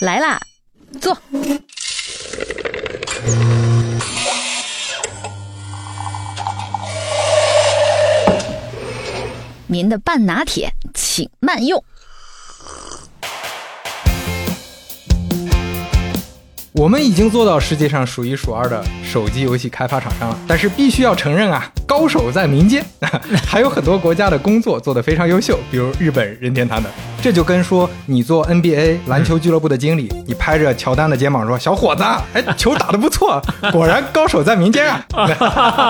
来啦，坐。您的半拿铁，请慢用。我们已经做到世界上数一数二的手机游戏开发厂商了，但是必须要承认啊，高手在民间，还有很多国家的工作做得非常优秀，比如日本任天堂的。这就跟说你做 NBA 篮球俱乐部的经理，你拍着乔丹的肩膀说：“小伙子，哎，球打得不错，果然高手在民间啊！”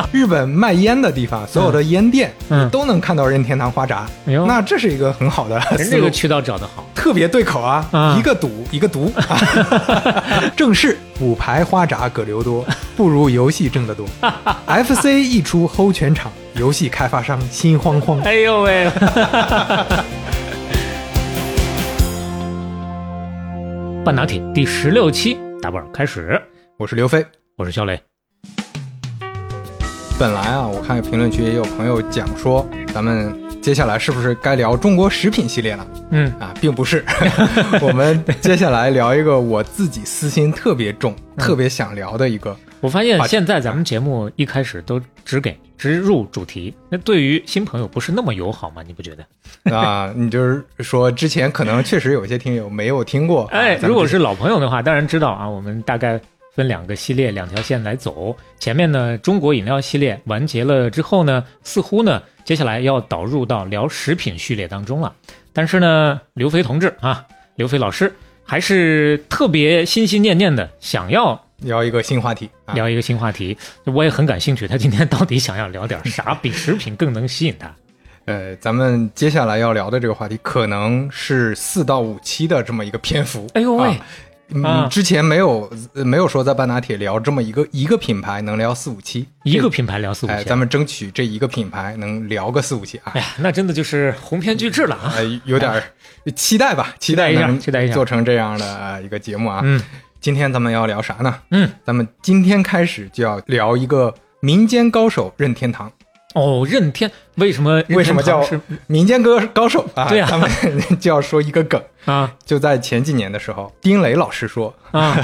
日本卖烟的地方，所有的烟店嗯都能看到任天堂花札，那这是一个很好的人这个。渠道找得好。特别对口啊，啊一个赌一个毒。正是五排花札葛留多，不如游戏挣得多。FC 一出齁全场，游戏开发商心慌慌。哎呦喂！半导体第十六期打板开始，我是刘飞。我是肖雷。本来啊，我看评论区也有朋友讲说，咱们接下来是不是该聊中国食品系列了？嗯，啊，并不是，我们接下来聊一个我自己私心特别重、特别想聊的一个。我发现现在咱们节目一开始都只给直入主题，那对于新朋友不是那么友好吗？你不觉得？啊，你就是说之前可能确实有些听友没有听过，哎如果是老朋友的话，当然知道啊，我们大概分两个系列、两条线来走。前面呢，中国饮料系列完结了之后呢，似乎呢，接下来要导入到聊食品序列当中了。但是呢，刘飞同志啊，刘飞老师还是特别心心念念的想要聊一个新话题啊，聊一个新话题，我也很感兴趣。他今天到底想要聊点啥，比食品更能吸引他？呃，咱们接下来要聊的这个话题可能是四到五期的这么一个篇幅。哎呦喂啊嗯，啊之前没有呃没有说在半拿铁聊这么一个一个品牌能聊四五期，一个品牌聊四五哎，期，咱们争取这一个品牌能聊个四五期啊哎，呀，那真的就是鸿篇巨制了啊！呃，有点期待吧，期待一下期待一下做成这样的呃一个节目啊。嗯今天咱们要聊啥呢？嗯，咱们今天开始就要聊一个民间高手任天堂。哦，任天为什么任为什么叫民间歌高手啊？对啊他们 就要说一个梗，啊就在前几年的时候，丁磊老师说，啊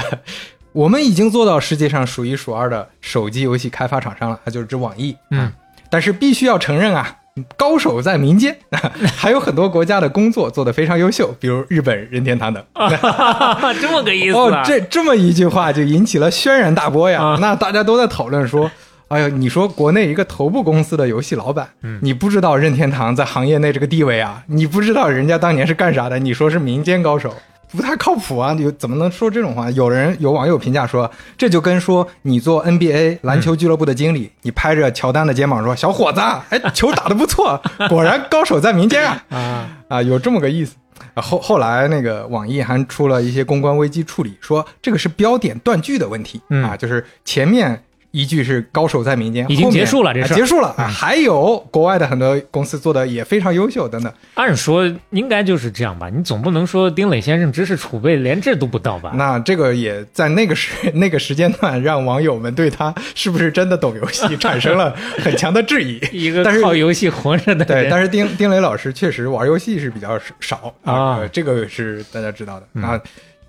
我们已经做到世界上数一数二的手机游戏开发厂商了，他就是指网易。嗯啊，但是必须要承认啊，高手在民间，还有很多国家的工作做得非常优秀，比如日本任天堂等。啊，这么个意思哦啊？，这这么一句话就引起了轩然大波呀！啊那大家都在讨论说，哎呀，你说国内一个头部公司的游戏老板，嗯你不知道任天堂在行业内这个地位啊，你不知道人家当年是干啥的，你说是民间高手。不太靠谱啊！你怎么能说这种话？有人有网友评价说，这就跟说你做 NBA 篮球俱乐部的经理，你拍着乔丹的肩膀说：“小伙子，哎，球打得不错，果然高手在民间啊！”啊啊，有这么个意思。啊后后来那个网易还出了一些公关危机处理，说这个是标点断句的问题、嗯啊，就是前面一句是高手在民间，已经结束了这事结束了啊。还有国外的很多公司做的也非常优秀，等等。按说应该就是这样吧？你总不能说丁磊先生知识储备连这都不到吧？那这个也在那个时 那个时间段，让网友们对他是不是真的懂游戏产生了 很强的质疑。一个靠游戏活着的对，人，但是丁丁磊老师确实玩游戏是比较少啊呃这个是大家知道的、嗯啊。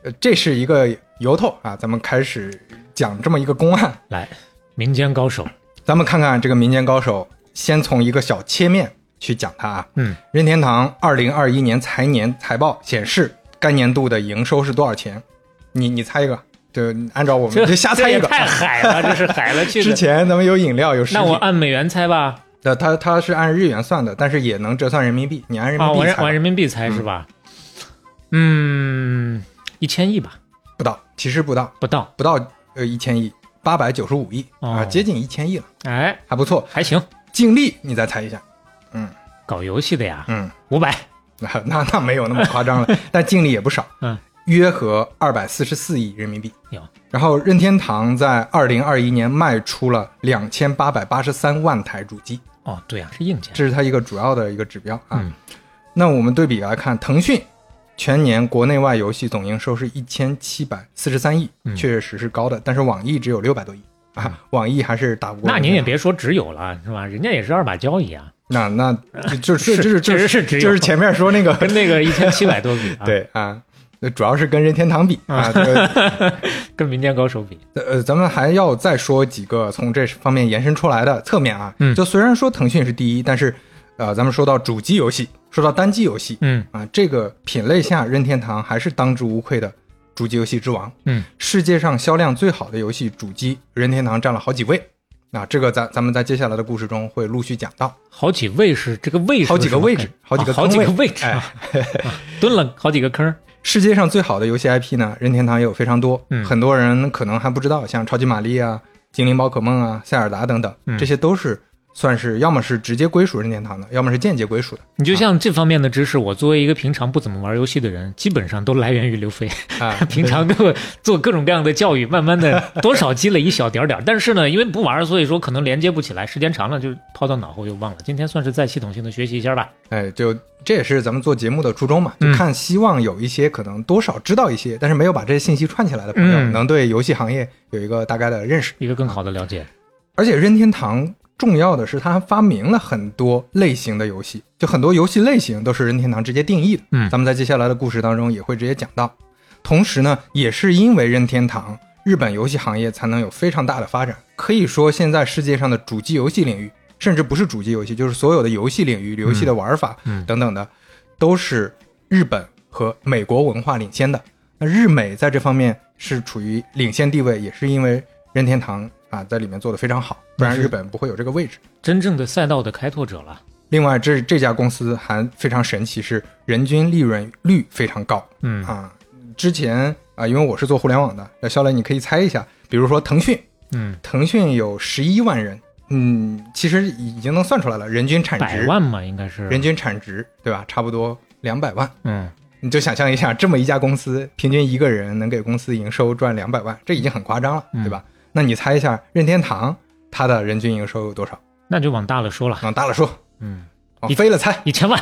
呃，这是一个由头啊，咱们开始讲这么一个公案。来民间高手，咱们看看这个民间高手，先从一个小切面去讲它啊。嗯，任天堂二零二一年财年财报显示，该年度的营收是多少钱？你你猜一个，就按照我们这就瞎猜一个。太海了，这是海了去之。前咱们有饮料有食那，我按美元猜吧，那，它它是按日元算的，但是也能折算人民币。你按人民币我按人民币猜是吧？嗯，一千亿吧，不到，其实不到，不到，不到呃一千亿，八百九十五亿啊、哦。接近一千亿了，哎，还不错。还行，净利你再猜一下，嗯。搞游戏的呀，嗯，五百，那那那没有那么夸张了，但净利也不少，嗯，约合二百四十四亿人民币。有。然后任天堂在二零二一年卖出了两千八百八十三万台主机，哦，对啊、是硬件，这是它一个主要的一个指标啊。嗯。那我们对比来看，腾讯全年国内外游戏总营收是一千七百四十三亿，嗯确实是高的，但是网易只有六百多亿啊，网易还是打不过。那您也别说只有了，是吧？人家也是二把交椅啊，那那就就是就是确实是只有就是前面说那个跟那个一千七百多比啊。对啊，呃主要是跟任天堂比啊。这个 跟民间高手比，呃，咱们还要再说几个从这方面延伸出来的侧面啊。嗯就虽然说腾讯是第一，但是呃，咱们说到主机游戏，说到单机游戏嗯啊，这个品类下，任天堂还是当之无愧的主机游戏之王。嗯，世界上销量最好的游戏主机，任天堂占了好几位。啊，这个咱咱们在接下来的故事中会陆续讲到，好几位是这个位是好几个位置好几个啊好几个位位置，哎啊啊 蹲了好几个坑儿。世界上最好的游戏 IP 呢，任天堂也有非常多，嗯很多人可能还不知道，像超级玛丽啊、精灵宝可梦啊、塞尔达等等，嗯这些都是算是要么是直接归属任天堂的，要么是间接归属的。你就像这方面的知识，我作为一个平常不怎么玩游戏的人，基本上都来源于刘飞。啊，平常给我做各种各样的教育，慢慢的 多少积累一小点儿点儿。但是呢，因为不玩，所以说可能连接不起来，时间长了就抛到脑后又忘了。今天算是再系统性的学习一下吧。哎，就这也是咱们做节目的初衷嘛，就嗯看希望有一些可能多少知道一些，但是没有把这些信息串起来的朋友，嗯能对游戏行业有一个大概的认识。一个更好的了解。而且任天堂重要的是，它发明了很多类型的游戏，就很多游戏类型都是任天堂直接定义的。嗯咱们在接下来的故事当中也会直接讲到。同时呢，也是因为任天堂，日本游戏行业才能有非常大的发展。可以说，现在世界上的主机游戏领域，甚至不是主机游戏，就是所有的游戏领域、游戏的玩法嗯等等的，都是日本和美国文化领先的。那日美在这方面是处于领先地位，也是因为任天堂啊在里面做的非常好，不然日本不会有这个位置。真正的赛道的开拓者了。另外，这这家公司还非常神奇，是人均利润率非常高嗯啊。之前啊，因为我是做互联网的，那肖磊你可以猜一下，比如说腾讯，嗯，腾讯有十一万人，嗯，其实已经能算出来了，人均产值，百万嘛，应该是。人均产值对吧？差不多两百万。嗯，你就想象一下，这么一家公司，平均一个人能给公司营收赚两百万，这已经很夸张了，嗯对吧？那你猜一下，任天堂它的人均营收有多少？那就往大了说了。往大了说，嗯，往飞了猜，一千万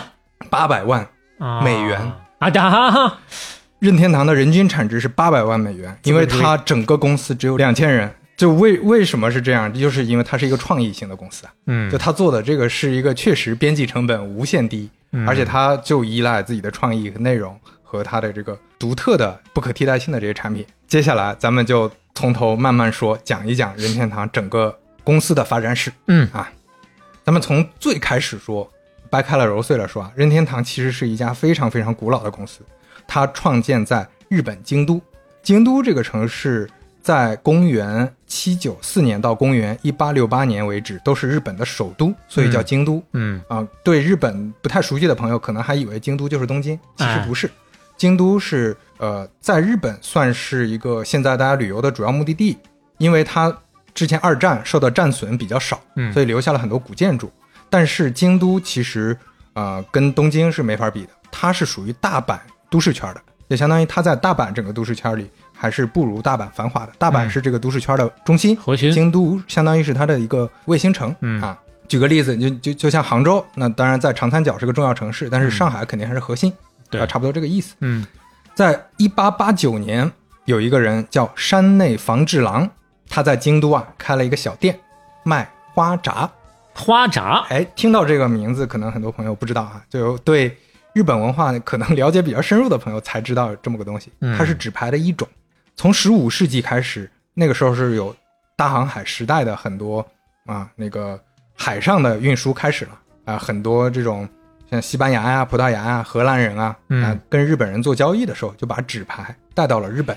八百万。啊，美元啊哈哈，任天堂的人均产值是八百万美元，因为它整个公司只有两千人。就为为什么是这样？就是因为它是一个创意型的公司啊，嗯就，他做的这个是一个确实边际成本无限低，嗯而且他就依赖自己的创意和内容和他的这个独特的、不可替代性的这些产品。接下来咱们就从头慢慢说，讲一讲任天堂整个公司的发展史。嗯啊，咱们从最开始说，掰开了揉碎了说啊，任天堂其实是一家非常非常古老的公司，它创建在日本京都。京都这个城市在公元七九四年到公元一八六八年为止都是日本的首都，所以叫京都。嗯啊，对日本不太熟悉的朋友，可能还以为京都就是东京，其实哎不是。京都是呃，在日本算是一个现在大家旅游的主要目的地，因为它之前二战受到战损比较少，嗯所以留下了很多古建筑。但是京都其实呃跟东京是没法比的，它是属于大阪都市圈的，也相当于它在大阪整个都市圈里还是不如大阪繁华的。大阪嗯是这个都市圈的中心，核心京都相当于是它的一个卫星城，嗯啊。举个例子，就就就像杭州，那当然在长三角是个重要城市，但是嗯上海肯定还是核心，对啊，差不多这个意思。嗯在一八八九年，有一个人叫山内房治郎，他在京都啊开了一个小店，卖花札。花札哎，听到这个名字，可能很多朋友不知道啊，就对日本文化可能了解比较深入的朋友才知道这么个东西。嗯它是纸牌的一种。从十五世纪开始，那个时候是有大航海时代的很多啊，那个海上的运输开始了啊，很多这种像西班牙呀、葡萄牙呀、荷兰人啊，嗯啊，跟日本人做交易的时候，就把纸牌带到了日本。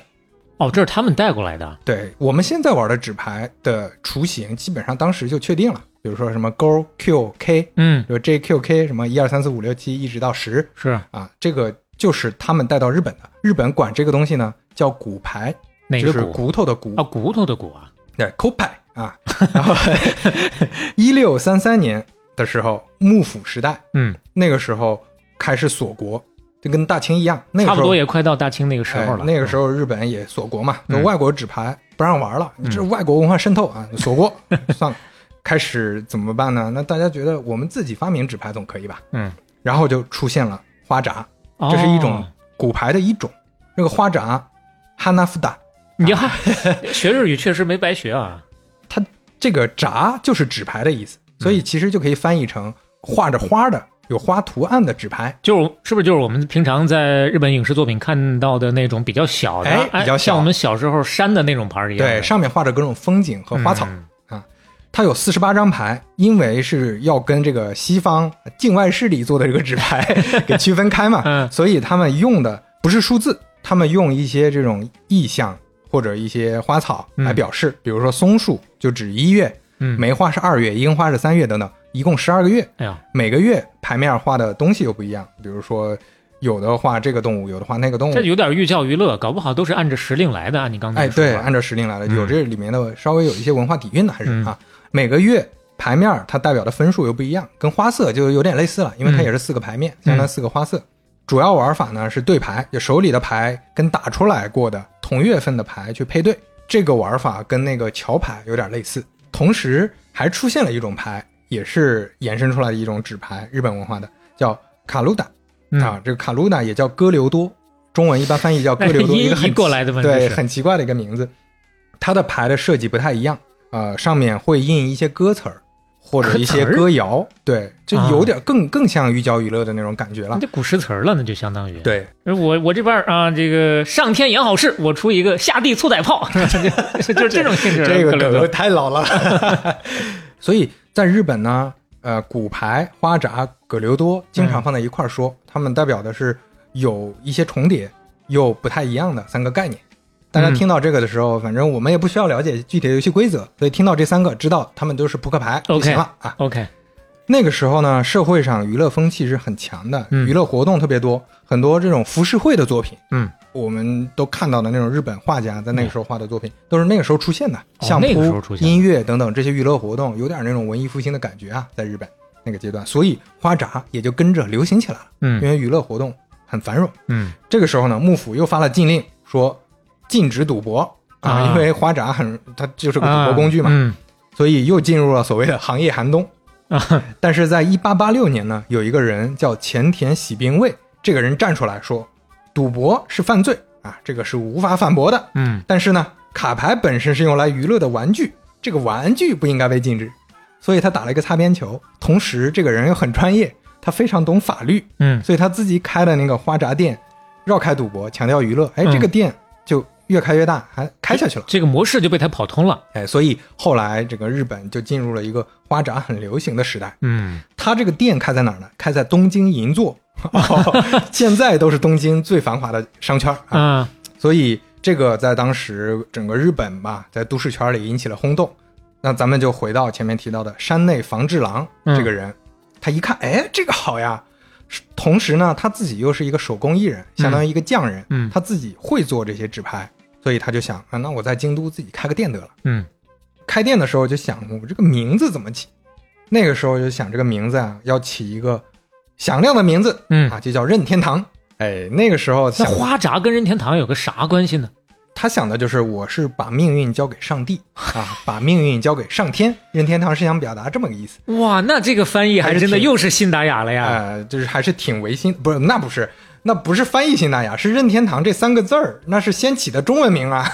哦，这是他们带过来的。对我们现在玩的纸牌的雏形，基本上当时就确定了，比如说什么勾、Q、K，嗯，就 J、Q、K 什么一二三四五六七一直到十是啊，这个就是他们带到日本的。日本管这个东西呢叫骨牌，就是哪个骨骨头的骨啊？，骨头的骨啊。对，抠牌啊。然后 一六三三年的时候，幕府时代，嗯，那个时候开始锁国，就跟大清一样，那个时候差不多也快到大清那个时候了。哎。那个时候日本也锁国嘛，嗯就外国纸牌不让玩了，你这是外国文化渗透啊，锁国 算了。开始怎么办呢？那大家觉得我们自己发明纸牌总可以吧？嗯，然后就出现了花札，哦这是一种骨牌的一种。这个花札哈纳夫达，你看，学日语确实没白学啊。它这个札就是纸牌的意思，所以其实就可以翻译成画着花的有花图案的纸牌。就是是不是就是我们平常在日本影视作品看到的那种比较小的，哎比较小。像我们小时候山的那种牌儿一样。对，上面画着各种风景和花草。嗯。它有四十八张牌，因为是要跟这个西方境外势力做的这个纸牌 给区分开嘛，嗯。所以他们用的不是数字，他们用一些这种意象或者一些花草来表示，比如说松树就指一月，嗯，梅花是二月，樱花是三月等等，一共十二个月，哎呀，每个月牌面画的东西又不一样，比如说有的画这个动物，有的画那个动物这，有点寓教于乐，搞不好都是按着时令来的。按你刚才哎，说法对，按照时令来的，嗯有这里面的稍微有一些文化底蕴的，还是、嗯啊。每个月牌面它代表的分数又不一样，跟花色就有点类似了，因为它嗯也是四个牌面，相当于四个花色。主要玩法呢是对牌，就手里的牌跟打出来过的同月份的牌去配对。这个玩法跟那个桥牌有点类似，同时还出现了一种牌，也是延伸出来的一种纸牌，日本文化的叫卡路达、嗯。啊，这个卡路达也叫哥留多，中文一般翻译叫哥留多，一个很过来的嘛对，很奇怪的一个名字。它的牌的设计不太一样，呃，上面会印一些歌词儿或者一些歌谣，对，就啊有点更、更像寓教于乐的那种感觉了那。就古诗词儿了，那就相当于。对，我我这边儿啊，这个上天言好事，我出一个下地粗仔炮，就就是这种性质。这个梗太老了。所以在日本呢，呃，骨牌、花札、葛留多经常放在一块儿说，它们代表的是有一些重叠又不太一样的三个概念。大家嗯。听到这个的时候，反正我们也不需要了解具体的游戏规则，所以听到这三个，知道他们都是扑克牌就 OK 行了啊。OK，那个时候呢，社会上娱乐风气是很强的，嗯。娱乐活动特别多，很多这种浮世绘的作品，嗯，我们都看到的那种日本画家在那个时候画的作品，都是那个时候出现的，相那个时候扑出、现的。音乐等等这些娱乐活动，有点那种文艺复兴的感觉啊，在日本那个阶段，所以花札也就跟着流行起来了，因嗯为娱乐活动很繁荣。嗯。这个时候呢，幕府又发了禁令，说禁止赌博啊，啊因为花札很它就是个赌博工具嘛，嗯所以又进入了所谓的行业寒冬。啊，但是在一八八六年呢，有一个人叫前田喜兵卫，这个人站出来说，赌博是犯罪啊，这个是无法反驳的。嗯但是呢，卡牌本身是用来娱乐的玩具，这个玩具不应该被禁止。所以他打了一个擦边球。同时，这个人又很专业，他非常懂法律，嗯所以他自己开的那个花札店，绕开赌博，强调娱乐。哎，嗯这个店就越开越大，还开下去了。这个模式就被他跑通了。哎，所以后来这个日本就进入了一个花展很流行的时代。嗯他这个店开在哪儿呢？开在东京银座，现在都是东京最繁华的商圈啊。啊所以这个在当时整个日本吧，在都市圈里引起了轰动。那咱们就回到前面提到的山内房治郎嗯这个人，他一看，哎，这个好呀。同时呢，他自己又是一个手工艺人，相当于一个匠人，嗯他自己会做这些纸牌，所以他就想啊，那我在京都自己开个店得了。嗯开店的时候就想，我这个名字怎么起？那个时候就想这个名字啊，要起一个响亮的名字嗯，啊，就叫任天堂。哎，那个时候那，花札跟任天堂有个啥关系呢？他想的就是我是把命运交给上帝啊，把命运交给上天。任天堂是想表达这么个意思，哇，那这个翻译还真的又是信达雅了呀。呃，就是还是挺违心，不是那不是。那不是翻译性大雅，是任天堂这三个字儿，那是先起的中文名啊。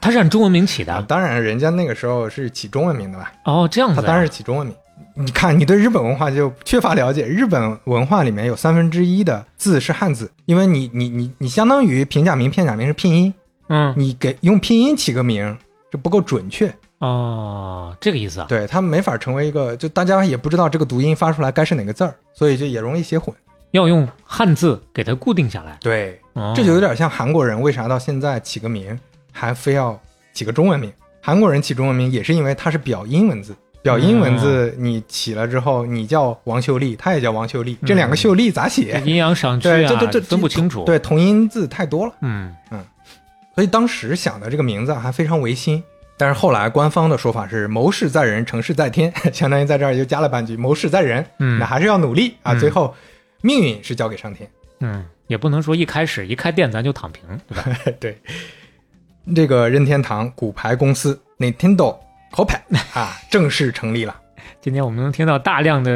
它是按中文名起的。当然，人家那个时候是起中文名的吧？哦，这样子啊。他当然是起中文名。你看，你对日本文化就缺乏了解。日本文化里面有三分之一的字是汉字，因为你你你你相当于平假名、片假名是拼音，嗯你给用拼音起个名，就不够准确。哦，这个意思啊。对，它没法成为一个，就大家也不知道这个读音发出来该是哪个字儿，所以就也容易写混。要用汉字给它固定下来。对，哦这就有点像韩国人为啥到现在起个名还非要起个中文名？韩国人起中文名也是因为它是表音文字，表音文字你起了之后，你叫王秀丽，他也叫王秀丽，这两个秀丽咋写？阴阳赏区对，啊，这这这分不清楚。，对，同音字太多了，嗯所以当时想的这个名字还非常违心。但是后来官方的说法是“谋事在人，成事在天”，相当于在这儿又加了半句“谋事在人”，嗯那还是要努力啊。嗯最后命运是交给上天。嗯，也不能说一开始一开店咱就躺平，对吧？对，这个任天堂骨牌公司 Nintendo c o p a 啊正式成立了，今天我们能听到大量的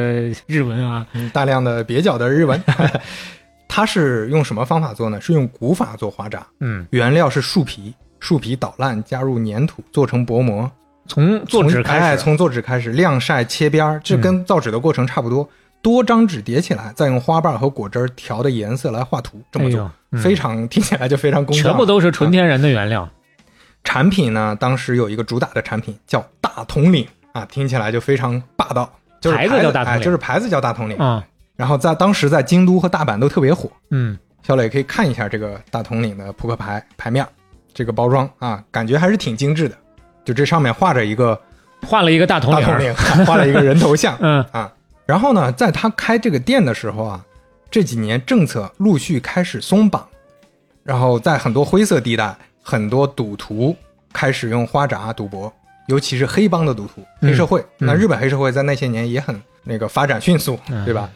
日文啊，嗯大量的蹩脚的日文。它是用什么方法做呢？是用古法做花札，嗯，原料是树皮，树皮捣烂，加入粘土，做成薄膜，从做纸开始，从做纸开始晾晒切边儿，这跟造纸的过程差不多。多张纸叠起来，再用花瓣和果汁儿调的颜色来画图，这么做，哎嗯非常听起来就非常工匠啊，全部都是纯天然的原料。产品呢，当时有一个主打的产品叫大统领啊，听起来就非常霸道，就是牌子叫大统领哎就是牌子叫大统领。啊，然后在当时在京都和大阪都特别火。嗯，小磊可以看一下这个大统领的扑克牌牌面，这个包装啊，感觉还是挺精致的。就这上面画着一个画了一个大统领，大统领，画了一个人头像 嗯啊。然后呢，在他开这个店的时候啊，这几年政策陆续开始松绑，然后在很多灰色地带，很多赌徒开始用花札赌博，尤其是黑帮的赌徒、嗯黑社会。嗯那日本黑社会在那些年也很那个发展迅速，嗯对吧？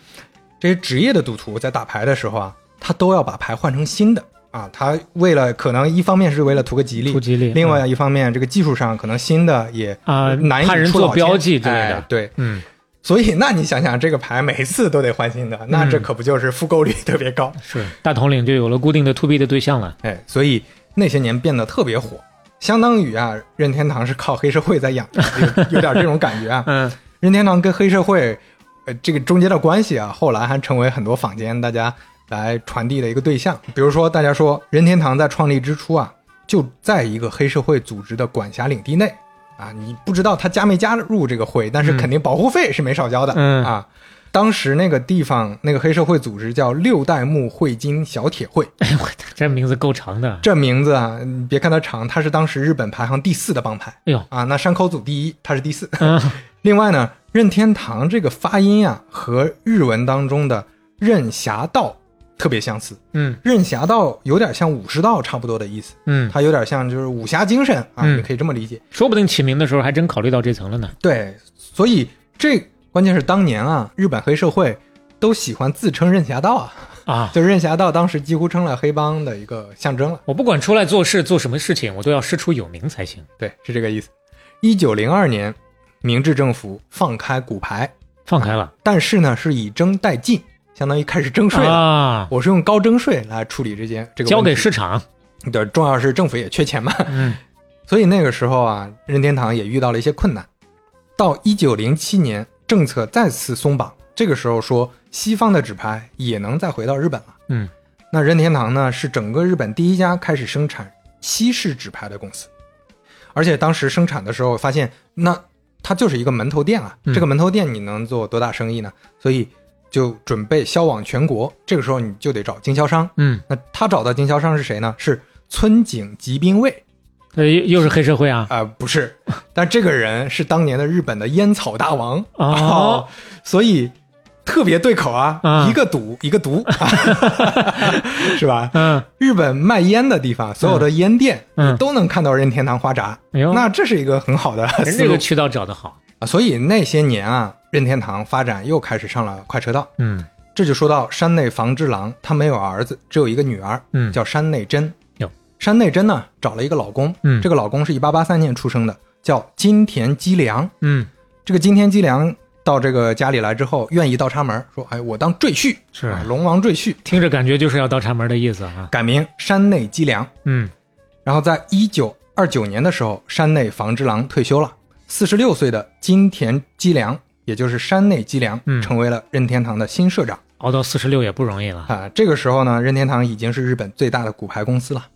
这些职业的赌徒在打牌的时候啊，他都要把牌换成新的啊。他为了可能一方面是为了图个吉利，图吉利另外一方面这个技术上可能新的也啊难以怕人出老千做标记之类的哎对，嗯，所以那你想想，这个牌每次都得换新的，那这可不就是复购率特别高？是大统领就有了固定的 to B 的对象了。哎，所以那些年变得特别火，相当于啊，任天堂是靠黑社会在养的，有有点这种感觉啊。嗯任天堂跟黑社会，呃，这个中间的关系啊，后来还成为很多坊间大家来传递的一个对象。比如说，大家说任天堂在创立之初啊，就在一个黑社会组织的管辖领地内啊，你不知道他加没加入这个会，但是肯定保护费是没少交的、嗯啊。当时那个地方那个黑社会组织叫六代目汇金小铁会，哎我这名字够长的。这名字啊，你别看它长，它是当时日本排行第四的帮派哎呦，啊。那山口组第一，它是第四。嗯 另外呢，任天堂这个发音啊，和日文当中的任侠道特别相似。嗯任侠道有点像武士道差不多的意思，嗯，它有点像就是武侠精神啊，嗯你可以这么理解。说不定起名的时候还真考虑到这层了呢。对，所以这关键是当年啊，日本黑社会都喜欢自称任侠道啊，啊，就任侠道当时几乎成了黑帮的一个象征了。我不管出来做事做什么事情，我都要师出有名才行。对，是这个意思。一九零二年，明治政府放开骨牌，放开了但是呢是以征代进，相当于开始征税了。啊，我是用高征税来处理这件这个交给市场。对，重要是政府也缺钱嘛，嗯所以那个时候啊，任天堂也遇到了一些困难。到一九零七年，政策再次松绑，这个时候说西方的纸牌也能再回到日本了。嗯那任天堂呢是整个日本第一家开始生产西式纸牌的公司，而且当时生产的时候发现，那它就是一个门头店啊，嗯这个门头店你能做多大生意呢？所以就准备销往全国。这个时候你就得找经销商，嗯，那他找到经销商是谁呢？是村井吉兵卫呃，又又是黑社会啊。啊、不是，但这个人是当年的日本的烟草大王哦，所以特别对口啊，啊一个赌一个毒，是吧？嗯，日本卖烟的地方，所有的烟店，嗯你都能看到任天堂花札，哎呦，那这是一个很好的这个渠道找得好。啊。所以那些年啊，任天堂发展又开始上了快车道。嗯这就说到山内房之郎，他没有儿子，只有一个女儿，嗯叫山内真。哟，山内真呢找了一个老公，嗯这个老公是一八八三年出生的，叫金田基良。嗯，这个金田基良到这个家里来之后，愿意倒插门，说：“哎，我当赘婿，是啊龙王赘婿，听着感觉就是要倒插门的意思啊。改名山内基良。”嗯然后在一九二九年的时候，山内房之郎退休了，四十六岁的金田基良，也就是山内基良，嗯成为了任天堂的新社长。熬到四十六也不容易了。啊，这个时候呢，任天堂已经是日本最大的骨牌公司了。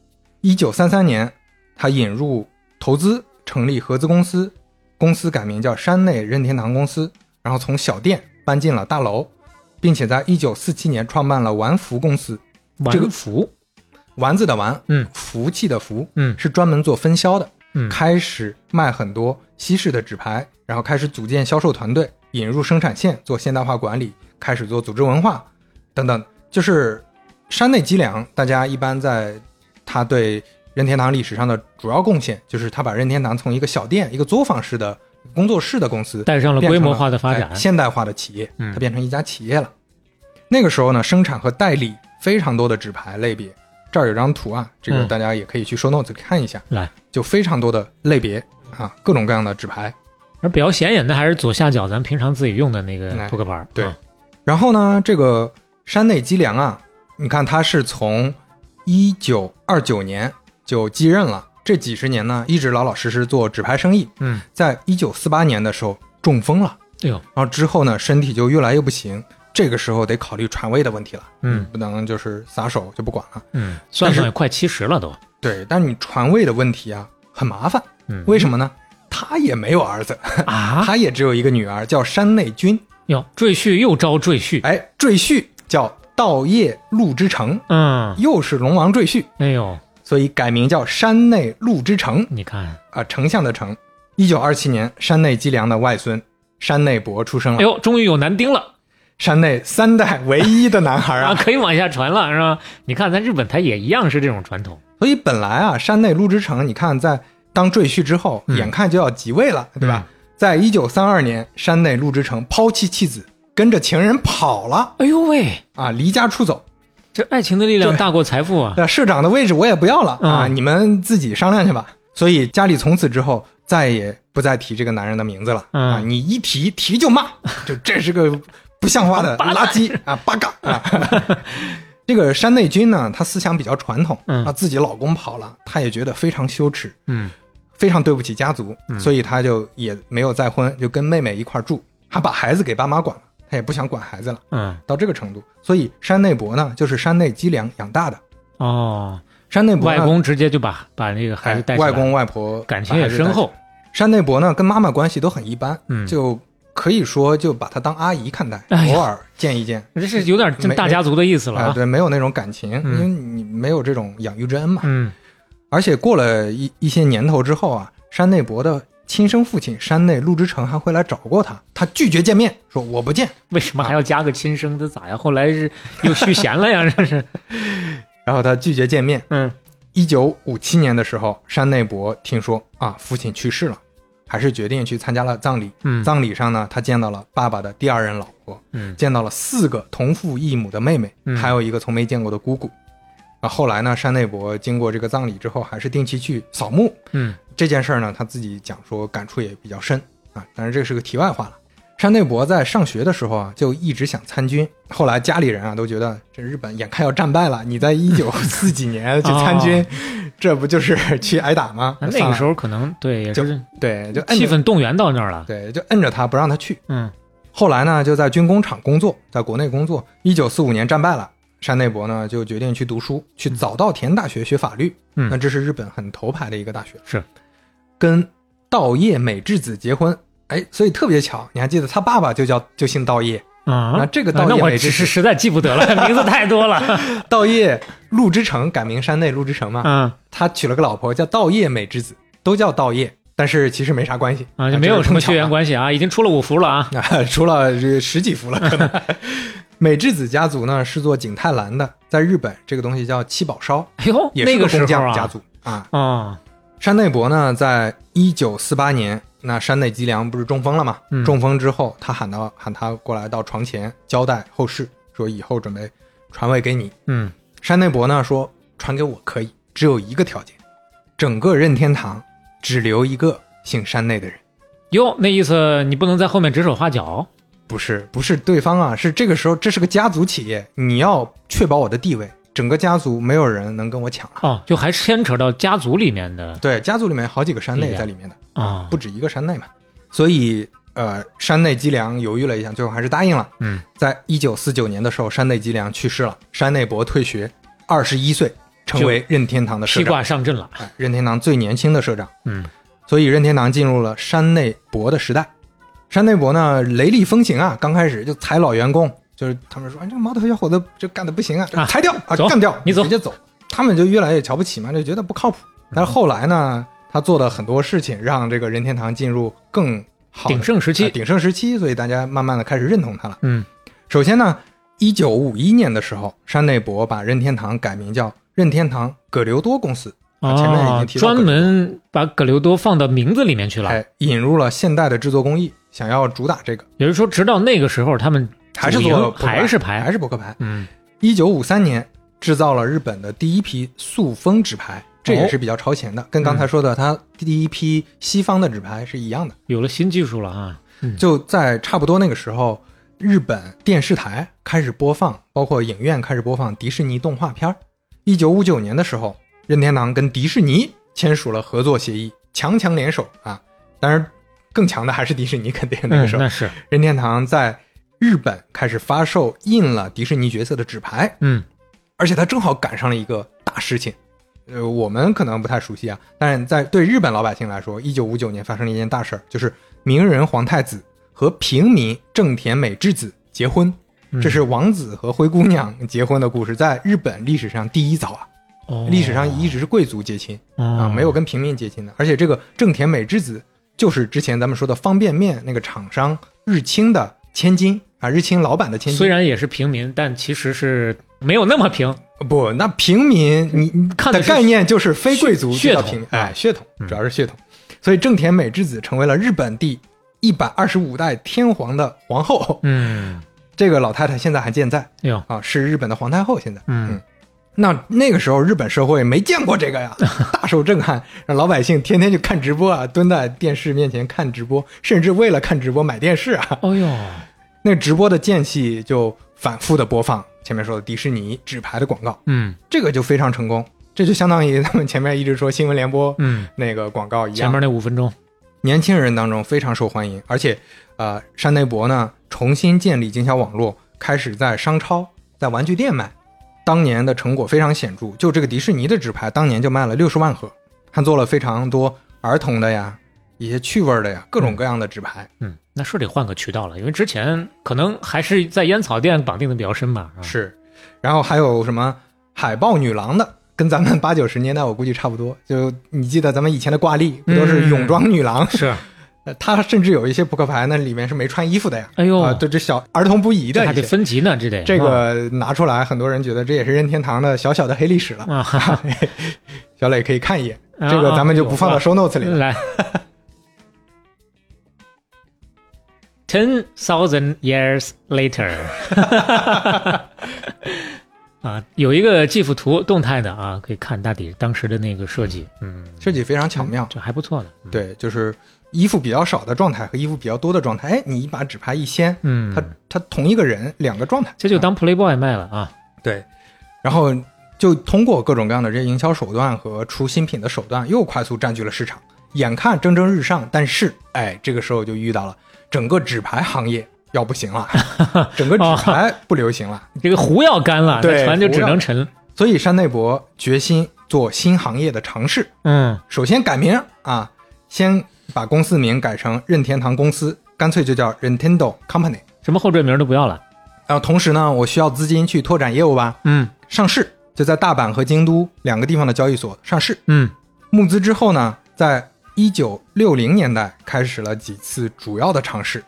一九三三年，他引入投资，成立合资公司，公司改名叫山内任天堂公司，然后从小店搬进了大楼，并且在一九四七年创办了丸福公司，这个玩福，丸子的丸，嗯。福气的福，嗯。是专门做分销的。嗯。开始卖很多西式的纸牌，然后开始组建销售团队，引入生产线，做现代化管理，开始做组织文化等等。就是山内积良，大家一般在他对任天堂历史上的主要贡献，就是他把任天堂从一个小店、一个作坊式的工作室的公司，带上了规模化的发展哎。现代化的企业，嗯它变成一家企业了。那个时候呢，生产和代理非常多的纸牌类别。这儿有张图啊，这个嗯大家也可以去 show notes 看一下。来，就非常多的类别啊，各种各样的纸牌。而比较显眼的还是左下角咱平常自己用的那个哎扑克牌儿。对啊然后呢，这个山内基良啊，你看他是从一九二九年就继任了，这几十年呢一直老老实实做纸牌生意。嗯，在一九四八年的时候中风了，哎呦，然后之后呢身体就越来越不行，这个时候得考虑传位的问题了，嗯不能就是撒手就不管了。嗯，算算也快七十了都。对，但是你传位的问题啊很麻烦，嗯，为什么呢？他也没有儿子，啊？他也只有一个女儿，叫山内君。哟，赘婿又招赘婿。哎，赘婿叫稻叶陆之城，嗯，又是龙王赘婿，哎呦，所以改名叫山内陆之城你看，啊，丞相的丞。一九二七年，山内基良的外孙山内博出生了，哎呦，终于有男丁了山内三代唯一的男孩啊，啊。可以往下传了，是吧？你看，咱日本它也一样是这种传统。所以本来啊，山内陆之城，你看在当赘婿之后，嗯眼看就要即位了，对吧？在一九三二年，山内陆之城抛弃妻子，跟着情人跑了哎呦喂，啊，离家出走。这爱情的力量大过财富啊！那社长的位置我也不要了啊，嗯你们自己商量去吧。所以家里从此之后再也不再提这个男人的名字了、嗯啊！你一提提就骂，就这是个不像话的 垃圾啊，八嘎啊！这个山内君呢，他思想比较传统，嗯啊，自己老公跑了，他也觉得非常羞耻，嗯非常对不起家族，嗯所以他就也没有再婚，就跟妹妹一块住，还把孩子给爸妈管了，她也不想管孩子了，嗯到这个程度。所以山内博呢，就是山内积粮养大的。哦，山内博外公直接就把把那个孩子哎带外公外婆感情也深。厚。山内博呢，跟妈妈关系都很一般，嗯就可以说就把她当阿姨看待，哎偶尔见一见。这是有点没大家族的意思了啊、啊。对，没有那种感情，嗯因为你没有这种养育之恩嘛。嗯而且过了一一些年头之后啊，山内博的亲生父亲山内陆之城还会来找过他，他拒绝见面，说我不见。为什么还要加个亲生？这咋呀？后来是又续弦了呀？这是。然后他拒绝见面。嗯一九五七年的时候，山内博听说啊父亲去世了，还是决定去参加了葬礼。嗯葬礼上呢，他见到了爸爸的第二任老婆，嗯见到了四个同父异母的妹妹，嗯还有一个从没见过的姑姑。啊，后来呢，山内博经过这个葬礼之后，还是定期去扫墓。嗯这件事儿呢，他自己讲说感触也比较深啊。但是这是个题外话了。山内博在上学的时候啊，就一直想参军。后来家里人啊都觉得这日本眼看要战败了，你在一九四几 年去参军，这不就是去挨打吗？那那个时候可能对也就是对，就摁气氛动员到那儿了。对，就摁着他不让他去。嗯后来呢，就在军工厂工作，在国内工作。一九四五年战败了，山内博呢就决定去读书，去早稻田大学学法律。嗯那这是日本很头牌的一个大学，是跟稻叶美智子结婚。哎，所以特别巧，你还记得他爸爸就叫就姓稻叶，啊那这个稻叶美智子，只是实在记不得了，名字太多了。稻叶陆之城改名山内陆之城嘛。嗯他娶了个老婆叫稻叶美智子，都叫稻叶，但是其实没啥关系啊，就没有什么血缘。关系啊，已经出了五福了啊。啊，除了十几幅了，可能。美智子家族呢是做景泰蓝的，在日本这个东西叫七宝烧，哎呦，也那个是工匠啊，家族啊。啊，山内博呢，在一九四八年，那山内吉良不是中风了吗？嗯中风之后，他喊到喊他过来到床前交代后事，说以后准备传位给你。嗯山内博呢说传给我可以，只有一个条件，整个任天堂只留一个姓山内的人。哟，那意思你不能在后面指手画脚。不是，不是对方啊，是这个时候这是个家族企业，你要确保我的地位，整个家族没有人能跟我抢了。哦，就还牵扯到家族里面的对，家族里面好几个山内在里面的，啊，不止一个山内嘛。所以，呃，山内基良犹豫了一下，最后还是答应了。嗯在一九四九年的时候，山内基良去世了，山内博退学，二十一岁成为任天堂的社披长，挂上阵了。哎任天堂最年轻的社长。嗯所以任天堂进入了山内博的时代。山内博呢，雷厉风行啊，刚开始就裁老员工，就是他们说，哎，这个毛头小伙子这干的不行啊，啊裁掉啊，干掉，你走直接走。他们就越来越瞧不起嘛，就觉得不靠谱。但是后来呢，他做的很多事情，让这个任天堂进入更好鼎盛时期啊鼎盛时期，所以大家慢慢的开始认同他了。嗯首先呢，一九五一年的时候，山内博把任天堂改名叫任天堂葛留多公司，啊前面已哦经，提到专门把葛留多放到名字里面去了。哎，引入了现代的制作工艺，想要主打这个，也就是说，直到那个时候，他们还是做扑克牌还是牌，还是扑克牌。嗯一九五三年制造了日本的第一批塑封纸牌，这也是比较超前的，跟刚才说的它第一批西方的纸牌是一样的。有了新技术了啊。嗯就在差不多那个时候，日本电视台开始播放，包括影院开始播放迪士尼动画片儿。一九五九年的时候，任天堂跟迪士尼签署了合作协议，强强联手啊！当然，更强的还是迪士尼，肯定那个时候。嗯那是任天堂在日本开始发售印了迪士尼角色的纸牌，嗯而且它正好赶上了一个大事情。呃，我们可能不太熟悉啊，但是在对日本老百姓来说，一九五九年发生了一件大事儿，就是名人皇太子和平民正田美智子结婚。嗯这是王子和灰姑娘结婚的故事，在日本历史上第一早啊！哦历史上一直是贵族结亲啊，哦没有跟平民结亲的。而且这个正田美智子就是之前咱们说的方便面那个厂商日清的千金啊，日清老板的千金。虽然也是平民，但其实是没有那么平。不，那平民你你看的概念就是非贵族血统哎，血统嗯主要是血统。所以正田美智子成为了日本第一百二十五代天皇的皇后。嗯，这个老太太现在还健在哎呦，啊，是日本的皇太后。现在，嗯那那个时候日本社会没见过这个呀，大受震撼，让老百姓天天去看直播啊，蹲在电视面前看直播，甚至为了看直播买电视啊。哦呦，那直播的间隙就反复的播放前面说的迪士尼纸牌的广告，嗯这个就非常成功。这就相当于他们前面一直说新闻联播嗯，那个广告一样，前面那五分钟，年轻人当中非常受欢迎，而且，呃，山内博呢重新建立经销网络，开始在商超、在玩具店卖，当年的成果非常显著。就这个迪士尼的纸牌，当年就卖了六十万盒，还做了非常多儿童的呀、一些趣味的呀、各种各样的纸牌。嗯，那是得换个渠道了，因为之前可能还是在烟草店绑定的比较深吧。啊是，然后还有什么海豹女郎的，跟咱们八九十年代我估计差不多。就你记得咱们以前的挂历不都是嗯泳装女郎？是，呃它甚至有一些扑克牌那里面是没穿衣服的呀。哎呦啊，对，这小儿童不宜的还得。分级呢，这得这个拿出来，很多人觉得这也是任天堂的小小的黑历史了。啊，哈 哈小磊可以看一眼，啊这个咱们就不放到 show notes 里了。来。Ten thousand years later，啊，有一个技术图动态的啊，可以看大体当时的那个设计，嗯，设计非常巧妙，这还不错的，嗯，对，就是衣服比较少的状态和衣服比较多的状态，哎，你一把纸牌一掀，嗯，他他同一个人两个状态，啊这就当 Playboy 卖了啊，对，然后就通过各种各样的这些营销手段和出新品的手段，又快速占据了市场，眼看蒸蒸日上，但是哎，这个时候就遇到了整个纸牌行业要不行了，整个纸牌不流行了，这个壶要干了，对船就只能沉，所以山内博决心做新行业的尝试，嗯。首先改名啊，先把公司名改成任天堂公司，干脆就叫 Nintendo Company。什么后缀名都不要了，然后同时呢，我需要资金去拓展业务吧，嗯。上市就在大阪和京都两个地方的交易所上市。嗯。募资之后呢，在一九六零年代开始了几次主要的尝试。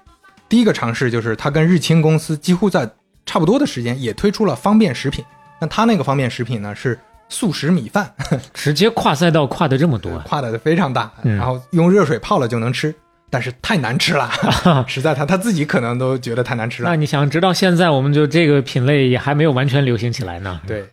第一个尝试就是他跟日清公司几乎在差不多的时间也推出了方便食品。那他那个方便食品呢是速食米饭，直接跨赛道跨的这么多，跨的非常大，嗯然后用热水泡了就能吃，但是太难吃了，实在他他自己可能都觉得太难吃了那。你想，直到现在，我们就这个品类也还没有完全流行起来呢。对，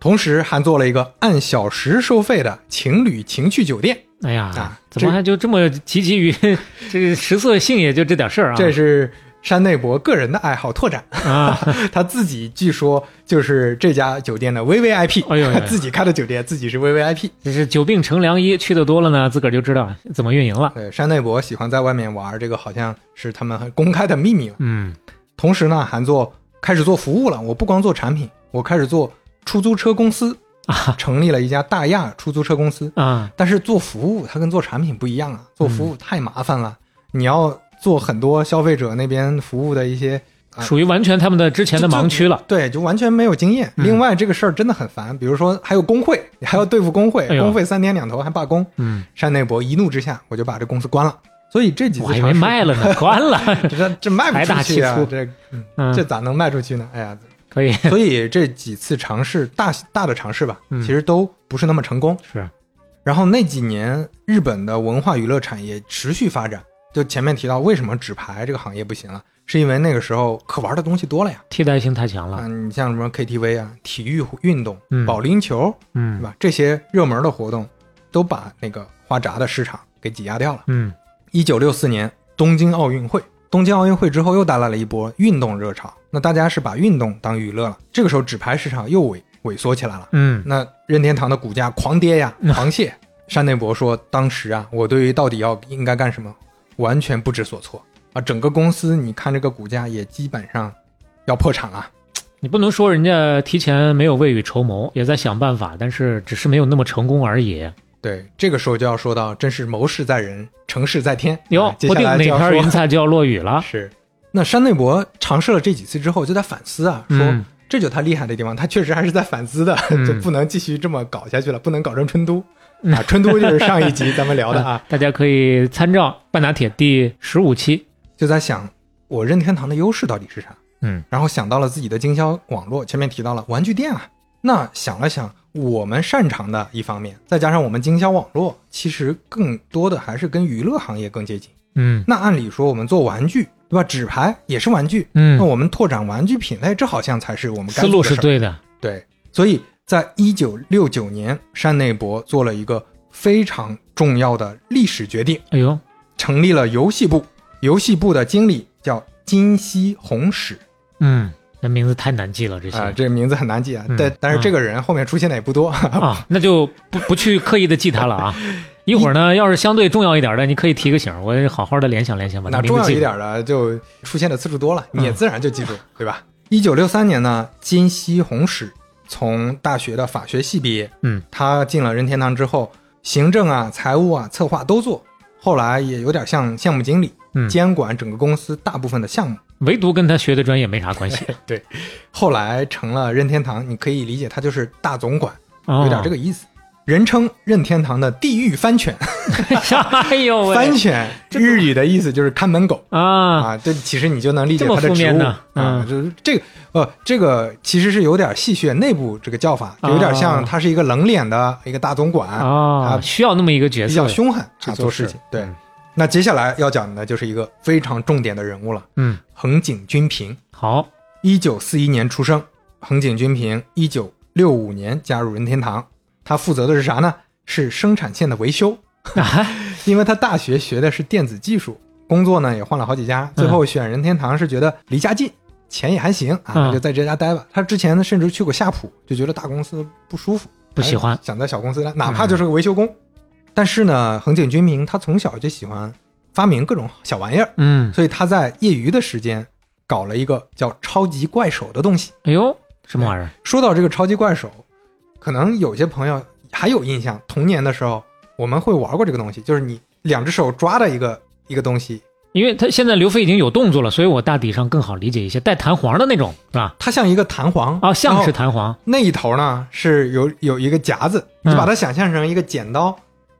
同时还做了一个按小时收费的情侣情趣酒店，哎呀，啊怎么还就这么提及于 这个食色性，也就这点事儿啊？这是山内博个人的爱好拓展。啊，他自己据说就是这家酒店的 VVIP，哎呦呦自己开的酒店，自己是 VVIP。这是久病成良医，去的多了呢，自个儿就知道怎么运营了。对，山内博喜欢在外面玩，这个好像是他们公开的秘密了。嗯同时呢，还做开始做服务了。我不光做产品，我开始做出租车公司，啊成立了一家大亚出租车公司。啊，但是做服务，它跟做产品不一样啊，做服务太麻烦了，你要做很多消费者那边服务的一些。啊属于完全他们的之前的盲区了。对，就完全没有经验。嗯另外，这个事儿真的很烦，比如说还有工会，你还要对付工会，工会三天两头还罢工。嗯，山内博一怒之下，我就把这公司关了。所以这几次我还以为卖了呢，关了。这这卖不出去啊，这嗯，这咋能卖出去呢？哎呀，可以所以这几次尝试大大的尝试吧，嗯其实都不是那么成功。是然后那几年日本的文化娱乐产业持续发展，就前面提到为什么纸牌这个行业不行了，是因为那个时候可玩的东西多了呀。替代性太强了。嗯，你像什么 KTV 啊、体育运动、嗯保龄球，对嗯吧？这些热门的活动都把那个花札的市场给挤压掉了。嗯一九六四年东京奥运会，东京奥运会之后又带来了一波运动热潮，那大家是把运动当娱乐了。这个时候纸牌市场又萎萎缩起来了，嗯那任天堂的股价狂跌呀，狂泻。山内博说，当时啊，我对于到底要应该干什么，完全不知所措啊，整个公司你看这个股价也基本上要破产了。你不能说人家提前没有未雨绸缪，也在想办法，但是只是没有那么成功而已。对，这个时候就要说到，真是谋事在人，成事在天。哟啊，接不定哪下来就要说片云彩就要落雨了。是。那山内博尝试了这几次之后，就在反思啊，说、嗯这就他厉害的地方，他确实还是在反思的，嗯 就不能继续这么搞下去了，不能搞成春都啊。春都就是上一集咱们聊的啊，大家可以参照半打铁第十五期。就在想我任天堂的优势到底是啥，嗯然后想到了自己的经销网络，前面提到了玩具店啊，那想了想我们擅长的一方面，再加上我们经销网络，其实更多的还是跟娱乐行业更接近。嗯那按理说我们做玩具，对吧？纸牌也是玩具，嗯那，我们拓展玩具品类，这好像才是我们该思路。是对的。对，所以在一九六九年，山内博做了一个非常重要的历史决定，哎呦，成立了游戏部。游戏部的经理叫金西弘史嗯，这名字太难记了，这些啊、这名字很难记啊。嗯但但是这个人后面出现的也不多。啊，那就不不去刻意的记他了啊。一会儿呢，要是相对重要一点的，你可以提个醒儿，我好好的联想联想，把它那重要一。点的就出现的次数多了，嗯你也自然就记住，对吧？一九六三年呢，金西弘史从大学的法学系毕业，嗯，他进了任天堂之后，行政啊、财务啊、策划都做，后来也有点像项目经理，嗯监管整个公司大部分的项目。唯独跟他学的专业没啥关系，对，后来成了任天堂，你可以理解他就是大总管，哦有点这个意思。人称任天堂的地狱番犬，哎呦喂，番犬日语的意思就是看门狗。啊，啊，这其实你就能理解这么它的职务啊，嗯就是这个呃，这个其实是有点戏谑内部这个叫法，有点像啊他是一个冷脸的一个大总管，啊，啊需要那么一个角色比较凶狠去做事啊做事情。对嗯，那接下来要讲的就是一个非常重点的人物了，嗯，横井军平，好，一九四一年出生，横井军平一九六五年加入任天堂，他负责的是啥呢？是生产线的维修。啊，因为他大学学的是电子技术，工作呢也换了好几家，最后选任天堂是觉得离家近，钱也还行啊，嗯。就在这家待吧。他之前呢甚至去过夏普，就觉得大公司不舒服，不喜欢。哎想在小公司待，哪怕就是个维修工。但是呢，横井军明他从小就喜欢发明各种小玩意儿，嗯，所以他在业余的时间搞了一个叫超级怪手的东西。哎呦，什么玩意儿？说到这个超级怪手，可能有些朋友还有印象，童年的时候我们会玩过这个东西，就是你两只手抓的一个一个东西，因为他现在刘飞已经有动作了，所以我大体上更好理解一些，带弹簧的那种，是吧？它像一个弹簧啊，像是弹簧，那一头呢是有有一个夹子，你就把它想象成一个剪刀。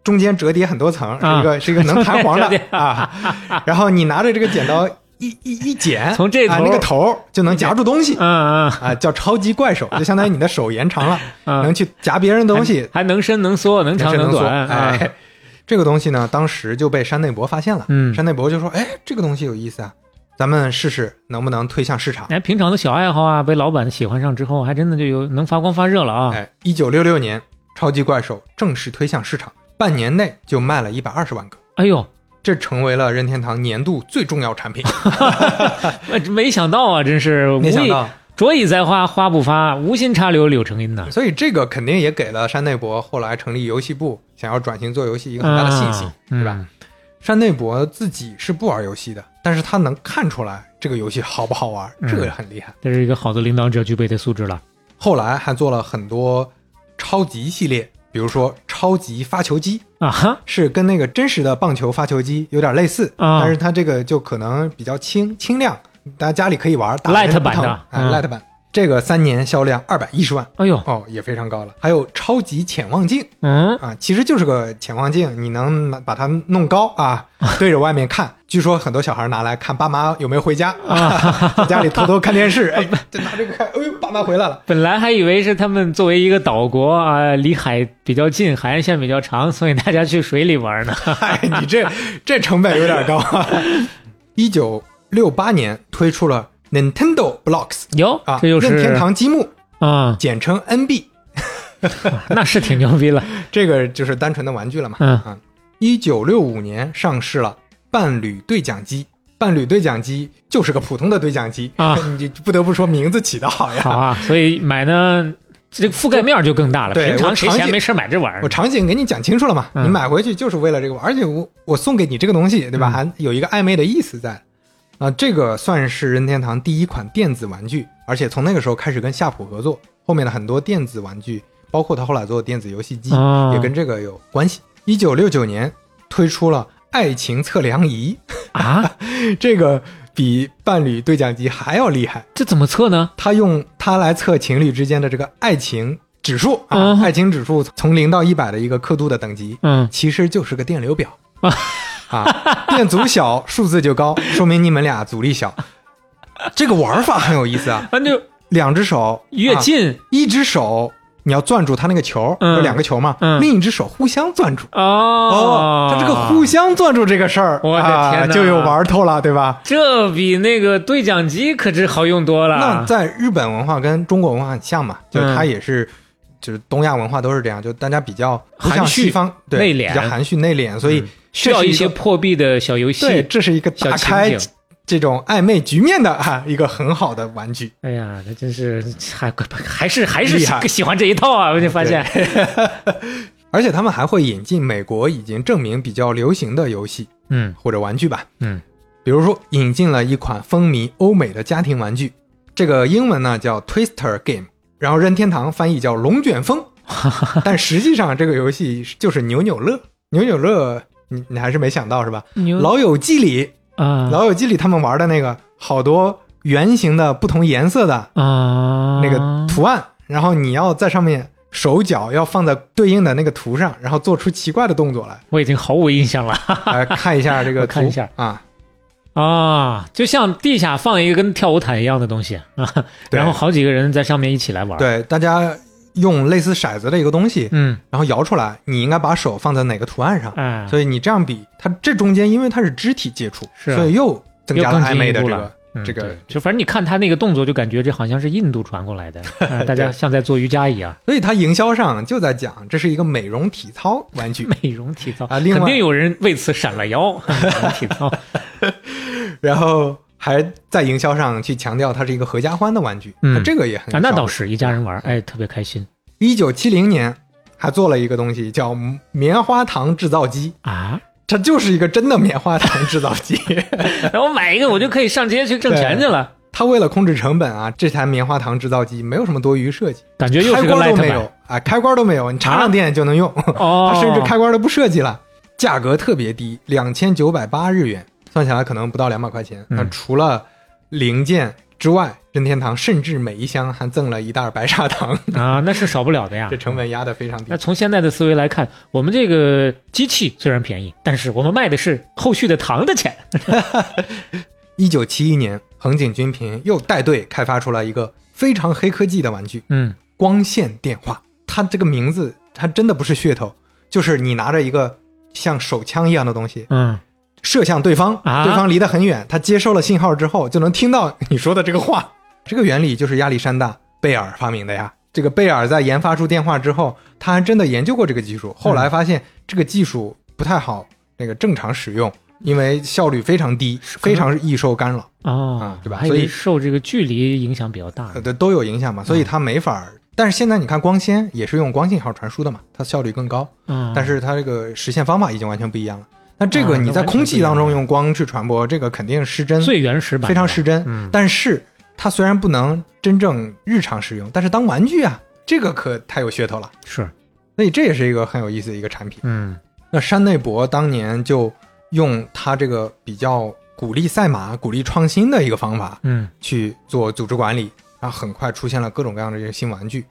中间折叠很多层，是一个、是一个能弹簧的 啊，然后你拿着这个剪刀一一一剪，从这头啊那个头就能夹住东西嗯嗯。啊，叫超级怪手，就相当于你的手延长了，嗯，能去夹别人的东西，还能伸能缩，能长能缩短，啊。哎，这个东西呢，当时就被山内博发现了。嗯。山内博就说：“哎，这个东西有意思啊，咱们试试能不能推向市场。哎，平常的小爱好啊，被老板喜欢上之后，还真的就有能发光发热了啊！哎，一九六六年，超级怪手正式推向市场，半年内就卖了一百二十万个，哎呦，这成为了任天堂年度最重要产品。哈没想到啊，真是没想到，着意栽花花不发，无心插柳柳成荫呐。所以这个肯定也给了山内博后来成立游戏部，想要转型做游戏一个很大的信心，啊吧？嗯山内博自己是不玩游戏的，但是他能看出来这个游戏好不好玩，嗯这个很厉害。这是一个好的领导者具备的素质了。后来还做了很多超级系列，比如说超级发球机，啊哈，是跟那个真实的棒球发球机有点类似，啊。但是它这个就可能比较轻轻量，大家家里可以玩，打 Light 版的哎嗯，light 版。这个三年销量二百一十万哎呦，哦，也非常高了。还有超级潜望镜嗯，啊，其实就是个潜望镜，你能把它弄高啊，对着外面看。据说很多小孩拿来看爸妈有没有回家，啊在家里偷偷看电视，哎，就拿这个看，哎呦，爸妈回来了。本来还以为是他们作为一个岛国啊，离海比较近，海岸线比较长，所以大家去水里玩呢。嗨，你这这成本有点高。一九六八年推出了 Nintendo Blocks 哟啊，，这就是任天堂积木，啊，简称 NB，那是挺牛逼了。这个就是单纯的玩具了嘛。嗯啊，一九六五年上市了伴侣对讲机。伴侣对讲机就是个普通的对讲机啊 你就不得不说名字起得好呀。好啊，所以买呢，这个覆盖面就更大了。对平常谁闲没事买这玩意儿我？场景给你讲清楚了嘛，嗯你买回去就是为了这个玩，而且我我送给你这个东西，对吧？嗯还有一个暧昧的意思在。啊，这个算是任天堂第一款电子玩具，而且从那个时候开始跟夏普合作，后面的很多电子玩具，包括他后来做的电子游戏机，哦也跟这个有关系。一九六九年推出了爱情测量仪，啊，这个比伴侣对讲机还要厉害。这怎么测呢？他用它来测情侣之间的这个爱情指数啊，嗯爱情指数从零到一百的一个刻度的等级，嗯，其实就是个电流表啊，电阻小，数字就高，说明你们俩阻力小。这个玩法很有意思啊，那就两只手啊越近一只手你要攥住它那个球，嗯有两个球嘛，嗯另一只手互相攥住。哦它这个互相攥住这个事儿，我的啊天哪就有玩头了，对吧？这比那个对讲机可是好用多了。那在日本文化跟中国文化很像嘛，就它也是，就是东亚文化都是这样，就大家比较不像含蓄西方对内敛比较含蓄内敛，所以嗯需要一些破壁的小游戏。对，这是一个打开这种暧昧局面的啊一个很好的玩具。哎呀，那真是还还是还是喜欢这一套啊！我就发现，而且他们还会引进美国已经证明比较流行的游戏嗯或者玩具吧，嗯，比如说引进了一款风靡欧美的家庭玩具，这个英文呢叫 Twister Game，然后任天堂翻译叫龙卷风，但实际上这个游戏就是扭扭乐，扭扭乐你你还是没想到是吧？老友记里，啊。老友记里他们玩的那个好多圆形的不同颜色的啊。那个图案，然后你要在上面手脚要放在对应的那个图上，然后做出奇怪的动作来。我已经毫无印象了。来看一下这个图，看一下。啊，啊，就像地下放一个跟跳舞毯一样的东西啊，然后好几个人在上面一起来玩。，对，大家用类似骰子的一个东西，嗯，然后摇出来，你应该把手放在哪个图案上。嗯，所以你这样比，它这中间因为它是肢体接触，所以又增加了暧昧的这个这个就反正你看他那个动作，就感觉这好像是印度传过来的，啊 大家像在做瑜伽一样。所以它营销上就在讲这是一个美容体操玩具，美容体操啊另外肯定有人为此闪了腰。美容体操，然后还在营销上去强调它是一个合家欢的玩具，嗯。这个也很啊，那倒是一家人玩，哎，特别开心。一九七零年还做了一个东西叫棉花糖制造机，啊！它就是一个真的棉花糖制造机。然后买一个，我就可以上街去挣钱去了。他为了控制成本啊，这台棉花糖制造机没有什么多余设计，感觉又开是个关都没有啊，开关都没有，你插上电就能用，哦，它甚至开关都不设计了，价格特别低，两千九百八日元，算下来可能不到两百块钱。嗯那除了零件之外，任天堂甚至每一箱还赠了一袋白砂糖，啊，那是少不了的呀 这。成本压得非常低那。从现在的思维来看，我们这个机器虽然便宜，但是我们卖的是后续的糖的钱。一九七一年，横井军平又带队开发出了一个非常黑科技的玩具嗯，——光线电话。它这个名字，它真的不是噱头，就是你拿着一个像手枪一样的东西，嗯，射向对方，啊对方离得很远，他接收了信号之后，就能听到你说的这个话。这个原理就是亚历山大·贝尔发明的呀。这个贝尔在研发出电话之后，他还真的研究过这个技术，后来发现这个技术不太好，那个正常使用，因为效率非常低，非常易受干扰，哦啊，对吧所以受这个距离影响比较大呃，。对，都有影响嘛，所以它没法儿。但是现在你看光纤也是用光信号传输的嘛，它效率更高，嗯，但是它这个实现方法已经完全不一样了。那这个啊你在空气当中用光去传播，这个肯定失真，最原始版非常失真。嗯但是它虽然不能真正日常使用，但是当玩具啊，这个可太有噱头了。是，所以这也是一个很有意思的一个产品。嗯那山内博当年就用他这个比较鼓励赛马、鼓励创新的一个方法嗯去做组织管理，然后很快出现了各种各样的这些新玩具。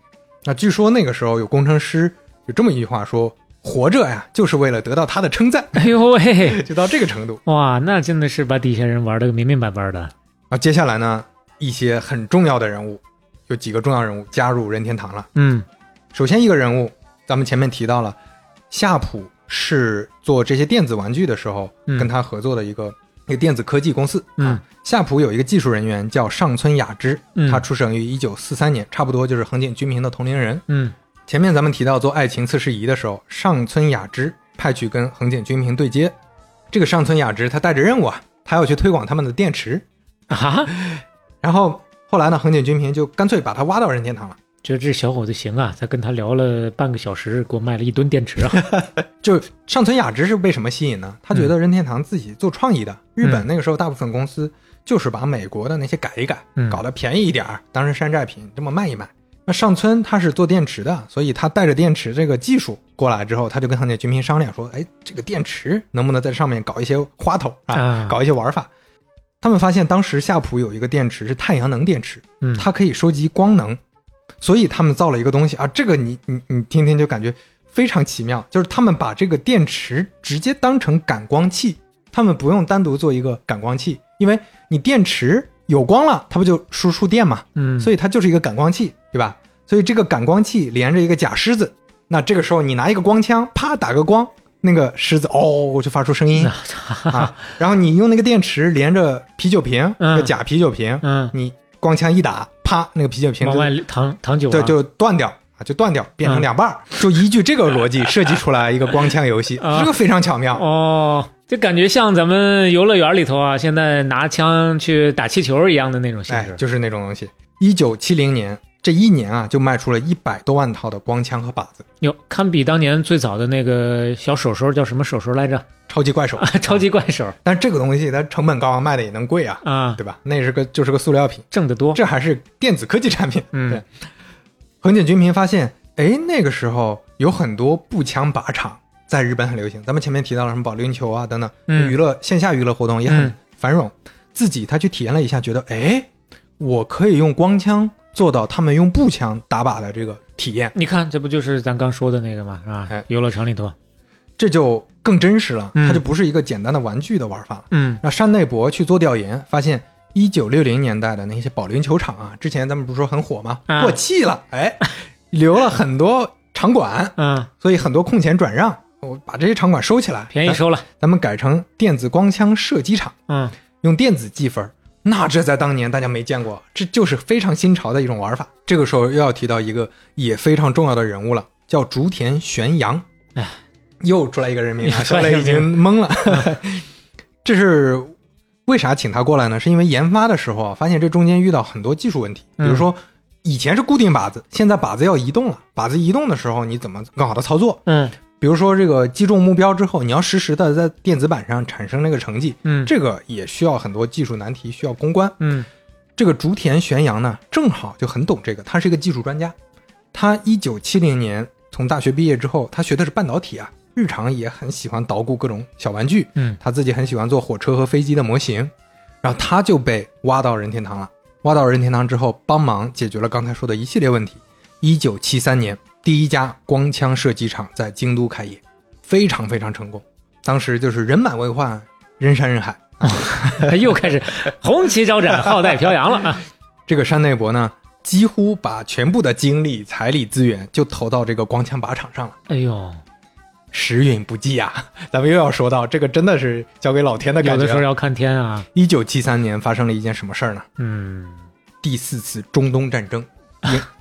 那据说那个时候有工程师有这么一句话说：“活着呀，就是为了得到他的称赞。哎呦喂，” 就到这个程度。哇，那真的是把底下人玩的明明白白的。啊，接下来呢，一些很重要的人物，有几个重要人物加入任天堂了。嗯首先一个人物，咱们前面提到了，夏普是做这些电子玩具的时候，嗯跟他合作的一个一个电子科技公司。嗯啊，夏普有一个技术人员叫上村雅之，嗯他出生于一九四三年，差不多就是横井军平的同龄人。嗯前面咱们提到做爱情测试仪的时候，上村雅之派去跟横井军平对接。这个上村雅之他带着任务啊，他要去推广他们的电池。啊，然后后来呢，横井军平就干脆把他挖到任天堂了。觉得这小伙子行啊，才跟他聊了半个小时，给我卖了一吨电池啊。就上村雅之是被什么吸引呢？他觉得任天堂自己做创意的，日本那个时候大部分公司就是把美国的那些改一改，嗯搞得便宜一点儿，当成山寨品这么卖一卖。那上村他是做电池的，所以他带着电池这个技术过来之后，他就跟横店军民商量说：“哎，这个电池能不能在上面搞一些花头啊，啊搞一些玩法？”他们发现当时夏普有一个电池是太阳能电池，嗯，它可以收集光能，所以他们造了一个东西啊，这个你你你听听就感觉非常奇妙，就是他们把这个电池直接当成感光器，他们不用单独做一个感光器，因为你电池有光了，它不就输出电嘛，嗯，所以它就是一个感光器，对吧？所以这个感光器连着一个假狮子，那这个时候你拿一个光枪，啪打个光，那个狮子哦就发出声音 啊，然后你用那个电池连着啤酒瓶，个假啤酒瓶，嗯，你光枪一打，啪，那个啤酒瓶就往外淌淌酒啊，对就断掉啊，就断掉，变成嗯两半儿。就依据这个逻辑 设计出来一个光枪游戏，啊这个非常巧妙。哦，就感觉像咱们游乐园里头啊，现在拿枪去打气球一样的那种性质，。哎就是那种东西。一九七零年这一年啊，就卖出了一百多万套的光枪和靶子，哟，堪比当年最早的那个小手手叫什么手手来着？超级怪手啊。超级怪手但是这个东西它成本高啊，卖的也能贵啊，啊，对吧？那是个就是个塑料品，挣得多。这还是电子科技产品。嗯对。横井军平发现，哎，那个时候有很多步枪靶场在日本很流行。咱们前面提到了什么保龄球啊等等，嗯娱乐线下娱乐活动也很嗯繁荣。自己他去体验了一下，觉得哎，我可以用光枪做到他们用步枪打靶的这个体验，你看，这不就是咱刚说的那个吗？是吧哎？游乐城里头，这就更真实了。嗯它就不是一个简单的玩具的玩法了。嗯那山内博去做调研，发现一九六零年代的那些保龄球场啊，之前咱们不是说很火吗？啊过气了，哎，留了很多场馆，嗯，所以很多空前转让，我把这些场馆收起来，便宜收了。咱们改成电子光枪射击场，嗯用电子计分。那这在当年大家没见过，这就是非常新潮的一种玩法。这个时候又要提到一个也非常重要的人物了，叫竹田玄阳。哎，又出来一个人名啊，小磊已经懵了。这是为啥请他过来呢？是因为研发的时候啊，发现这中间遇到很多技术问题，比如说以前是固定靶子，现在靶子要移动了。靶子移动的时候，你怎么更好的操作？嗯比如说这个击中目标之后，你要实时的在电子板上产生那个成绩，嗯这个也需要很多技术难题，需要攻关。嗯这个竹田玄阳呢，正好就很懂这个，他是一个技术专家。他一九七零年从大学毕业之后，他学的是半导体啊，日常也很喜欢捣鼓各种小玩具。嗯他自己很喜欢做火车和飞机的模型，然后他就被挖到任天堂了。挖到任天堂之后，帮忙解决了刚才说的一系列问题。一九七三年，第一家光枪射击场在京都开业，非常非常成功。当时就是人满为患，人山人海。嗯，又开始红旗招展，浩带飘扬了啊！这个山内博呢，几乎把全部的精力、财力资源就投到这个光枪靶场上了，哎呦，时运不济啊！咱们又要说到这个，真的是交给老天的感觉。有的时候要看天啊。一九七三年发生了一件什么事儿呢？嗯，第四次中东战争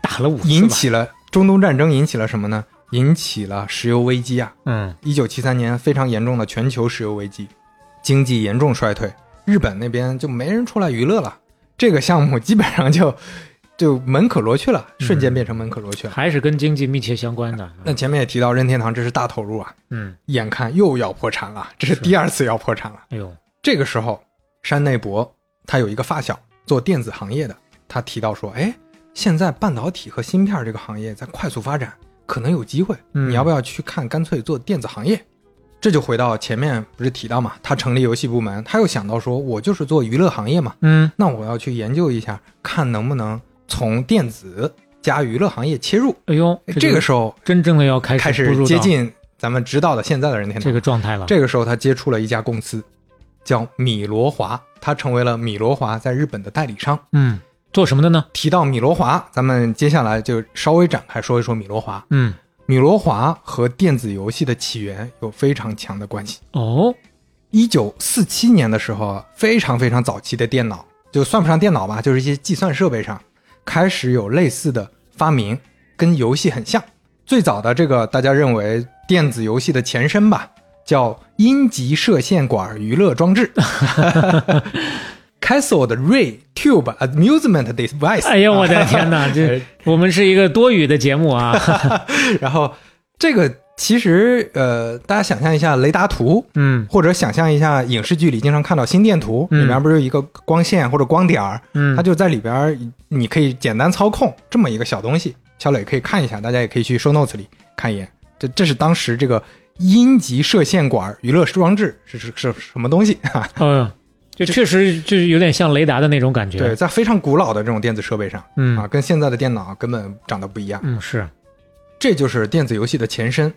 打了五次引起了中东战争引起了什么呢？引起了石油危机啊！嗯一九七三年非常严重的全球石油危机，经济严重衰退，日本那边就没人出来娱乐了，这个项目基本上就 就门可罗雀了，瞬间变成门可罗雀了。还是跟经济密切相关的。那前面也提到任天堂这是大投入啊，嗯，眼看又要破产了，这是第二次要破产了。哎呦，这个时候，山内博他有一个发小做电子行业的，他提到说，哎，现在半导体和芯片这个行业在快速发展，可能有机会，嗯你要不要去看？干脆做电子行业。这就回到前面不是提到嘛，他成立游戏部门，他又想到说，我就是做娱乐行业嘛，嗯那我要去研究一下，看能不能从电子加娱乐行业切入。哎呦，这个时候真正的要开开始始步入到接近咱们知道的现在的任天堂这个状态了。这个时候，他接触了一家公司，叫米罗华，他成为了米罗华在日本的代理商。嗯，做什么的呢？提到米罗华，咱们接下来就稍微展开说一说米罗华。嗯，米罗华和电子游戏的起源有非常强的关系。哦，一九四七年的时候啊，非常非常早期的电脑，就算不上电脑吧，就是一些计算设备上，开始有类似的发明，跟游戏很像。最早的这个，大家认为电子游戏的前身吧，叫阴极射线管娱乐装置 （Castle 的 Ray Tube Amusement Device）。哎呦，我的天哪！这我们是一个多语的节目啊。然后这个其实呃，大家想象一下雷达图，嗯或者想象一下影视剧里经常看到心电图，嗯里面不是有一个光线或者光点儿，嗯，它就在里边儿，你可以简单操控这么一个小东西。小磊可以看一下，大家也可以去 show notes 里看一眼。这这是当时这个阴极射线管娱乐装置是是是什么东西啊？嗯，就确实就是有点像雷达的那种感觉。对，，在非常古老的这种电子设备上嗯啊，跟现在的电脑根本长得不一样。嗯是，这就是电子游戏的前身。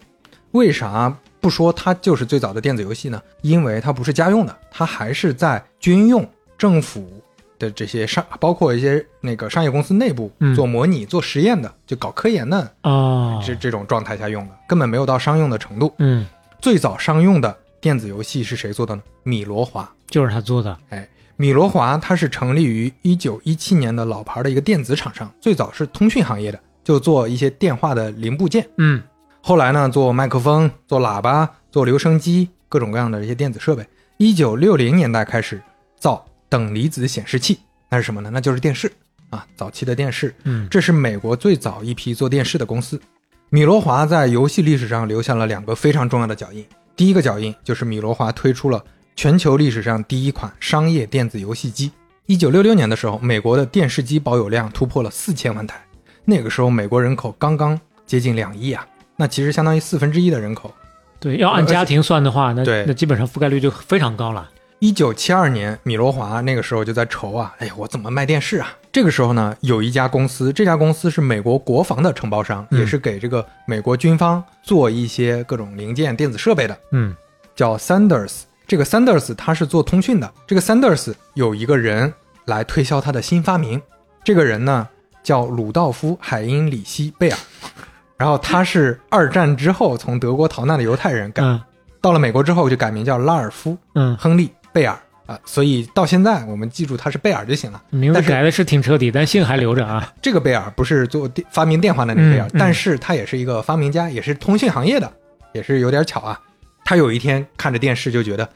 为啥不说它就是最早的电子游戏呢？因为它不是家用的，它还是在军用、政府的这些商，包括一些那个商业公司内部嗯做模拟、做实验的，就搞科研的哦，这这种状态下用的，根本没有到商用的程度。嗯，最早商用的电子游戏是谁做的呢？米罗华。就是他做的。哎米罗华它是成立于一九一七年的老牌的一个电子厂商，最早是通讯行业的，就做一些电话的零部件。嗯后来呢，做麦克风、做喇叭、做留声机，各种各样的一些电子设备。一九六零年代开始造等离子显示器，那是什么呢？那就是电视啊，早期的电视。嗯这是美国最早一批做电视的公司。米罗华在游戏历史上留下了两个非常重要的脚印。第一个脚印就是米罗华推出了全球历史上第一款商业电子游戏机。一九六六年的时候，美国的电视机保有量突破了四千万台，那个时候美国人口刚刚接近两亿啊，那其实相当于四分之一的人口。对，要按家庭算的话，那对那基本上覆盖率就非常高了。一九七二年，米罗华那个时候就在愁啊，哎呀，我怎么卖电视啊？这个时候呢，有一家公司，这家公司是美国国防的承包商，嗯也是给这个美国军方做一些各种零件、电子设备的，嗯叫 Sanders。这个 Sanders 他是做通讯的，这个 Sanders 有一个人来推销他的新发明，这个人呢叫鲁道夫·海因里希·贝尔，然后他是二战之后从德国逃难的犹太人，改、嗯到了美国之后就改名叫拉尔夫。嗯，亨利·贝尔啊，所以到现在我们记住他是贝尔就行了。名字改的是挺彻底，但姓还留着啊。这个贝尔不是做电发明电话的那个贝尔，嗯嗯但是他也是一个发明家，也是通讯行业的，也是有点巧啊。他有一天看着电视就觉得，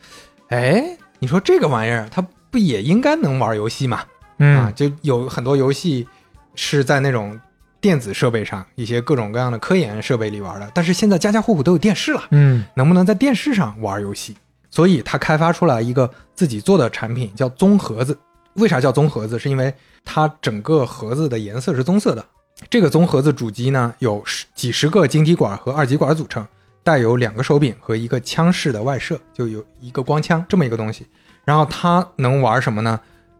哎，你说这个玩意儿，它不也应该能玩游戏吗？啊，嗯就有很多游戏是在那种电子设备上，一些各种各样的科研设备里玩的，但是现在家家户户都有电视了。嗯能不能在电视上玩游戏？所以他开发出来一个自己做的产品，叫棕盒子。为啥叫棕盒子？是因为它整个盒子的颜色是棕色的。这个棕盒子主机呢，有十几十个晶体管和二极管组成，带有两个手柄和一个枪式的外设，就有一个光枪这么一个东西。然后它能玩什么呢？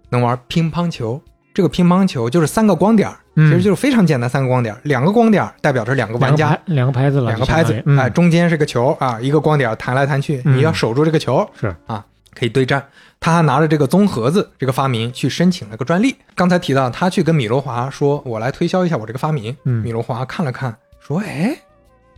能玩乒乓球。这个乒乓球就是三个光点儿，其嗯实就是非常简单，三个光点儿，两个光点儿代表着两个玩家，两个拍子了，两个拍子哎，嗯中间是个球啊，一个光点弹来弹去，嗯你要守住这个球是啊，可以对战。他还拿着这个棕盒子这个发明去申请了个专利。刚才提到他去跟米罗华说：“我来推销一下我这个发明。”嗯米罗华看了看，说：“哎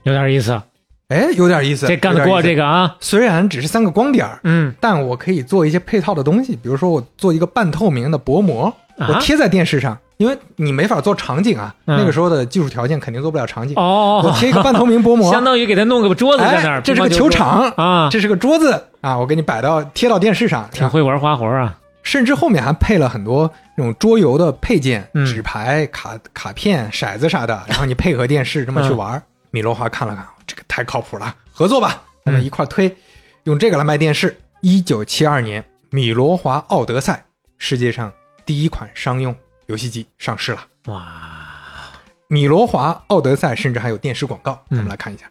有点意思，哎，有点意思，这干得过这个。啊？虽然只是三个光点儿，嗯但我可以做一些配套的东西，比如说我做一个半透明的薄膜，啊我贴在电视上，因为你没法做场景啊，嗯。那个时候的技术条件肯定做不了场景。哦，我贴一个半透明薄膜，相当于给他弄个桌子在那儿，哎，这是个球场啊，这是个桌子啊，我给你摆到贴到电视上，挺会玩花活啊。甚至后面还配了很多那种桌游的配件，嗯。纸牌、卡卡片、骰子啥的，然后你配合电视这么去玩。米罗华看了看，这个太靠谱了，合作吧，咱们一块儿推，用这个来卖电视。一九七二年，米罗华奥德赛世界上第一款商用游戏机上市了。哇，米罗华奥德赛甚至还有电视广告，咱们来看一下。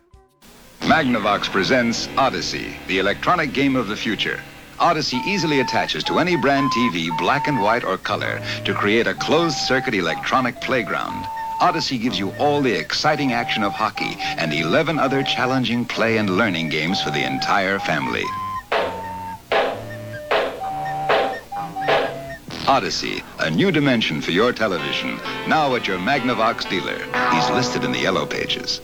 Magnavox presents Odyssey, the electronic game of the future. Odyssey easily attaches to any brand TV, black and white or color, to create a closed circuit electronic playground. Odyssey gives you all the exciting action of hockey and 11 other challenging play and learning games for the entire family. Odyssey, a new dimension for your television, now at your Magnavox dealer. He's listed in the yellow pages.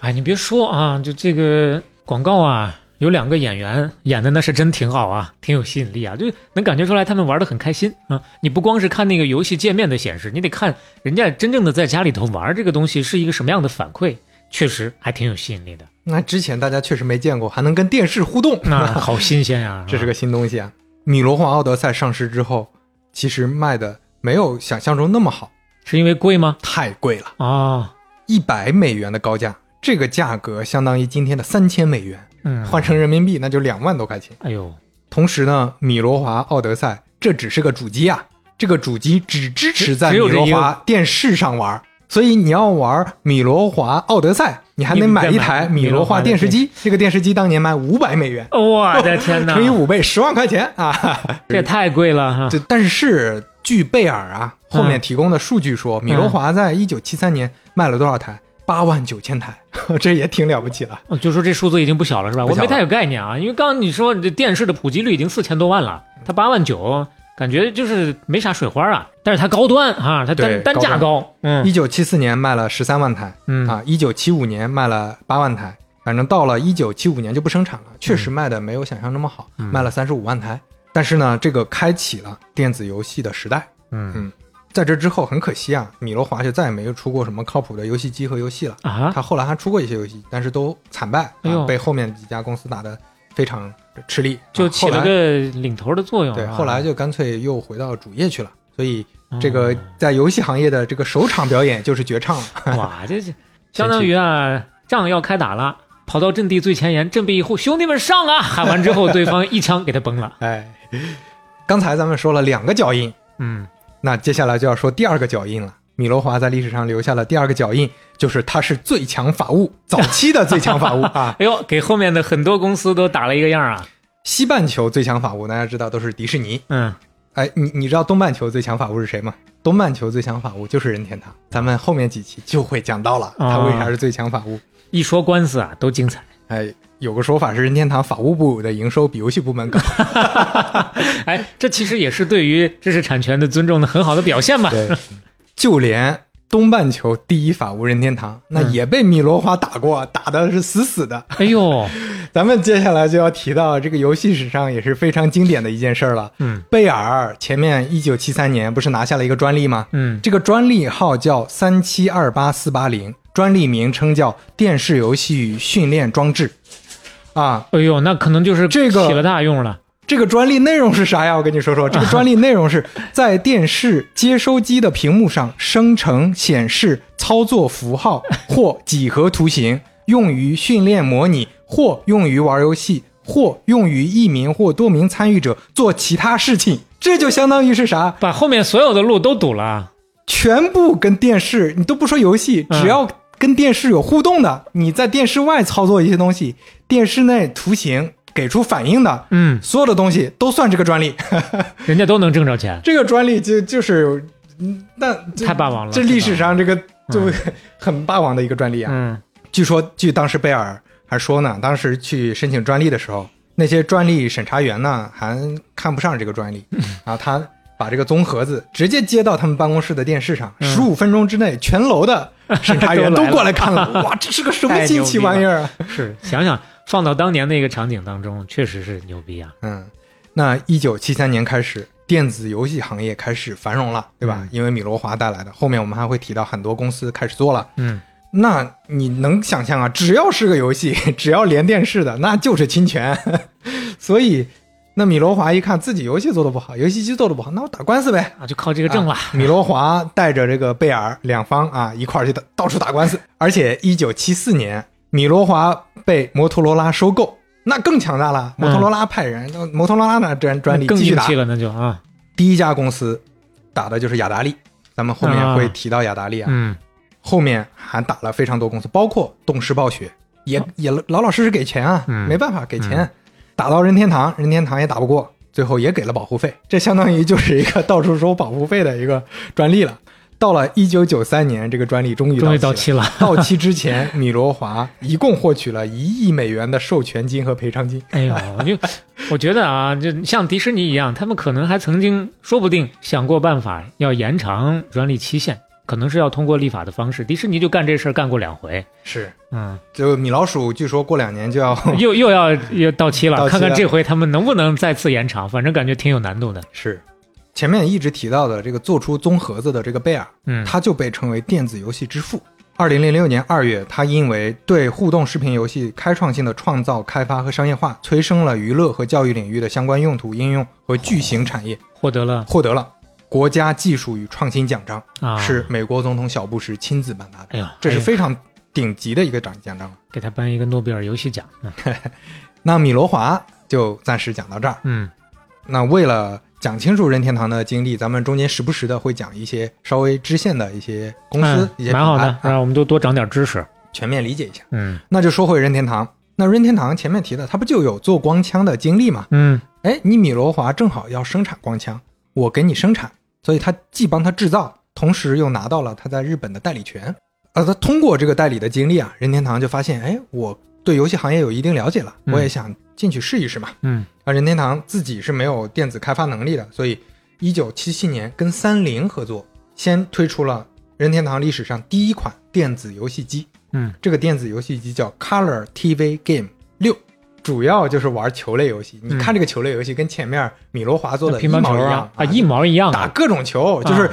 哎，你别说啊，就这个广告啊，有两个演员演的那是真挺好啊，挺有吸引力啊，就能感觉出来他们玩的很开心啊。你不光是看那个游戏界面的显示，你得看人家真正的在家里头玩这个东西是一个什么样的反馈，确实还挺有吸引力的。那之前大家确实没见过，还能跟电视互动，那好新鲜呀、这是个新东西啊！米罗华奥德赛上市之后，其实卖的没有想象中那么好，是因为贵吗？太贵了，啊，一百美元的高价这个价格相当于今天的三千美元，嗯，换成人民币那就两万多块钱。哎呦，同时呢，米罗华奥德赛这只是个主机啊，这个主机只支持在米罗华电视上玩，所以你要玩米罗华奥德赛，你还得买一台米罗华电视机。这个电视机当年卖五百美元，我的天哪，乘以五倍，十万块钱啊！这也太贵了哈！这但是据贝尔啊后面嗯提供的数据说，米罗华在一九七三年卖了多少台？八万九千台，这也挺了不起了。哦就说这数字已经不小了是吧？我没太有概念啊，因为刚刚你说这电视的普及率已经四千多万了，它八万九，感觉就是没啥水花啊。但是它高端啊，它单单价高，嗯一九七四年卖了十三万台，嗯啊，一九七五年卖了八万台，反正到了一九七五年就不生产了，确嗯实卖的没有想象那么好，卖了三十五万台。但是呢，这个开启了电子游戏的时代。嗯在这之后，很可惜啊，米罗华就再也没有出过什么靠谱的游戏机和游戏了。啊，他后来还出过一些游戏，但是都惨败，被后面几家公司打得非常吃力，啊就起了个领头的作用。对，啊后来就干脆又回到主业去了。所以这哦个在游戏行业的这个首场表演就是绝唱了。哇，这这相当于啊，仗要开打了，跑到阵地最前沿，阵地以后，兄弟们上啊！喊完之后，对方一枪给他崩了。哎，刚才咱们说了两个脚印，嗯，那接下来就要说第二个脚印了。米罗华在历史上留下了第二个脚印，就是他是最强法务，早期的最强法务 啊。哎呦，给后面的很多公司都打了一个样啊。西半球最强法务大家知道都是迪士尼，嗯，哎，你你知道东半球最强法务是谁吗？东半球最强法务就是任天堂，咱们后面几期就会讲到了，他为啥是最强法务。一说官司啊，都精彩。哎，有个说法是任天堂法务部的营收比游戏部门高。哎，这其实也是对于知识产权的尊重的很好的表现嘛。对，就连东半球第一法无人天堂，那嗯也被米罗华打过，打的是死死的。哎呦，咱们接下来就要提到这个游戏史上也是非常经典的一件事儿了。嗯贝尔前面一九七三年不是拿下了一个专利吗？嗯，这个专利号叫三七二八四八零，专利名称叫电视游戏与训练装置。啊，哎呦，那可能就是这个起了大用了。这个专利内容是啥呀？我跟你说说，这个专利内容是在电视接收机的屏幕上生成、显示操作符号 或几何图形，用于训练模拟，或用于玩游戏，或用于一名或多名参与者做其他事情。这就相当于是啥？把后面所有的路都堵了。全部跟电视，你都不说游戏，嗯只要跟电视有互动的，你在电视外操作一些东西，电视内图形给出反应的，嗯，所有的东西都算这个专利。人家都能挣着钱。这个专利就就是，嗯那太霸王了这历史上这个就嗯很霸王的一个专利啊。嗯据说，据当时贝尔还说呢，当时去申请专利的时候，那些专利审查员呢还看不上这个专利，然后他把这个棕盒子直接接到他们办公室的电视上，嗯十五分钟之内，全楼的审查员 都过来看了。哇，这是个什么新奇玩意儿啊！是想想放到当年那个场景当中，确实是牛逼啊。嗯，那一九七三年开始，电子游戏行业开始繁荣了，对吧？嗯因为米罗华带来的，后面我们还会提到很多公司开始做了。嗯，那你能想象啊？只要是个游戏，只要连电视的，那就是侵权。所以，那米罗华一看自己游戏做的不好，游戏机做的不好，那我打官司呗。啊，就靠这个挣了。啊米罗华带着这个贝尔两方啊一块儿去打到处打官司，而且一九七四年，米罗华被摩托罗拉收购，那更强大了。摩托罗拉派人，摩托罗拉那专专利继续打更硬气。了，那就啊，第一家公司打的就是雅达利，咱们后面会提到雅达利啊。嗯，后面还打了非常多公司，包括动视暴雪，也也老老实实给钱啊，嗯没办法给钱。打到任天堂，任天堂也打不过，最后也给了保护费，这相当于就是一个到处收保护费的一个专利了。到了一九九三年，这个专利终于终于到到期了。到期之前，米罗华一共获取了一亿美元的授权金和赔偿金。哎呦，就 我觉得啊，就像迪士尼一样，他们可能还曾经说不定想过办法要延长专利期限，可能是要通过立法的方式。迪士尼就干这事儿干过两回，是，嗯，就米老鼠，据说过两年就要又又要又到期了，到期了看看这回他们能不能再次延长，反正感觉挺有难度的。是。前面一直提到的这个做出棕盒子的这个贝尔，嗯，他就被称为电子游戏之父。二零零六年二月，他因为对互动视频游戏开创性的创造、开发和商业化，催生了娱乐和教育领域的相关用途、应用和巨型产业，获得了获得了国家技术与创新奖章，啊，是美国总统小布什亲自颁发的。哎呀，这是非常顶级的一个奖奖章了。给他颁一个诺贝尔游戏奖。嗯 那米罗华就暂时讲到这儿。嗯那为了讲清楚任天堂的经历，咱们中间时不时的会讲一些稍微支线的一些公司、嗯一些蛮好的，啊我们就多长点知识。全面理解一下。嗯那就说回任天堂，那任天堂前面提的，他不就有做光枪的经历吗？嗯哎，你米罗华正好要生产光枪，我给你生产，所以他既帮他制造，同时又拿到了他在日本的代理权。呃，他通过这个代理的经历啊，任天堂就发现，哎，我对游戏行业有一定了解了，嗯我也想进去试一试嘛。嗯啊，任天堂自己是没有电子开发能力的，所以一九七七年跟三菱合作，先推出了任天堂历史上第一款电子游戏机。嗯这个电子游戏机叫 Color TV Game 六，主要就是玩球类游戏。你看这个球类游戏跟前面米罗华做的一乒乓球毛一样啊啊，一毛一样，打各种球，就是、啊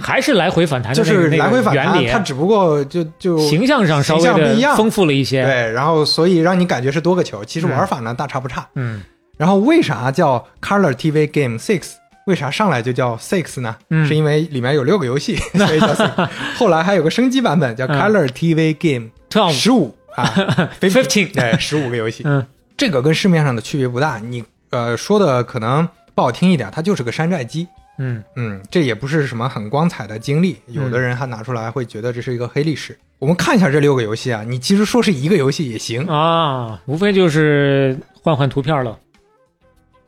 还是来回反弹的就是来回反弹，原理，它只不过就就形象上稍微丰富了一些。对，然后所以让你感觉是多个球，其实玩法呢、大差不差。嗯然后为啥叫 Color TV Game Six？为啥上来就叫 Six 呢？嗯是因为里面有六个游戏，所以叫 Six。后来还有个升级版本叫嗯 Color TV Game，twelve 十五啊 Fifteen 对，十五个游戏。嗯这个跟市面上的区别不大。你呃说的可能不好听一点，它就是个山寨机。嗯嗯，这也不是什么很光彩的经历，有的人还拿出来会觉得这是一个黑历史。我们看一下这六个游戏啊，你其实说是一个游戏也行，啊，无非就是换换图片了。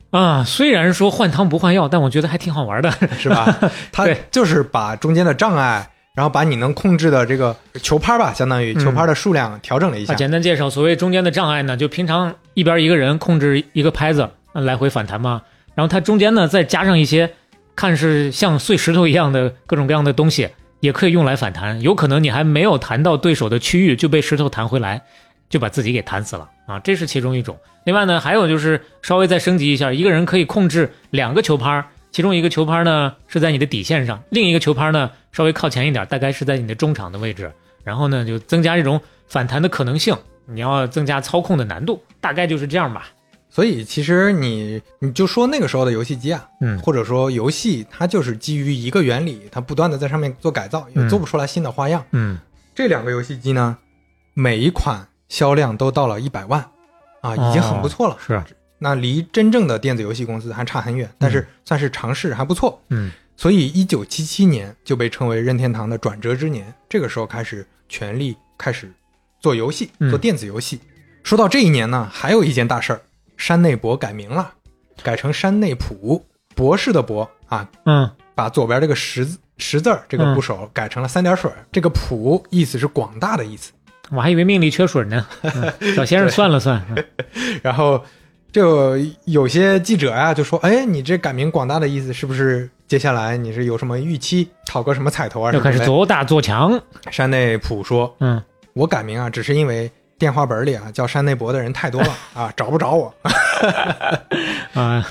啊，虽然说换汤不换药，但我觉得还挺好玩的。是吧？它对就是把中间的障碍，然后把你能控制的这个球拍吧，相当于嗯球拍的数量调整了一下。啊，简单介绍，所谓中间的障碍呢，就平常一边一个人控制一个拍子，呃来回反弹嘛，然后它中间呢再加上一些看似像碎石头一样的各种各样的东西，也可以用来反弹。有可能你还没有弹到对手的区域，就被石头弹回来，就把自己给弹死了啊，这是其中一种。另外呢，还有就是稍微再升级一下，一个人可以控制两个球拍，其中一个球拍呢是在你的底线上，另一个球拍呢稍微靠前一点，大概是在你的中场的位置。然后呢，就增加这种反弹的可能性。你要增加操控的难度，大概就是这样吧。所以其实你你就说那个时候的游戏机啊，嗯或者说游戏，它就是基于一个原理，它不断的在上面做改造，也嗯做不出来新的花样。嗯这两个游戏机呢，每一款销量都到了一百万啊，已经很不错了。是，那离真正的电子游戏公司还差很远，但是算是尝试还不错。嗯所以，一九七七年就被称为任天堂的转折之年。这个时候开始全力开始做游戏，嗯做电子游戏。说到这一年呢，还有一件大事儿，山内博改名了，改成山内普，博士的博啊，嗯把左边这个十字十字儿这个部首改成了三点水儿，这个普意思是广大的意思。我还以为命里缺水呢。嗯小先生算了算，嗯 然后就有些记者呀、就说：“哎，你这改名广大的意思是不是接下来你是有什么预期，讨个什么彩头啊什要开始？”做大做强。山内普说嗯：“我改名啊，只是因为电话本里啊叫山内博的人太多了 啊，找不着我。啊，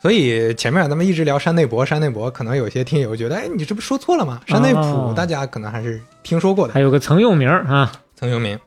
所以前面咱们一直聊山内博，山内博，可能有些听友觉得，哎，你这不说错了吗？山内溥哦大家可能还是听说过的还，有个曾用名啊。曾用名。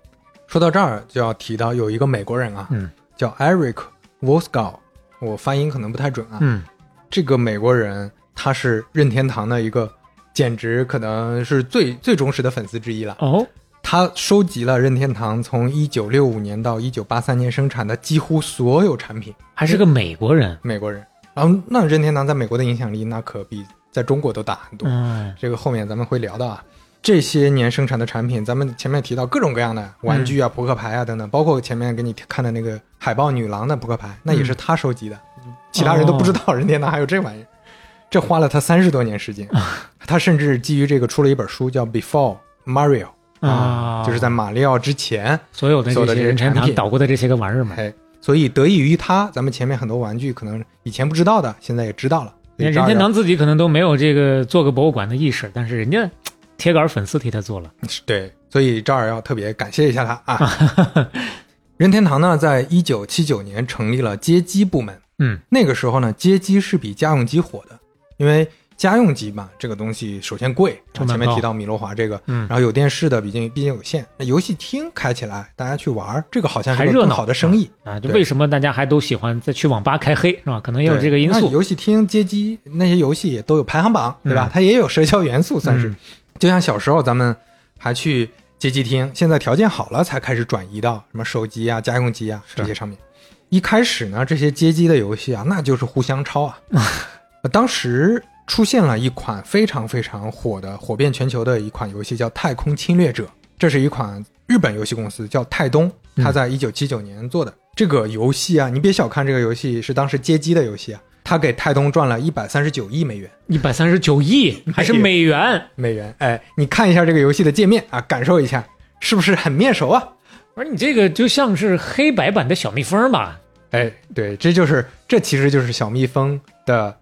说到这儿就要提到有一个美国人啊，嗯叫 Eric Vosgau，我发音可能不太准啊。嗯这个美国人他是任天堂的一个，简直可能是最最忠实的粉丝之一了。哦他收集了任天堂从一九六五年到一九八三年生产的几乎所有产品，还是个美国人。美国人。然后那任天堂在美国的影响力那可比在中国都大很多。嗯这个后面咱们会聊到啊。这些年生产的产品，咱们前面提到各种各样的玩具啊、扑克牌啊等等，包括前面给你看的那个海豹女郎的扑克牌，那也是他收集的，其他人都不知道任天堂还有这玩意儿。这花了他三十多年时间，他甚至基于这个出了一本书，叫《Before Mario》啊就是在马里奥之前。所有的这些这些任天堂产品捣鼓的这些个玩意儿嘛，哎，所以得益于他，咱们前面很多玩具可能以前不知道的，现在也知道了。任天堂自己可能都没有这个做个博物馆的意识，但是人家铁杆粉丝替他做了。对，所以这儿要特别感谢一下他啊。任天堂呢，在一九七九年成立了街机部门。嗯那个时候呢，街机是比家用机火的，因为家用机嘛，这个东西首先贵，前面提到米罗华这个，嗯然后有电视的毕竟毕竟有限，那游戏厅开起来，大家去玩儿，这个好像是还热闹好的生意。啊，就为什么大家还都喜欢再去网吧开黑是吧？可能也有这个因素。那游戏厅、街机那些游戏也都有排行榜，对吧？嗯它也有社交元素，算是。嗯就像小时候咱们还去街机厅，现在条件好了才开始转移到什么手机啊、家用机啊这些上面。一开始呢，这些街机的游戏啊，那就是互相抄啊。呃 当时出现了一款非常非常火的、火遍全球的一款游戏，叫《太空侵略者》。这是一款日本游戏公司叫泰东，它在一九七九年做的、这个游戏啊，你别小看这个游戏，是当时街机的游戏啊，它给泰东赚了一百三十九亿美元。一百三十九亿还是美元？美元，哎，你看一下这个游戏的界面啊，感受一下，是不是很面熟啊？不是你这个就像是黑白版的小蜜蜂吧？哎，对，这就是这其实就是小蜜蜂的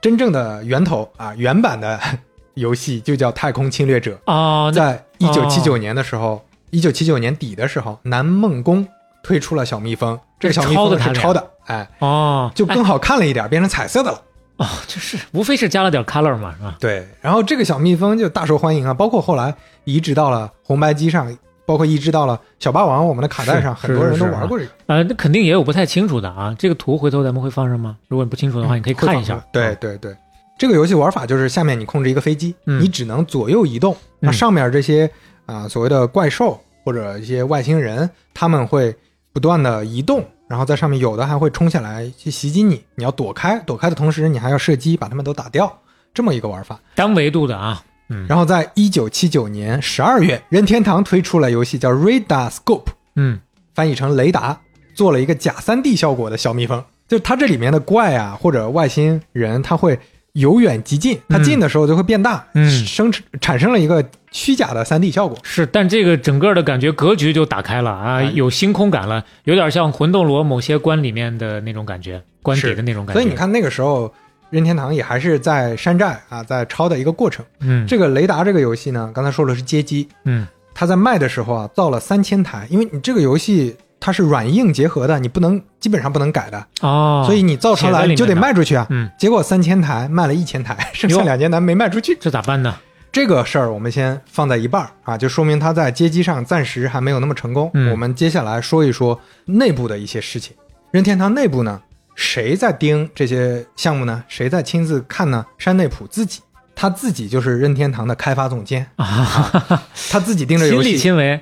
真正的源头啊，原版的 游戏就叫《太空侵略者》。啊，那在一九七九年的时候，一九七九年底的时候，南梦宫推出了小蜜蜂，这个小蜜蜂是抄的，哎，哦，就更好看了一点，变成彩色的了。哦，就是无非是加了点 color 嘛，是吧？对，然后这个小蜜蜂就大受欢迎啊，包括后来移植到了红白机上，包括移植到了小霸王我们的卡带上，很多人都玩过这个。呃，那肯定也有不太清楚的啊。这个图回头咱们会放上吗？如果你不清楚的话，你可以看一下。对对对，这个游戏玩法就是下面你控制一个飞机，嗯你只能左右移动。那上面这些啊、所谓的怪兽或者一些外星人，他们会不断的移动，然后在上面有的还会冲下来去袭击你，你要躲开，躲开的同时你还要射击把他们都打掉，这么一个玩法。单维度的啊，嗯然后在一九七九年十二月，任天堂推出了游戏叫 Radar Scope，嗯翻译成雷达，做了一个假三 D 效果的小蜜蜂。就它这里面的怪啊或者外星人，它会由远及近，它近的时候就会变大，嗯生产生了一个虚假的三 D 效果。是，但这个整个的感觉格局就打开了啊，哎有星空感了，有点像魂斗罗某些关里面的那种感觉，关底的那种感觉。所以你，看那个时候，任天堂也还是在山寨啊，在抄的一个过程。嗯，这个雷达这个游戏呢，刚才说了是街机，嗯它在卖的时候啊，造了三千台，因为你这个游戏它是软硬结合的，你不能基本上不能改的，哦，所以你造出来你就得卖出去啊。嗯，结果三千台卖了一千台，剩下哟两千台没卖出去。这咋办呢？这个事儿我们先放在一半儿啊，就说明它在街机上暂时还没有那么成功。嗯我们接下来说一说内部的一些事情。任天堂内部呢，谁在盯这些项目呢？谁在亲自看呢？山内普自己，他自己就是任天堂的开发总监，啊，他自己盯着游戏。亲为，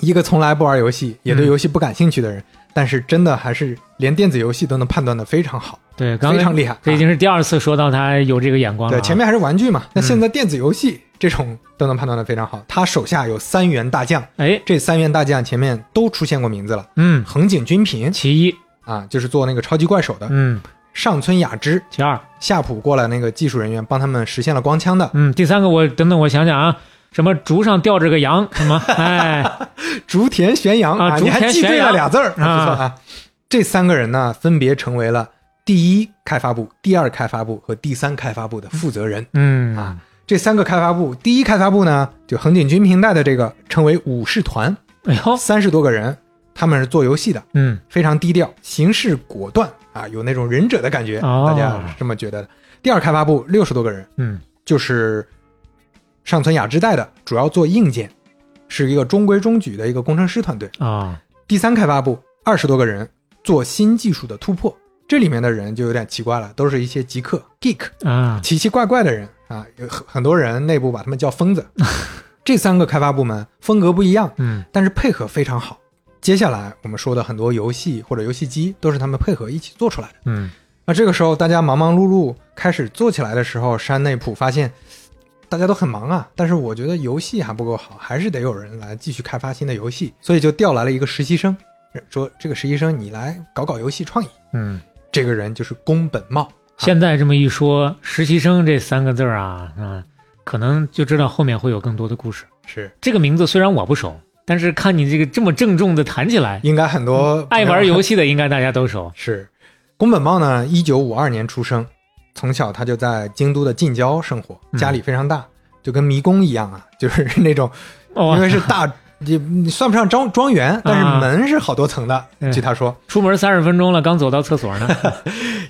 一个从来不玩游戏，也对游戏不感兴趣的人，但是真的还是连电子游戏都能判断的非常好，对，非常厉害。这已啊经是第二次说到他有这个眼光了、啊。对，前面还是玩具嘛，那嗯现在电子游戏这种都能判断的非常好。他手下有三员大将，哎，这三员大将前面都出现过名字了，嗯，横井军平其一，啊，就是做那个超级怪手的；嗯，上村雅之、其二，夏普过来那个技术人员帮他们实现了光枪的；嗯，第三个我等等我想想啊，什么竹上吊着个羊，什么，哎，竹田玄阳啊你还记对竹田玄阳了俩字儿，不错啊啊。这三个人呢，分别成为了第一开发部、第二开发部和第三开发部的负责人。嗯啊，这三个开发部，第一开发部呢，就横井军平带的这个称为武士团，哎呦，三十多个人，他们是做游戏的，嗯非常低调，行事果断啊，有那种忍者的感觉，哦大家是这么觉得的。第二开发部六十多个人，嗯就是上村雅之带的，主要做硬件，是一个中规中矩的一个工程师团队。啊，第三开发部二十多个人，做新技术的突破。这里面的人就有点奇怪了，都是一些极客 geek，啊，奇奇怪怪的人啊，有很很多人内部把他们叫疯子。这三个开发部门风格不一样，嗯但是配合非常好。接下来我们说的很多游戏或者游戏机都是他们配合一起做出来的。嗯那这个时候大家忙忙碌碌开始做起来的时候，山内普发现大家都很忙啊，但是我觉得游戏还不够好，还是得有人来继续开发新的游戏，所以就调来了一个实习生，说这个实习生你来搞搞游戏创意。嗯，这个人就是宫本茂，现在这么一说，实习生这三个字儿啊，嗯，可能就知道后面会有更多的故事。是这个名字虽然我不熟，但是看你这个这么郑重的谈起来，应该很多爱玩游戏。的应该大家都熟。是，宫本茂呢，一九五二年出生，从小他就在京都的近郊生活，嗯家里非常大，就跟迷宫一样啊，就是那种 哦因为是大，你你算不上庄庄园，但是啊门是好多层的。嗯据他说，出门三十分钟了，刚走到厕所呢。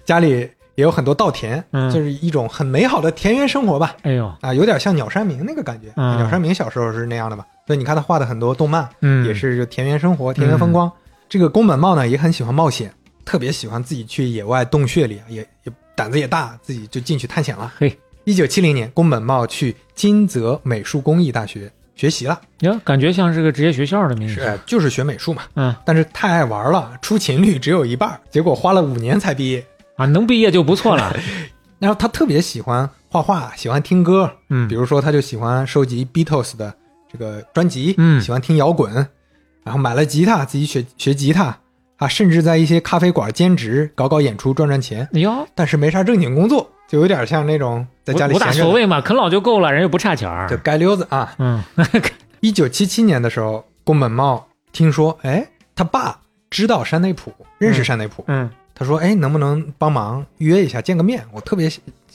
家里也有很多稻田，嗯就是一种很美好的田园生活吧。哎呦，啊，有点像鸟山明那个感觉。嗯鸟山明小时候是那样的嘛，所以你看他画的很多动漫，嗯，也是就田园生活、田园风光。这个宫本茂呢，也很喜欢冒险，特别喜欢自己去野外洞穴里啊，也也胆子也大，自己就进去探险了。嘿，一九七零年，宫本茂去金泽美术工艺大学学习了，呀，感觉像是个职业学校的名字。是就是学美术嘛。嗯但是太爱玩了，出勤率只有一半，结果花了五年才毕业。啊，能毕业就不错了。然后他特别喜欢画画，喜欢听歌，嗯比如说他就喜欢收集 Beatles 的这个专辑，嗯。喜欢听摇滚，然后买了吉他自己学学吉他啊，甚至在一些咖啡馆兼职搞搞演出赚赚钱，哎呦，但是没啥正经工作，就有点像那种在家里无无大闲着的所谓嘛，啃老就够了，人又不差钱儿。就。街溜子啊。嗯，一九七七年的时候，宫本茂听说，哎，他爸知道山内溥，认识山内溥，嗯他说：“哎，能不能帮忙约一下，见个面？我特别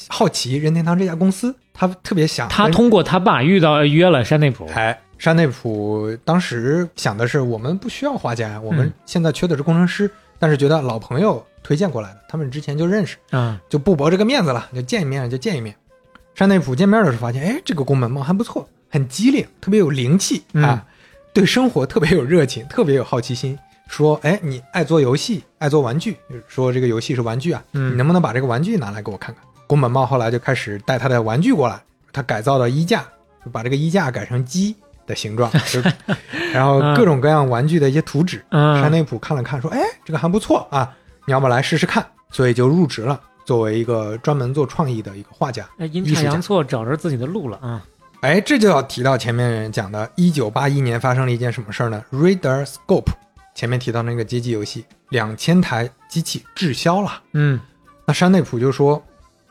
好奇任天堂这家公司，他特别想他通过他爸遇到约了山内溥。哎，山内溥当时想的是，我们不需要画家，我们嗯现在缺的是工程师，但是觉得老朋友推荐过来的，他们之前就认识，嗯，就不驳这个面子了，就见一面就见一面。山内溥见面的时候发现，哎，这个宫本茂还不错，很机灵，特别有灵气嗯啊，对生活特别有热情，特别有好奇心。说，哎，你爱做游戏，爱做玩具，说这个游戏是玩具啊，嗯你能不能把这个玩具拿来给我看看？宫本茂后来就开始带他的玩具过来，他改造的衣架，就把这个衣架改成鸡的形状，就然后各种各样玩具的一些图纸。嗯山内溥看了看，说：“哎，这个还不错啊，你要不来试试看？”所以就入职了，作为一个专门做创意的一个画家。哎，阴差阳错找着自己的路了啊。哎，这就要提到前面讲的，一九八一年发生了一件什么事儿呢？Radar Scope，前面提到那个街机游戏，两千台机器滞销了。嗯那山内溥就说：“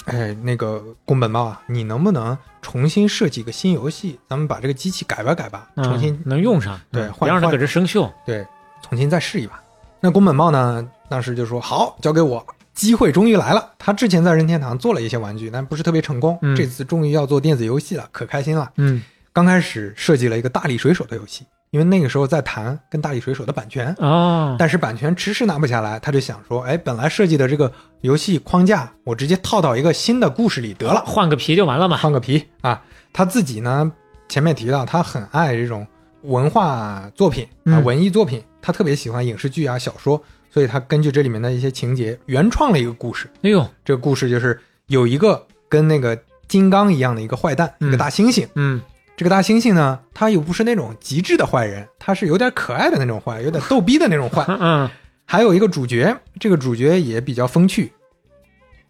哎，那个宫本茂啊，你能不能重新设计一个新游戏？咱们把这个机器改吧改吧，重新嗯能用上，对别让它搁这生锈。对，重新再试一把。那宫本茂呢，当时就说好，交给我，机会终于来了。他之前在任天堂做了一些玩具，但不是特别成功，嗯这次终于要做电子游戏了，可开心了。嗯刚开始设计了一个大力水手的游戏，因为那个时候在谈跟大力水手的版权，啊，但是版权迟迟拿不下来，他就想说，哎，本来设计的这个游戏框架，我直接套到一个新的故事里得了，换个皮就完了嘛。换个皮啊。他自己呢，前面提到他很爱这种文化作品啊，嗯文艺作品，他特别喜欢影视剧啊、小说，所以他根据这里面的一些情节，原创了一个故事。哎呦，这个故事就是有一个跟那个金刚一样的一个坏蛋，嗯一个大猩猩。嗯这个大猩猩呢，他又不是那种极致的坏人，他是有点可爱的那种坏，有点逗逼的那种坏。嗯嗯还有一个主角，这个主角也比较风趣，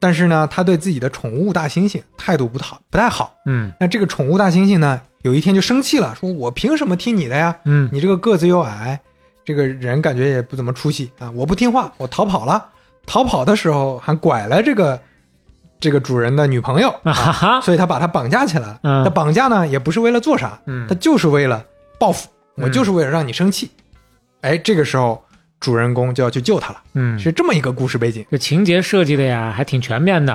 但是呢，他对自己的宠物大猩猩态度不好，不太好。嗯那这个宠物大猩猩呢，有一天就生气了，说我凭什么听你的呀？嗯你这个个子又矮，这个人感觉也不怎么出息啊！我不听话，我逃跑了。逃跑的时候还拐了这个这个主人的女朋友所以他把他绑架起来了。嗯。他绑架呢，也不是为了做啥，嗯他就是为了报复，我嗯就是为了让你生气。哎，这个时候主人公就要去救他了，嗯，是这么一个故事背景。这情节设计的呀，还挺全面的。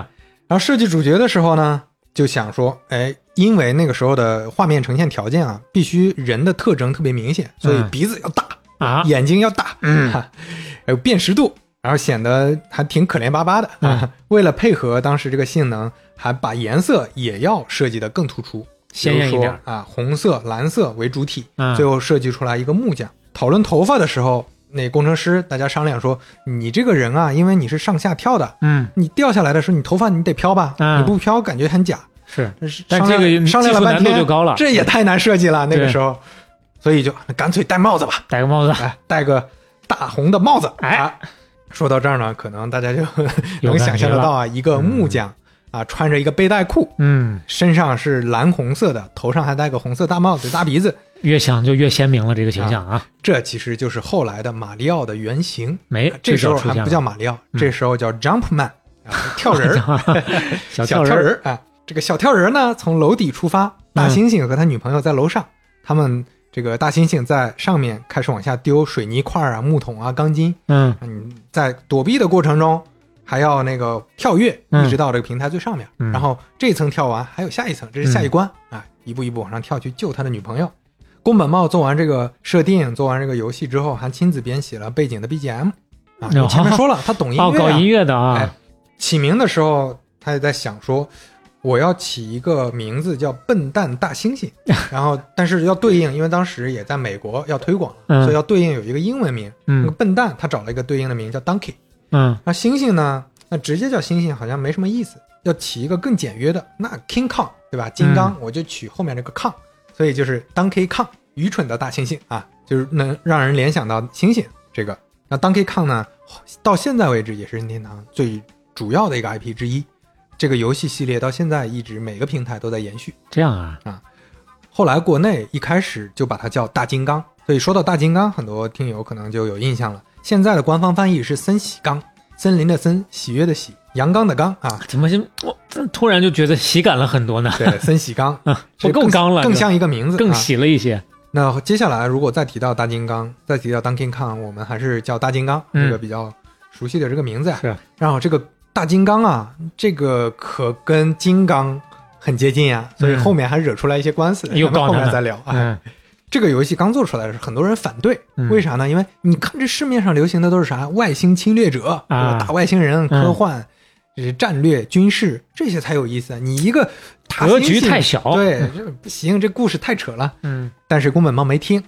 然后设计主角的时候呢，就想说，哎，因为那个时候的画面呈现条件啊，必须人的特征特别明显，所以嗯。鼻子要大，啊，眼睛要大，嗯。哈，还有辨识度，然后显得还挺可怜巴巴的啊。嗯。为了配合当时这个性能，还把颜色也要设计得更突出，鲜艳一点。啊，红色、蓝色为主体，嗯。最后设计出来一个木匠。讨论头发的时候，那工程师大家商量说，你这个人啊，因为你是上下跳的，嗯。你掉下来的时候，你头发你得飘吧，嗯。你不飘感觉很假。是，是但这个商量了半天就高了。这也太难设计了那个时候，所以就干脆戴帽子吧，戴个帽子，哎，戴个大红的帽子。哎。啊，说到这儿呢，可能大家就能想象得到啊，一个木匠啊，穿着一个背带裤，嗯，身上是蓝红色的，头上还戴个红色大帽子、大鼻子，越想就越鲜明了这个形象啊。这其实就是后来的马里奥的原型。没，这时候还不叫马里奥，嗯这时候叫 Jumpman 啊，跳人儿。小小跳人儿，啊。这个小跳人儿呢，从楼底出发，大猩猩和他女朋友在楼上，他们这个大猩猩在上面开始往下丢水泥块啊、木桶啊、钢筋，嗯。嗯，在躲避的过程中还要那个跳跃，嗯。一直到这个平台最上面，嗯。然后这层跳完还有下一层，这是下一关、啊，一步一步往上跳去救他的女朋友。宫本茂做完这个设定，做完这个游戏之后，还亲自编写了背景的 BGM 啊。前面说了，他懂音乐、搞音乐的哎啊，起名的时候，他也在想说，我要起一个名字叫“笨蛋大猩猩”，然后但是要对应，因为当时也在美国要推广，嗯所以要对应有一个英文名。那个嗯笨蛋他找了一个对应的名叫 Donkey，嗯那猩猩呢，那直接叫猩猩好像没什么意思，要起一个更简约的，那 King Kong 对吧？金刚我就取后面这个 Kong，所以就是 Donkey Kong，愚蠢的大猩猩啊，就是能让人联想到猩猩这个。那 Donkey Kong 呢，到现在为止也是任天堂最主要的一个 IP 之一。这个游戏系列到现在一直每个平台都在延续。这样啊啊，后来国内一开始就把它叫大金刚，所以说到大金刚，很多听友可能就有印象了。现在的官方翻译是森喜刚，森林的森，喜悦的喜，阳刚的刚啊。怎么就我突然就觉得喜感了很多呢？对，森喜刚 啊，这不够刚了，更像一个名字，更啊喜了一些。那接下来如果再提到大金刚，再提到 Donkey Kong，我们还是叫大金刚、嗯这个比较熟悉的这个名字呀。是然后这个大金刚啊，这个可跟金刚很接近呀，所以后面还惹出来一些官司，咱们后面再聊啊。嗯这个游戏刚做出来的时候，很多人反对，嗯为啥呢？因为你看这市面上流行的都是啥外星侵略者、啊打外星人、嗯科幻、战略、军事这些才有意思。你一个大格局太小对，这不行，这故事太扯了。嗯但是宫本茂没听。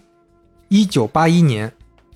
一九八一年，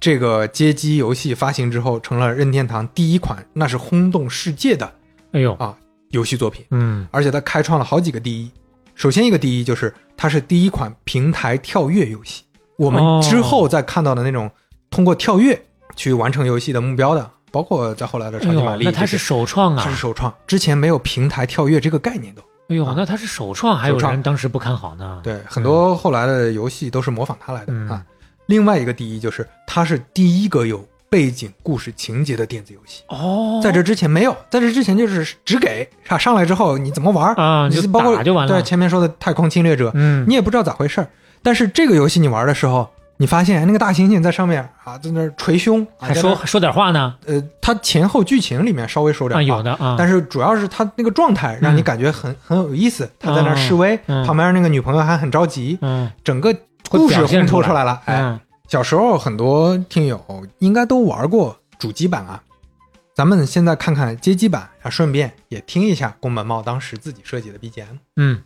这个街机游戏发行之后，成了任天堂第一款那是轰动世界的哎呦啊游戏作品，嗯而且它开创了好几个第一。首先一个第一就是它是第一款平台跳跃游戏，我们哦之后再看到的那种通过跳跃去完成游戏的目标的，包括在后来的超级玛丽，那它是首创啊！它是首创，之前没有平台跳跃这个概念都。哎呦啊，那它是首创，还有人当时不看好呢。对，很多后来的游戏都是模仿它来的、嗯啊。另外一个第一就是它是第一个有背景故事情节的电子游戏，哦，在这之前没有，在这之前就是只给啊上来之后你怎么玩啊就你包括打就完了。对前面说的太空侵略者，嗯。你也不知道咋回事儿。但是这个游戏你玩的时候，你发现那个大猩猩在上面啊，在那捶胸，啊还说说点话呢？呃，它前后剧情里面稍微说点有的啊，但是主要是它那个状态让你嗯感觉很、很有意思。他在那示威，嗯旁边那个女朋友还很着急，嗯整个故事烘托出来了。哎，嗯小时候很多听友应该都玩过主机版啊，咱们现在看看街机版啊，顺便也听一下宫本茂当时自己设计的 BGM。嗯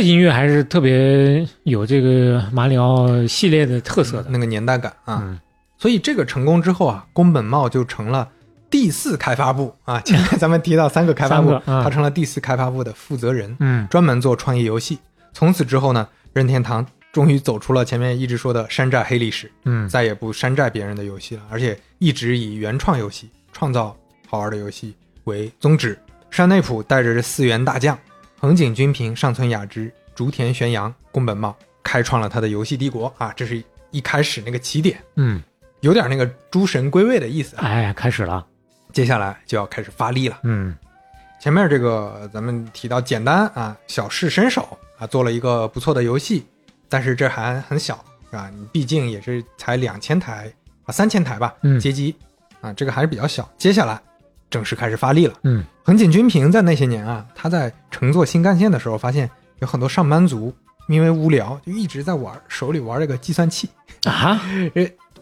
这音乐还是特别有这个马里奥系列的特色的那个年代感啊，嗯所以这个成功之后啊，宫本茂就成了第四开发部啊。前面咱们提到三个开发部，他成了第四开发部的负责人。嗯专门做创意游戏。从此之后呢，任天堂终于走出了前面一直说的山寨黑历史，嗯再也不山寨别人的游戏了，而且一直以原创游戏、创造好玩的游戏为宗旨。山内溥带着这四员大将横井军平、上村雅之、竹田玄阳、宫本茂，开创了他的游戏帝国啊！这是一开始那个起点，嗯，有点那个诸神归位的意思啊。哎，开始了，接下来就要开始发力了。嗯前面这个咱们提到简单啊，小试身手啊，做了一个不错的游戏，但是这还很小是吧？你毕竟也是才两千台啊，三千台吧，嗯街机啊，这个还是比较小。接下来正式开始发力了。嗯横井军平在那些年啊，他在乘坐新干线的时候，发现有很多上班族因为无聊就一直在玩手里玩这个计算器。啊，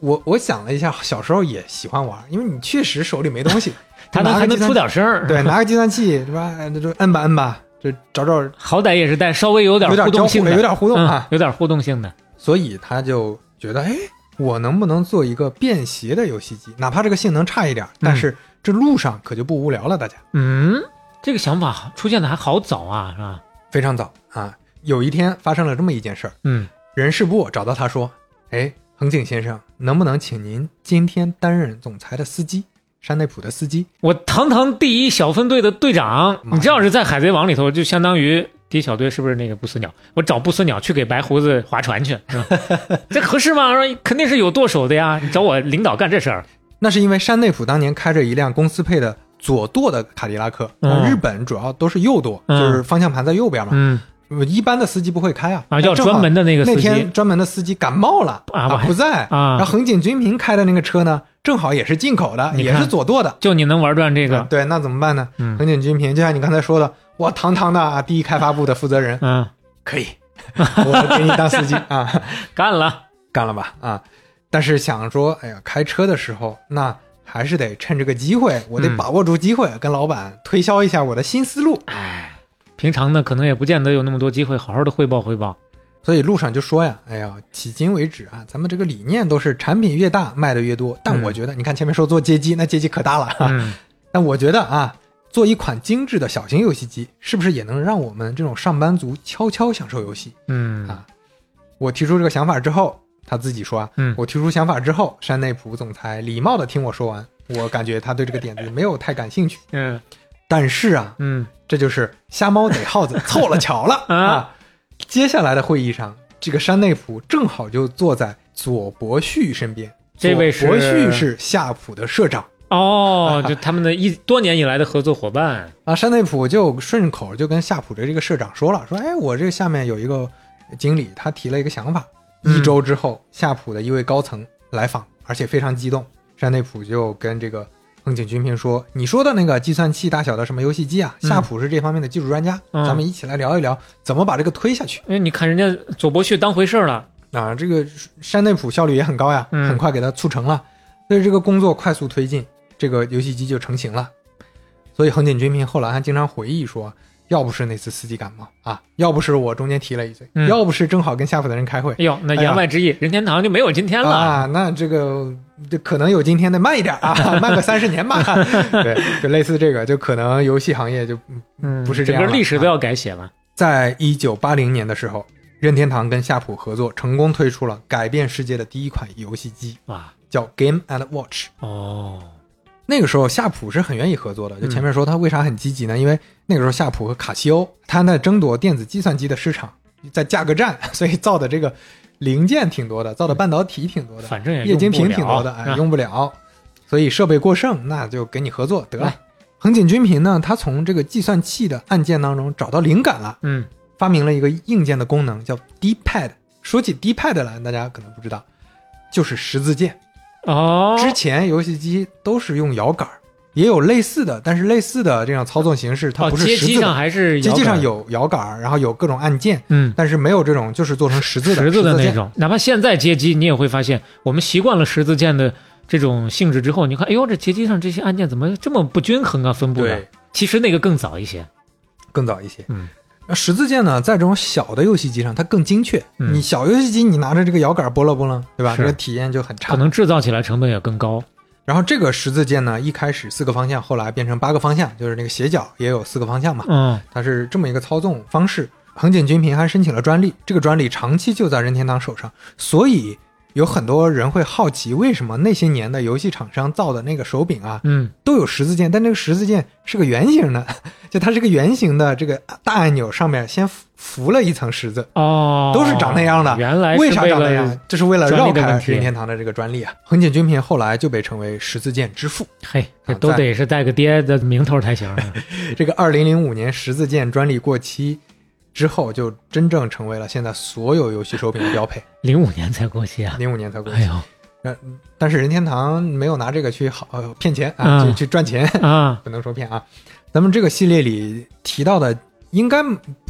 我我想了一下，小时候也喜欢玩，因为你确实手里没东西，他能还能出点声儿，对，拿个计算器是吧？那就摁吧摁吧，就找找好歹也是带稍微有点互动性的，有点互动嗯啊，有点互动性的，所以他就觉得，哎，我能不能做一个便携的游戏机？哪怕这个性能差一点，但是这路上可就不无聊了。大家嗯，这个想法出现的还好早啊，是吧？非常早啊，有一天发生了这么一件事儿，嗯人事部找到他说，哎，横井先生，能不能请您今天担任总裁的司机，山内普的司机？我堂堂第一小分队的队长，你这要是在海贼王里头，就相当于第一小队是不是那个不死鸟？我找不死鸟去给白胡子划船去，是吧？这合适吗？说肯定是有剁手的呀，你找我领导干这事儿，那是因为山内溥当年开着一辆公司配的左舵的卡迪拉克，嗯日本主要都是右舵，嗯就是方向盘在右边嘛。嗯呃一般的司机不会开啊，啊，要专门的那个司机那天专门的司机感冒了啊不在啊然后横井军平开的那个车呢，正好也是进口的，也是左舵的。就你能玩转这个，对，那怎么办呢？嗯横井军平就像你刚才说的，我堂堂的啊第一开发部的负责人，嗯，可以，我给你当司机 啊，干了，干了吧啊！但是想说，哎呀，开车的时候那还是得趁这个机会，我得嗯把握住机会，跟老板推销一下我的新思路。哎，平常呢可能也不见得有那么多机会好好的汇报汇报，所以路上就说呀，哎呀，迄今为止啊，咱们这个理念都是产品越大卖的越多。但嗯我觉得，你看前面说做街机，那街机可大了。嗯，但我觉得啊，做一款精致的小型游戏机，是不是也能让我们这种上班族悄悄享受游戏？嗯啊我提出这个想法之后，他自己说啊，嗯我提出想法之后，山内普总裁礼貌的听我说完，我感觉他对这个点子没有太感兴趣。嗯但是啊，嗯这就是瞎猫逮耗子，凑了巧了 啊啊！接下来的会议上，这个山内普正好就坐在左伯旭身边。这位是佐伯旭是夏普的社长哦，就他们的一多年以来的合作伙伴，啊，山内普就顺口就跟夏普的这个社长说了，说，哎，我这个下面有一个经理，他提了一个想法。嗯一周之后，夏普的一位高层来访，而且非常激动。山内普就跟这个横井军平说：“你说的那个计算器大小的什么游戏机啊，嗯夏普是这方面的技术专家，嗯咱们一起来聊一聊怎么把这个推下去。哎，你看人家佐伯旭当回事儿了，啊，这个山内普效率也很高呀，嗯很快给他促成了，所以这个工作快速推进，这个游戏机就成型了。所以横井军平后来还经常回忆说，要不是那次司机感冒啊，要不是我中间提了一嘴，嗯要不是正好跟夏普的人开会哎呦，那言外之意，任天堂就没有今天了。啊，那这个就可能有今天的慢一点啊，慢个三十年吧。对，就类似这个，就可能游戏行业就嗯，不是这样了整个历史都要改写了。在一九八零年的时候，任天堂跟夏普合作，成功推出了改变世界的第一款游戏机，哇，叫 Game and Watch。哦，那个时候夏普是很愿意合作的，就嗯前面说他为啥很积极呢？因为那个时候夏普和卡西欧他在争夺电子计算机的市场，在价格战，所以造的这个零件挺多的，造的半导体挺多的，反正也液晶屏挺多的，哎，用不了，所以设备过剩，那就给你合作得了来。横井军平呢，他从这个计算器的按键当中找到灵感了，嗯发明了一个硬件的功能叫 D-pad。说起 D-pad 来，大家可能不知道，就是十字键。哦，之前游戏机都是用摇杆儿，也有类似的，但是类似的这样操作形式，它哦，不是街机上。还是街机上有摇杆儿，然后有各种按键，嗯。但是没有这种就是做成十字的十字的那。种，哪怕现在街机，你也会发现，我们习惯了十字键的这种性质之后，你看，哎呦，这街机上这些按键怎么这么不均衡啊？分布的对，，其实那个更早一些。更早一些。嗯，那十字键呢，在这种小的游戏机上，它更精确。嗯你小游戏机，你拿着这个摇杆拨了拨了，对吧？这个体验就很差。可能制造起来成本也更高。然后这个十字键呢，一开始四个方向，后来变成八个方向，就是那个斜角也有四个方向嘛。嗯它是这么一个操纵方式。横井军平还申请了专利，这个专利长期就在任天堂手上，所以有很多人会好奇，为什么那些年的游戏厂商造的那个手柄啊嗯，都有十字键，但这个十字键是个圆形的，就它是个圆形的这个大按钮上面先浮浮了一层十字，哦，都是长那样的。原来是为啥长那样？这是为了绕开任天堂的这个专利啊。横井军平后来就被称为十字键之父。嘿，都得是带个爹的名头才行啊。这个二零零五年十字键专利过期之后，就真正成为了现在所有游戏手柄的标配。零五年才过期啊！零五年才过期，哎呦但是任天堂没有拿这个去好、呃、骗钱啊，嗯去去赚钱，啊，不能说骗啊。咱们这个系列里提到的，应该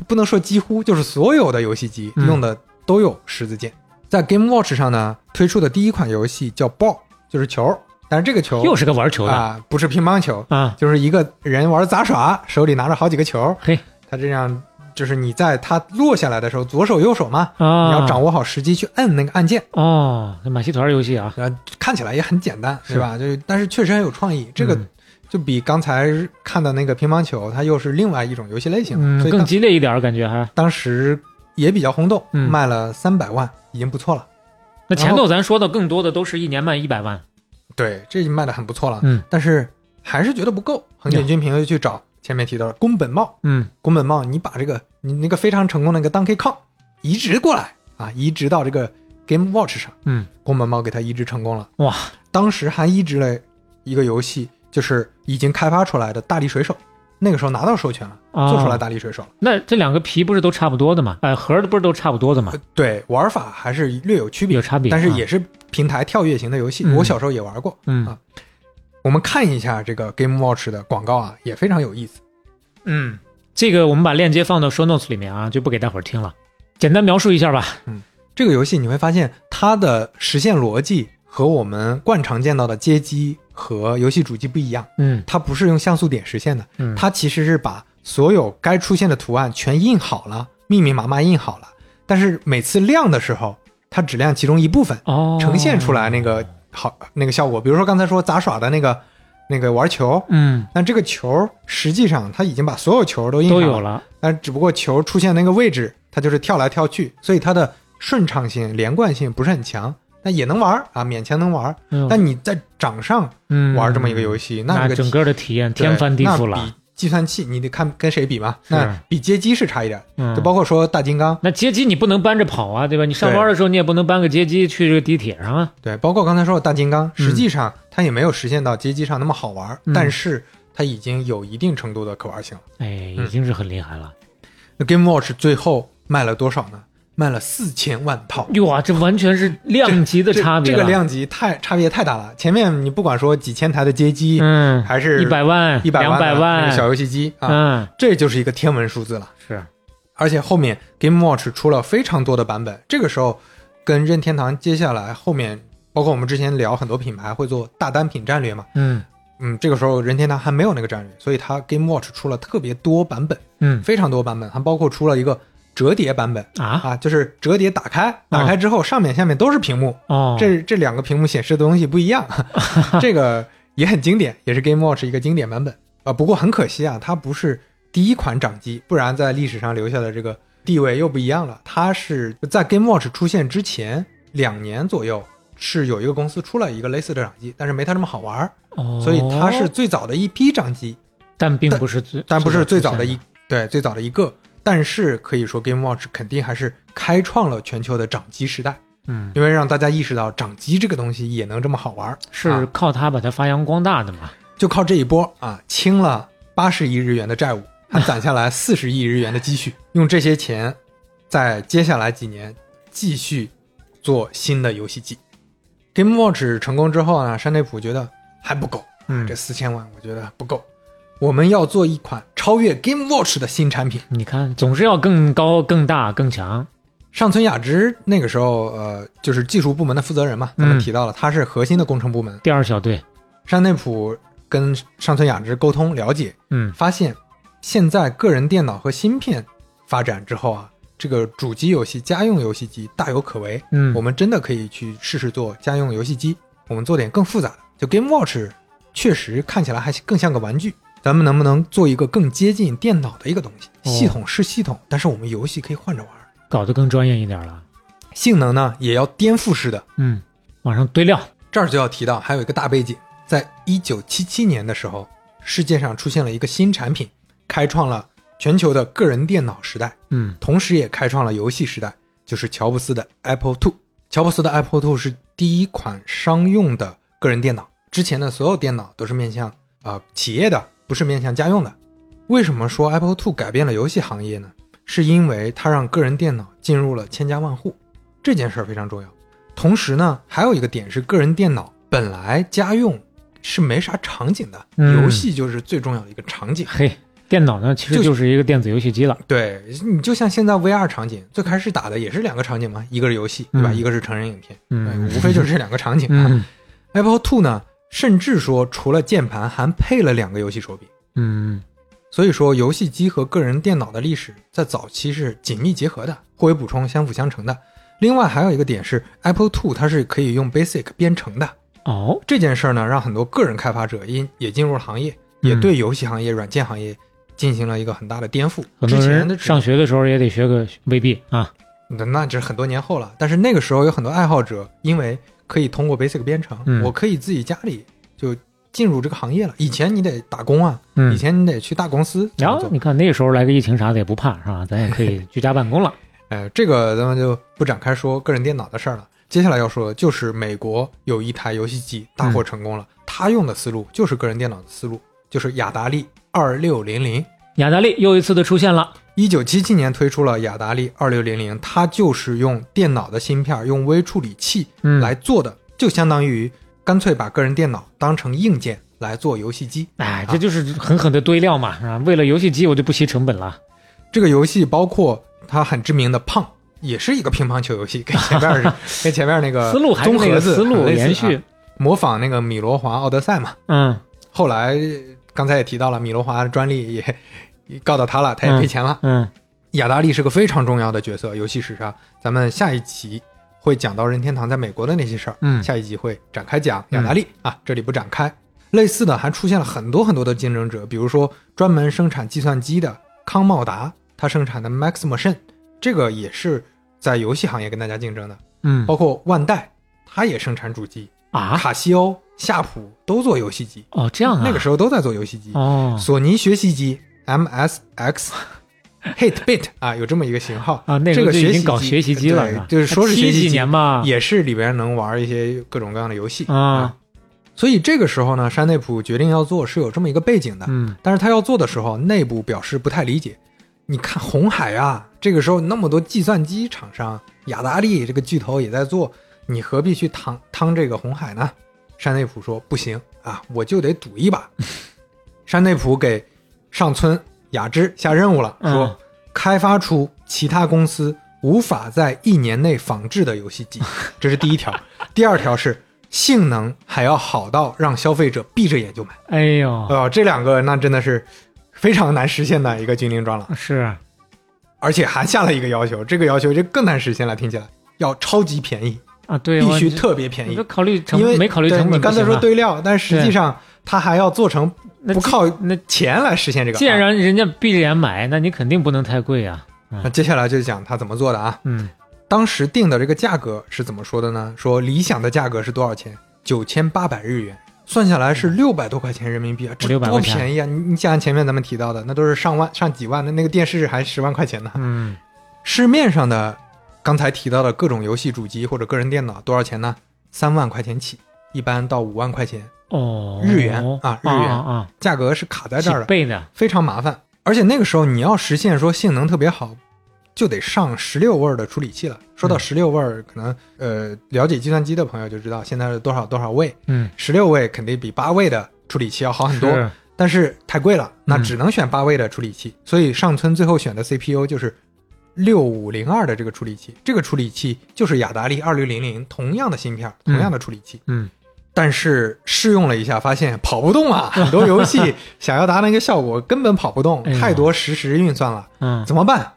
不能说几乎，就是所有的游戏机嗯用的都有十字键。在 Game Watch 上呢，推出的第一款游戏叫 Ball，就是球，但是这个球又是个玩球的啊，不是乒乓球，啊，就是一个人玩杂耍，手里拿着好几个球，嘿他这样就是你在它落下来的时候，左手右手嘛，啊，你要掌握好时机去摁那个按键。哦，那马戏团游戏啊，呃，看起来也很简单，是吧？就但是确实很有创意。这个嗯就比刚才看的那个乒乓球，它又是另外一种游戏类型，嗯，更所以当激烈一点儿，感觉还。当时也比较轰动，嗯卖了三百万，已经不错了。那前头咱说的更多的都是一年卖一百万，对，这已经卖的很不错了。嗯但是还是觉得不够。横井军平又去找前面提到了宫本茂，嗯宫本茂，你把这个你那个非常成功的那个 Donkey Kong 移植过来啊，移植到这个 Game Watch 上。嗯，宫本茂给他移植成功了。哇，当时还移植了一个游戏就是已经开发出来的大力水手，那个时候拿到授权了，啊做出来大力水手了。那这两个皮不是都差不多的吗？哎，盒儿不是都差不多的吗？对，玩法还是略有区别，有差别啊但是也是平台跳跃型的游戏。嗯我小时候也玩过。嗯啊我们看一下这个 Game Watch 的广告啊，也非常有意思。嗯，这个我们把链接放到 show notes 里面啊，就不给大伙儿听了，简单描述一下吧。嗯这个游戏你会发现它的实现逻辑和我们惯常见到的街机和游戏主机不一样，嗯。它不是用像素点实现的，嗯，它其实是把所有该出现的图案全印好了，密密麻麻印好了，但是每次亮的时候，它只亮其中一部分，哦。呈现出来那个好那个效果。比如说刚才说杂耍的那个那个玩球，嗯但这个球实际上它已经把所有球都印上都有了，但只不过球出现那个位置，它就是跳来跳去，所以它的顺畅性、连贯性不是很强。但也能玩儿啊，勉强能玩但你在掌上嗯玩这么一个游戏，那这个整个的体验天翻地覆了比。计算器你得看跟谁比嘛，那比街机是差一点。嗯就包括说大金刚，那街机你不能搬着跑啊，对吧？你上班的时候你也不能搬个街机去这个地铁上啊。对，包括刚才说的大金刚，嗯实际上它也没有实现到街机上那么好玩但是它已经有一定程度的可玩性了。哎，嗯已经是很厉害了。那 Game Watch 最后卖了多少呢？卖了四千万套。哇，这完全是量级的差别了这个，量级太差别太大了。前面你不管说几千台的街机，嗯，还是一百万、一百两百万的小游戏机啊，嗯，这就是一个天文数字了。是，而且后面 Game Watch 出了非常多的版本，这个时候跟任天堂接下来后面，包括我们之前聊很多品牌会做大单品战略嘛，嗯嗯，这个时候任天堂还没有那个战略，所以它 Game Watch 出了特别多版本，嗯非常多版本，还包括出了一个折叠版本啊，啊，就是折叠打开，打开之后上面下面都是屏幕，哦，这这两个屏幕显示的东西不一样，这个也很经典，也是 Game Watch 一个经典版本。啊。不过很可惜啊，它不是第一款掌机，不然在历史上留下的这个地位又不一样了。它是在 Game Watch 出现之前两年左右，是有一个公司出了一个类似的掌机，但是没它这么好玩儿，哦，所以它是最早的一批掌机，但并不是最，但不是最早的一对最早的一个。但是可以说，Game Watch 肯定还是开创了全球的掌机时代，嗯，因为让大家意识到掌机这个东西也能这么好玩儿，是啊。靠它把它发扬光大的嘛。就靠这一波啊，清了八十亿日元的债务，还攒下来四十亿日元的积蓄，用这些钱，在接下来几年继续做新的游戏机。Game Watch 成功之后呢，山内普觉得还不够，嗯。这四千万我觉得不够，我们要做一款超越 Game Watch 的新产品。你看，总是要更高、更大、更强。上村雅之那个时候，呃，就是技术部门的负责人嘛，咱们嗯提到了，他是核心的工程部门。第二小队，山内普跟上村雅之沟通了解，嗯发现现在个人电脑和芯片发展之后啊，这个主机游戏、家用游戏机大有可为。嗯，我们真的可以去试试做家用游戏机，我们做点更复杂的。就 Game Watch 确实看起来还更像个玩具，咱们能不能做一个更接近电脑的一个东西？哦系统是系统，但是我们游戏可以换着玩，搞得更专业一点了。性能呢也要颠覆式的。嗯，往上堆料。这儿就要提到还有一个大背景，在一九七七年的时候，世界上出现了一个新产品，开创了全球的个人电脑时代。嗯同时也开创了游戏时代，就是乔布斯的 Apple II。乔布斯的 Apple II 是第一款商用的个人电脑，之前的所有电脑都是面向啊、呃企业的，不是面向家用的。为什么说 Apple II 改变了游戏行业呢？是因为它让个人电脑进入了千家万户，这件事儿非常重要。同时呢，还有一个点是，个人电脑本来家用是没啥场景的，嗯游戏就是最重要的一个场景。嘿，电脑呢其实就就是一个电子游戏机了。对你就像现在 VR 场景，最开始打的也是两个场景嘛，一个是游戏，对吧？嗯一个是成人影片，嗯，无非就是这两个场景啊。嗯 Apple Two 呢，甚至说除了键盘还配了两个游戏手柄，嗯所以说游戏机和个人电脑的历史在早期是紧密结合的，互为补充、相辅相成的。另外还有一个点是，Apple Two 它是可以用 Basic 编程的，哦，这件事儿呢，让很多个人开发者因也进入了行业，也嗯对游戏行业、软件行业进行了一个很大的颠覆。之前的上学的时候也得学个 VB 啊。那那只是很多年后了。但是那个时候有很多爱好者，因为可以通过 Basic 编程，嗯我可以自己家里就进入这个行业了。以前你得打工啊，嗯以前你得去大公司然后。你看那时候来个疫情啥的也不怕是吧？咱也可以 居家办公了。呃，这个咱们就不展开说个人电脑的事儿了。接下来要说的就是美国有一台游戏机大获成功了，他用的思路就是个人电脑的思路，就是雅达利二六零零。雅达利又一次的出现了。一九七七年推出了雅达利二六零零，它就是用电脑的芯片，用微处理器嗯来做的，就相当于干脆把个人电脑当成硬件来做游戏机。哎，这就是狠狠的堆料嘛啊！为了游戏机，我就不惜成本了。这个游戏包括它很知名的胖，也是一个乒乓球游戏，跟前面 跟前面那个思路还是那综合子个思路很类似延续啊，模仿那个米罗华奥德赛嘛。嗯后来刚才也提到了，米罗华的专利也也告到他了，他也赔钱了。嗯雅达利是个非常重要的角色，游戏史上。咱们下一集会讲到任天堂在美国的那些事儿，嗯下一集会展开讲雅达利、啊，这里不展开。类似的还出现了很多很多的竞争者，比如说专门生产计算机的康茂达，它生产的 Max Machine，这个也是在游戏行业跟大家竞争的。嗯包括万代，它也生产主机，啊卡西欧、夏普都做游戏机，哦这样啊，那个时候都在做游戏机。哦索尼学习机 MSX。Hitbit 啊，有这么一个型号啊，那这个学习搞学习机了对，就是说是学习机年嘛，也是里边能玩一些各种各样的游戏啊。所以这个时候呢，山内溥决定要做是有这么一个背景的，嗯但是他要做的时候，内部表示不太理解。你看红海啊，这个时候那么多计算机厂商，雅达利这个巨头也在做，你何必去趟趟这个红海呢？山内溥说不行啊，我就得赌一把。山内溥给上村雅之下任务了，说、嗯开发出其他公司无法在一年内仿制的游戏机，这是第一条。第二条是性能还要好到让消费者闭着眼就买。哎呦呃，这两个那真的是非常难实现的一个精灵装了，是而且还下了一个要求，这个要求就更难实现了，听起来要超级便宜，啊对，必须特别便宜。考虑成因为没考虑成本你刚才说堆料，但实际上它还要做成不靠那钱来实现这个。既然人家闭着眼买，那你肯定不能太贵啊。那接下来就讲他怎么做的啊。嗯当时定的这个价格是怎么说的呢？说理想的价格是多少钱？九千八百日元，算下来是六百多块钱人民币啊，这600多便宜啊！你你想想前面咱们提到的，那都是上万、上几万的，那个电视还十万块钱呢。嗯市面上的刚才提到的各种游戏主机或者个人电脑多少钱呢？三万块钱起，一般到五万块钱，哦，日元啊日元。啊啊，价格是卡在这儿的，倍的非常麻烦。而且那个时候你要实现说性能特别好，就得上十六位的处理器了。说到嗯。十六位，可能呃了解计算机的朋友就知道现在是多少多少位，嗯。十六位肯定比八位的处理器要好很多，是。但是太贵了，那嗯只能选八位的处理器。所以上村最后选的 CPU 就是六五零二的这个处理器，这个处理器就是雅达利二六零零同样的芯片，嗯。同样的处理器。嗯但是试用了一下，发现跑不动啊！很多游戏想要达到那个效果，根本跑不动太多实时运算了，嗯怎么办？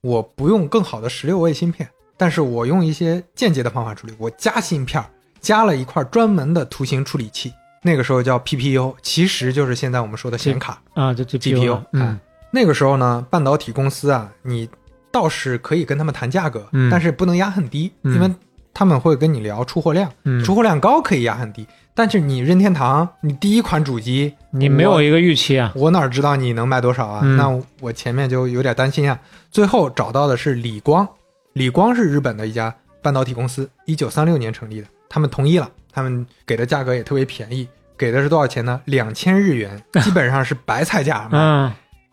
我不用更好的十六位芯片，但是我用一些间接的方法处理，我加芯片，加了一块专门的图形处理器，那个时候叫 PPU，其实就是现在我们说的显卡。啊，这这 GPU 嗯啊那个时候呢，半导体公司啊，你倒是可以跟他们谈价格，嗯但是不能压很低，嗯因为他们会跟你聊出货量，嗯，出货量高可以压很低，但是你任天堂，你第一款主机，你没有一个预期啊，我哪知道你能卖多少啊？嗯那我前面就有点担心啊。最后找到的是理光，理光是日本的一家半导体公司，一九三六年成立的，他们同意了，他们给的价格也特别便宜，给的是多少钱呢？两千日元，基本上是白菜价。嗯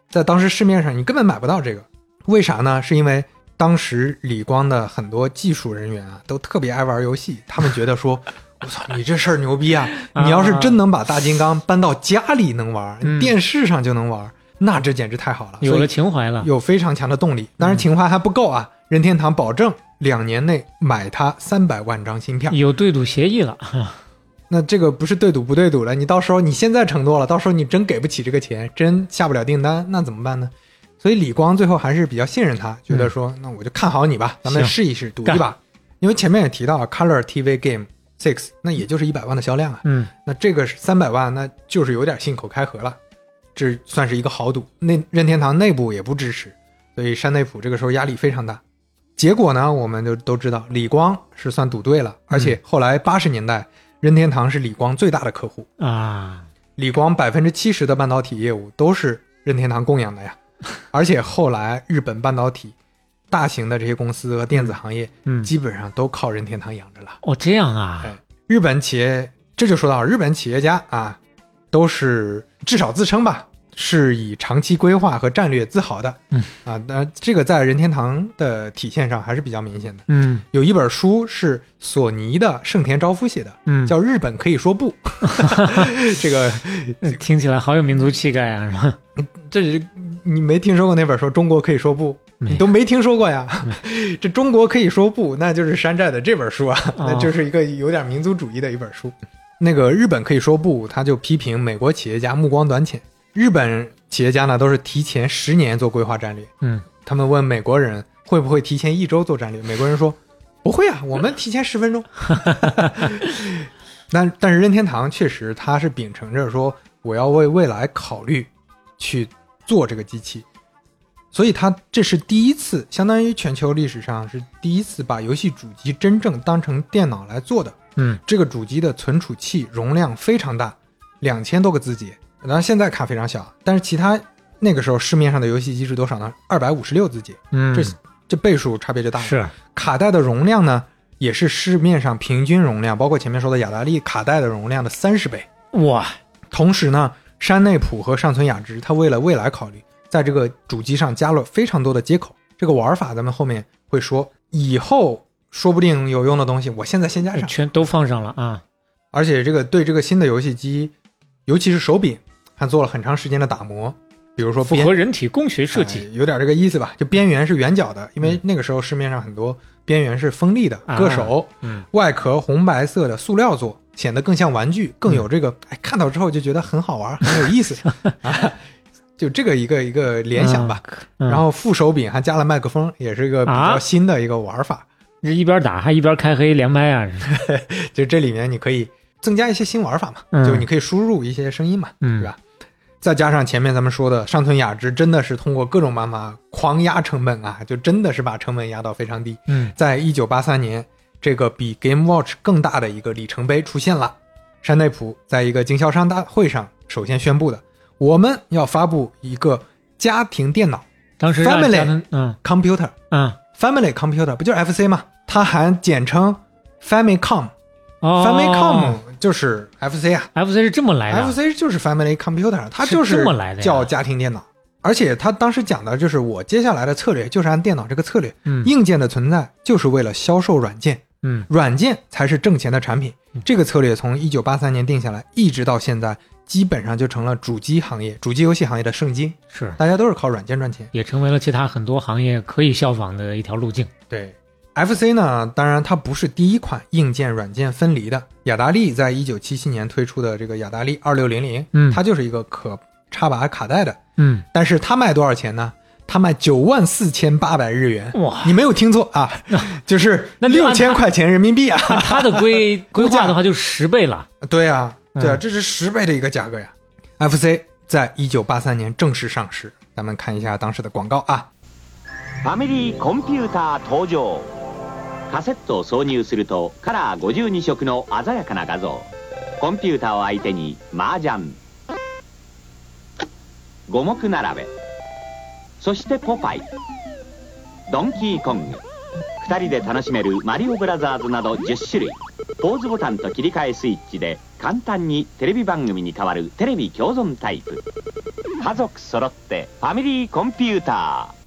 在当时市面上你根本买不到这个，为啥呢？是因为当时理光的很多技术人员啊，都特别爱玩游戏，他们觉得说，我操，你这事儿牛逼啊！啊你要是真能把大金刚搬到家里能玩，嗯电视上就能玩，那这简直太好了，有了情怀了，有非常强的动力。当然情怀还不够啊，任天堂保证两年内买它三百万张芯片。有对赌协议了，那这个不是对赌不对赌了，你到时候你现在承诺了，到时候你真给不起这个钱，真下不了订单，那怎么办呢？所以李光最后还是比较信任他，觉得说，那我就看好你吧，咱们试一试，赌一把。因为前面也提到，Color TV Game Six，那也就是一百万的销量啊，嗯那这个是三百万，那就是有点信口开河了，这算是一个豪赌。那任天堂内部也不支持，所以山内溥这个时候压力非常大。结果呢，我们就都知道，李光是算赌对了，而且后来八十年代，任天堂是李光最大的客户，啊，李光百分之七十的半导体业务都是任天堂供养的呀。而且后来日本半导体大型的这些公司和电子行业，嗯，基本上都靠任天堂养着了。哦这样啊，哎日本企业这就说到日本企业家啊，都是至少自称吧，是以长期规划和战略自豪的。嗯啊，那这个在任天堂的体现上还是比较明显的。嗯有一本书是索尼的盛田昭夫写的，嗯，叫《日本可以说不》。这个呃听起来好有民族气概啊，是吧？这是你没听说过那本书《中国可以说不》，你都没听说过呀？这中国可以说不，那就是山寨的这本书啊，哦那就是一个有点民族主义的一本书。那个日本可以说不，他就批评美国企业家目光短浅。日本企业家呢都是提前十年做规划战略，嗯他们问美国人会不会提前一周做战略，美国人说不会啊，我们提前十分钟。但但是任天堂确实他是秉承着说我要为未来考虑去做这个机器，所以它这是第一次，相当于全球历史上是第一次把游戏主机真正当成电脑来做的。嗯这个主机的存储器容量非常大，两千多个字节，当然现在看非常小，但是其他那个时候市面上的游戏机是多少呢？二百五十六字节，嗯，这这倍数差别就大了。是卡带的容量呢，也是市面上平均容量，包括前面说的雅达利卡带的容量的三十倍。哇，同时呢，山内溥和上村雅之，他为了未来考虑，在这个主机上加了非常多的接口。这个玩法咱们后面会说，以后说不定有用的东西，我现在先加上。全都放上了啊，而且这个对这个新的游戏机，尤其是手柄，还做了很长时间的打磨。比如说边符合人体工学设哎计。有点这个意思吧？就边缘是圆角的，因为那个时候市面上很多边缘是锋利的，啊割手，嗯外壳红白色的塑料做，显得更像玩具，更有这个哎看到之后就觉得很好玩，很有意思 啊，就这个一个一个联想吧。嗯然后副手柄还加了麦克风，也是一个比较啊新的一个玩法。这一边打还一边开黑连麦啊，就这里面你可以增加一些新玩法嘛，嗯就你可以输入一些声音嘛，嗯对吧？再加上前面咱们说的上村雅之，真的是通过各种办法狂压成本啊，就真的是把成本压到非常低。嗯在一九八三年，这个比 Game Watch 更大的一个里程碑出现了。山内普在一个经销商大会上首先宣布的，我们要发布一个家庭电脑当时 Family 嗯 computer。嗯 Family Computer 不就是 FC 吗？它还简称 Famicom。哦 Famicom 就是 FC 啊 FC 是这么来的，，FC 就是 Family Computer，它就是这么来的叫家庭电脑。而且他当时讲的就是我接下来的策略就是按电脑这个策略，嗯硬件的存在就是为了销售软件，嗯软件才是挣钱的产品。这个策略从一九八三年定下来，一直到现在，基本上就成了主机行业、主机游戏行业的圣经，是，大家都是靠软件赚钱。也成为了其他很多行业可以效仿的一条路径。对，FC 呢，当然它不是第一款硬件软件分离的。雅达利在一九七七年推出的这个雅达利二六零零，嗯它就是一个可插拔卡带的，嗯，但是它卖多少钱呢？它卖九万四千八百日元，哇，你没有听错啊，就是那六千块钱人民币啊！按它的规规估价划的话，就十倍了。对啊，对啊，嗯这是十倍的一个价格呀。FC 在一九八三年正式上市，咱们看一下当时的广告啊。ファミリーコンピューター登場カセットを挿入するとカラー52色の鮮やかな画像コンピューターを相手に麻雀五目並べ そしてポパイ。ドンキーコング。2人で楽しめるマリオブラザーズなど10種類。ポーズボタンと切り替えスイッチで簡単にテレビ番組に変わるテレビ共存タイプ。家族揃ってファミリーコンピューター。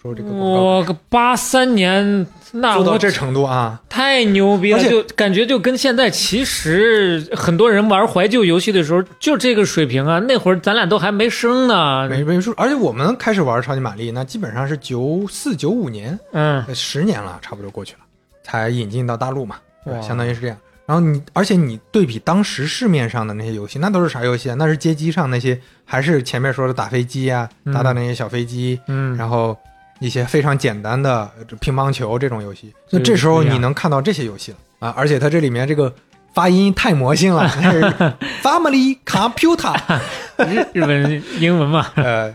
说这个八三年，那到这程度啊，太牛逼了，就感觉就跟现在其实很多人玩怀旧游戏的时候就这个水平啊。那会儿咱俩都还没生呢，没没说。而且我们开始玩超级玛丽，那基本上是九四九五年，嗯呃十年了，差不多过去了，才引进到大陆嘛，对相当于是这样。然后你，而且你对比当时市面上的那些游戏，那都是啥游戏啊？那是街机上那些，还是前面说的打飞机啊，嗯打打那些小飞机，嗯，然后一些非常简单的呃乒乓球这种游戏。那这时候你能看到这些游戏了啊！而且它这里面这个发音太魔性了，Family Computer。日日本英文嘛，呃，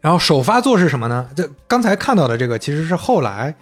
然后首发作是什么呢？这刚才看到的这个其实是后来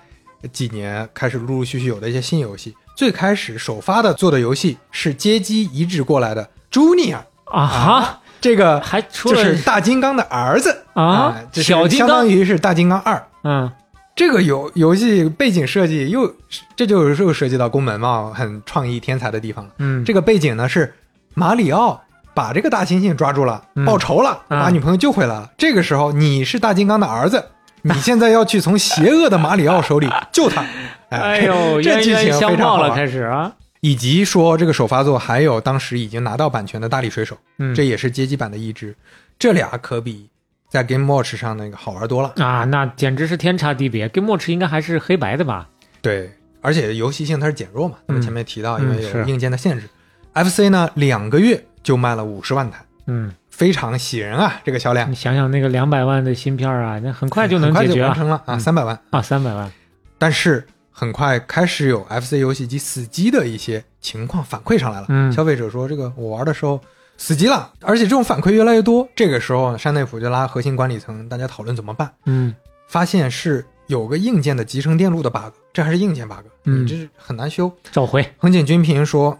几年开始陆陆续续有的一些新游戏。最开始首发的做的游戏是街机移植过来的 Junior 啊哈，这个还出了就是大金刚的儿子啊这小金刚相当于是大金刚二。嗯。这个游游戏背景设计又这就又涉及到宫本茂很创意天才的地方了。嗯，这个背景呢是马里奥把这个大猩猩抓住了，嗯。报仇了，啊把女朋友救回来了。这个时候你是大金刚的儿子，你现在要去从邪恶的马里奥手里 救他。哎呦，这剧情非常好玩开始啊，以及说这个首发作还有当时已经拿到版权的大力水手，嗯，这也是街机版的一支，这俩可比在 Game Watch 上那个好玩多了。啊，那简直是天差地别。Game Watch 应该还是黑白的吧？对，而且游戏性它是减弱嘛，咱们前面提到，嗯因为有硬件的限制。FC 呢，两个月就卖了五十万台，嗯，非常喜人啊，这个销量你想想那个两百万的芯片啊，那很快就能解决啊完成了啊，嗯三百万。啊，三百万。但是很快开始有 FC 游戏机死机的一些情况反馈上来了，嗯消费者说这个我玩的时候死机了，而且这种反馈越来越多。这个时候，山内溥就拉核心管理层，大家讨论怎么办，嗯发现是有个硬件的集成电路的 bug，这还是硬件 bug，嗯你这是很难修。召回。横井军平说：“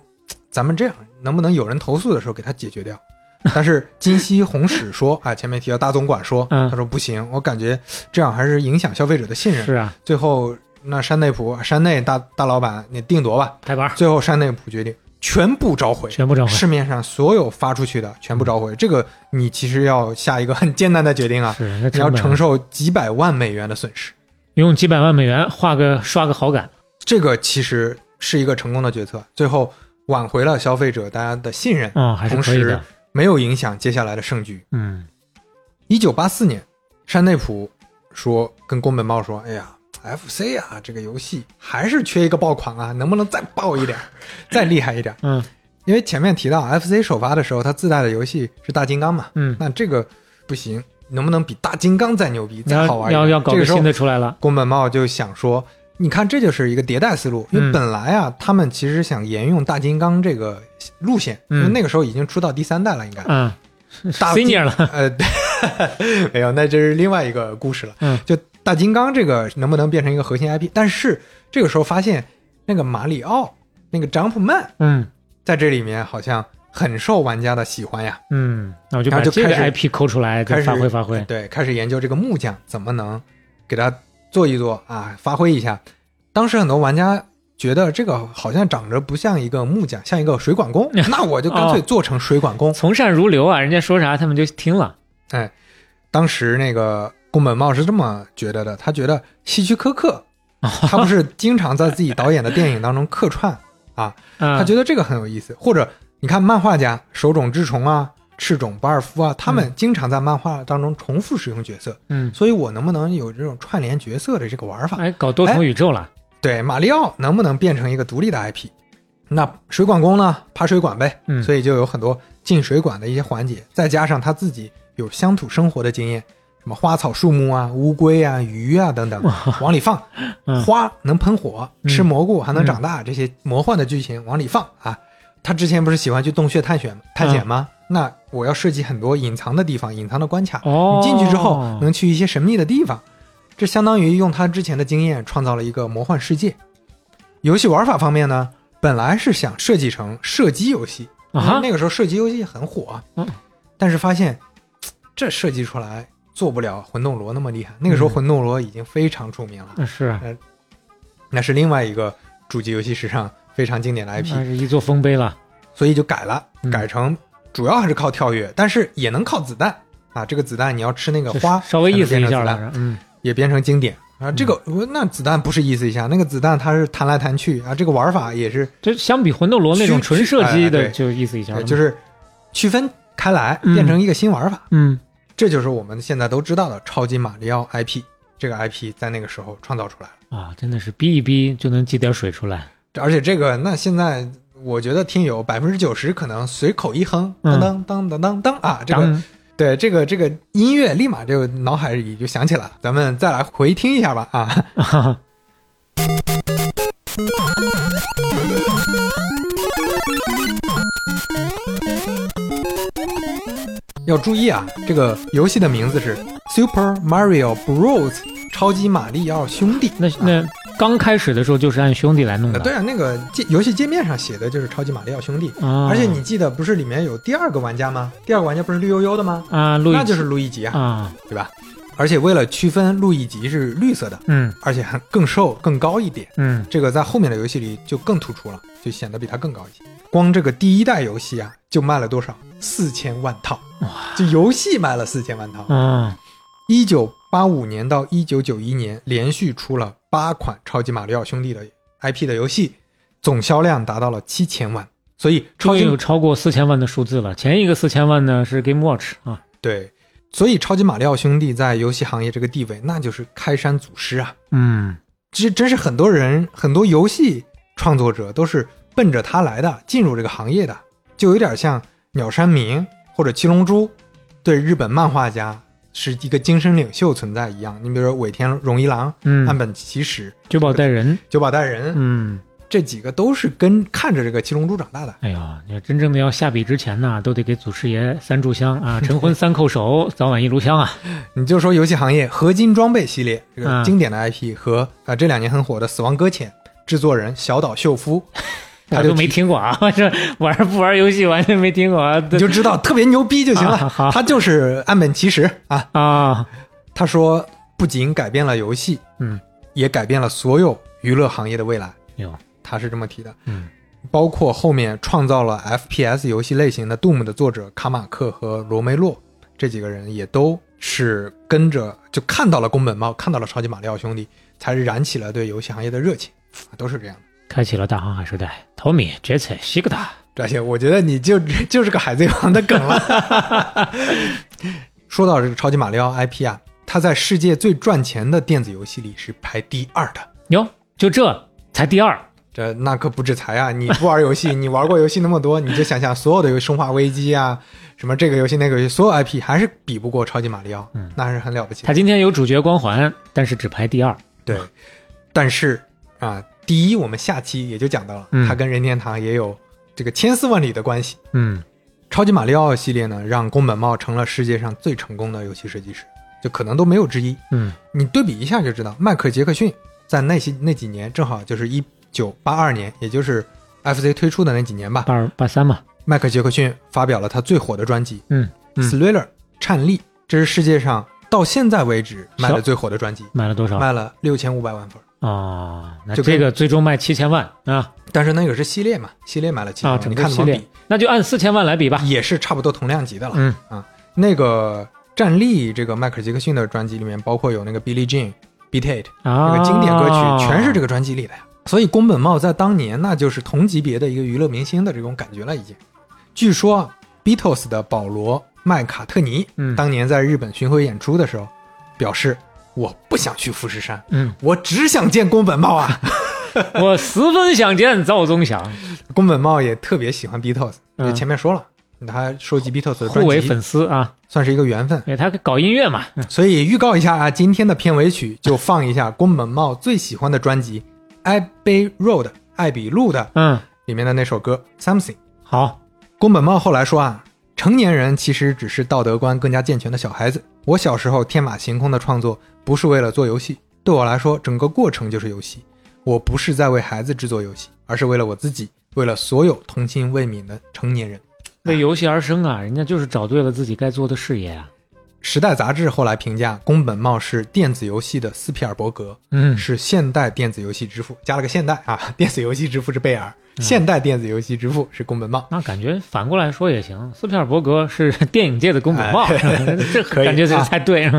咱们这样能不能有人投诉的时候给他解决掉？” 但是金熙红史说：“啊，前面提到大总管说，嗯他说不行，我感觉这样还是影响消费者的信任。是啊，最后，那山内溥、山内大大老板你定夺吧。拍板，最后，山内溥决定全部召回，全部召回。市面上所有发出去的全部召回。这个你其实要下一个很艰难的决定啊，你要承受几百万美元的损失。用几百万美元画个刷个好感。这个其实是一个成功的决策，最后挽回了消费者大家的信任。嗯，还是同时可以的。没有影响接下来的胜局。嗯一九八四年，山内溥说跟宫本茂说：“哎呀，FC 啊，这个游戏还是缺一个爆款啊，能不能再爆一点，再厉害一点？嗯因为前面提到 FC 首发的时候，它自带的游戏是大金刚嘛，嗯，那这个不行，能不能比大金刚再牛逼、再好要玩一点？要要搞个这个时候新的出来了。宫本茂就想说，你看这就是一个迭代思路，因为嗯本来啊，他们其实想沿用大金刚这个路线，嗯因为那个时候已经出到第三代了，应该。嗯大，senior 了。呃，对，没有，那这是另外一个故事了。嗯，就大金刚这个能不能变成一个核心 IP？但是这个时候发现，那个马里奥那个 Jumpman 嗯在这里面好像很受玩家的喜欢呀。嗯，那我就把这个 IP 抠出来，开始发挥发挥。对，开始研究这个木匠怎么能给他做一做啊，发挥一下。当时很多玩家觉得这个好像长着不像一个木匠，像一个水管工，那我就干脆做成水管工。从善如流啊，人家说啥他们就听了。哎当时那个宫本茂是这么觉得的，他觉得希区柯克，他不是经常在自己导演的电影当中客串啊，啊，他觉得这个很有意思。或者你看漫画家手冢治虫啊、赤冢不二夫啊，他们经常在漫画当中重复使用角色，嗯，所以我能不能有这种串联角色的这个玩法？哎，搞多重宇宙了。对，马里奥能不能变成一个独立的 IP？那水管工呢？爬水管呗，嗯所以就有很多进水管的一些环节，再加上他自己有乡土生活的经验，什么花草树木啊、乌龟啊、鱼啊等等，往里放，嗯。花能喷火，嗯吃蘑菇还能长大，这些魔幻的剧情往里放啊。他之前不是喜欢去洞穴探险探险吗？那我要设计很多隐藏的地方、隐藏的关卡，哦，你进去之后能去一些神秘的地方，这相当于用他之前的经验创造了一个魔幻世界。游戏玩法方面呢，本来是想设计成射击游戏，那个时候射击游戏很火，嗯。但是发现这设计出来做不了魂斗罗那么厉害。那个时候嗯魂斗罗已经非常出名了，嗯是啊，那是另外一个主机游戏史上非常经典的 IP，、那是一座丰碑了。所以就改了，嗯改成主要还是靠跳跃，但是也能靠子弹啊。这个子弹你要吃那个花，稍微意思一下了，嗯，也变成经典啊。这个那子弹不是意思一下，那个子弹它是弹来弹去啊。这个玩法也是，这相比魂斗罗那种纯射击的，就意思一下就是区分开来，嗯变成一个新玩法。嗯这就是我们现在都知道的超级马里奥 IP。这个 IP 在那个时候创造出来了，啊，真的是逼一逼就能挤点水出来。而且这个那现在我觉得听友百分之九十可能随口一哼，当当当当当当啊，这个对这个这个音乐立马就脑海里就响起来了。咱们再来回听一下吧啊。啊，要注意啊，这个游戏的名字是 Super Mario Bros. 超级马里奥兄弟。那那刚开始的时候就是按兄弟来弄的，呃对啊，那个界游戏界面上写的就是超级马里奥兄弟。啊，而且你记得不是里面有第二个玩家吗？第二个玩家不是绿油油的吗？啊，路易那就是路易吉啊，啊，对吧？而且为了区分路易吉是绿色的，嗯而且还更瘦更高一点，嗯，这个在后面的游戏里就更突出了，就显得比他更高一些。光这个第一代游戏啊，就卖了多少？四千万套，就游戏卖了四千万套。嗯，一九八五年到一九九一年，连续出了八款超级马里奥兄弟的 IP 的游戏，总销量达到了七千万。所以超有超过四千万的数字了。前一个四千万呢是 Game Watch 啊，对，所以超级马里奥兄弟在游戏行业这个地位，那就是开山祖师啊！嗯这真是很多人很多游戏创作者都是奔着他来的，进入这个行业的，就有点像鸟山明或者七龙珠对日本漫画家是一个精神领袖存在一样。你比如说尾田荣一郎、嗯岸，本齐史、久保带人，久保带人，嗯，这几个都是跟看着这个七龙珠长大的。哎呀，你真正的要下笔之前呢，都得给祖师爷三炷香啊，晨昏三叩首，早晚一炉香啊。你就说游戏行业合金装备系列这个嗯经典的 IP 和啊、这两年很火的《死亡搁浅》，制作人小岛秀夫，他都没听过啊，这玩不玩游戏完全没听过啊。你就知道特别牛逼就行了。他就是岸本齐实啊。啊，他说，不仅改变了游戏，嗯，也改变了所有娱乐行业的未来。有，他是这么提的。嗯包括后面创造了 FPS 游戏类型的 Doom 的作者卡马克和罗梅洛这几个人，也都是跟着就看到了宫本茂，看到了超级马里奥兄弟，才燃起了对游戏行业的热情，都是这样的。开启了大航海时代。托米、杰彩、西格达，这些我觉得你就 就是个海贼王的梗了。说到这个超级马里奥 IP 啊，它在世界最赚钱的电子游戏里是排第二的。哟，就这才第二。这那可不止才啊！你不玩游戏，你玩过游戏那么多，你就想想所有的生化危机》啊，什么这个游戏那个游戏，所有 IP 还是比不过超级马里奥，嗯那还是很了不起的。他今天有主角光环，但是只排第二。对，但是啊，第一我们下期也就讲到了，嗯它跟任天堂也有这个千丝万缕的关系。嗯超级马里奥系列呢，让宫本茂成了世界上最成功的游戏设计师，就可能都没有之一。嗯你对比一下就知道，迈克尔·杰克逊在那些那几年，正好就是一九八二年，也就是 FC 推出的那几年吧。八二八三嘛。迈克尔·杰克逊发表了他最火的专辑嗯嗯，《Thriller》颤栗，这是世界上到现在为止卖的最火的专辑，卖了多少？卖了六千五百万份。啊，那就这个最终卖七千万啊但是那个是系列嘛，系列卖了七千啊，万，整你个系列看怎么比，，那就按四千万来比吧。也是差不多同量级的了。嗯啊，那个战力这个迈克尔·杰克逊的专辑里面，包括有那个 Billie Jean、Beat It 啊，那个经典歌曲，全是这个专辑里的呀。所以宫本茂在当年那就是同级别的一个娱乐明星的这种感觉了，已经。据说啊 Beatles 的保罗·麦卡特尼，嗯当年在日本巡回演出的时候，表示我不想去富士山，嗯，我只想见宫本茂啊。我十分想见赵忠祥，宫本茂也特别喜欢 Beatles，前面说了，他收集 Beatles 的专辑，互为粉丝啊，算是一个缘分。对他搞音乐嘛。所以预告一下啊，今天的片尾曲就放一下宫本茂最喜欢的专辑《Abbey Road》艾比路的嗯，里面的那首歌《Something》。好，宫本茂后来说啊，成年人其实只是道德观更加健全的小孩子。我小时候天马行空的创作不是为了做游戏，对我来说，整个过程就是游戏。我不是在为孩子制作游戏，而是为了我自己，为了所有童心未泯的成年人。为游戏而生啊，人家就是找对了自己该做的事业啊。时代杂志后来评价宫本茂是电子游戏的斯皮尔伯格，嗯，是现代电子游戏之父，加了个现代啊，电子游戏之父是贝尔，现代电子游戏之父是宫本茂。那感觉反过来说也行。斯皮尔伯格是电影界的宫本茂，哎这可感觉这啊才对。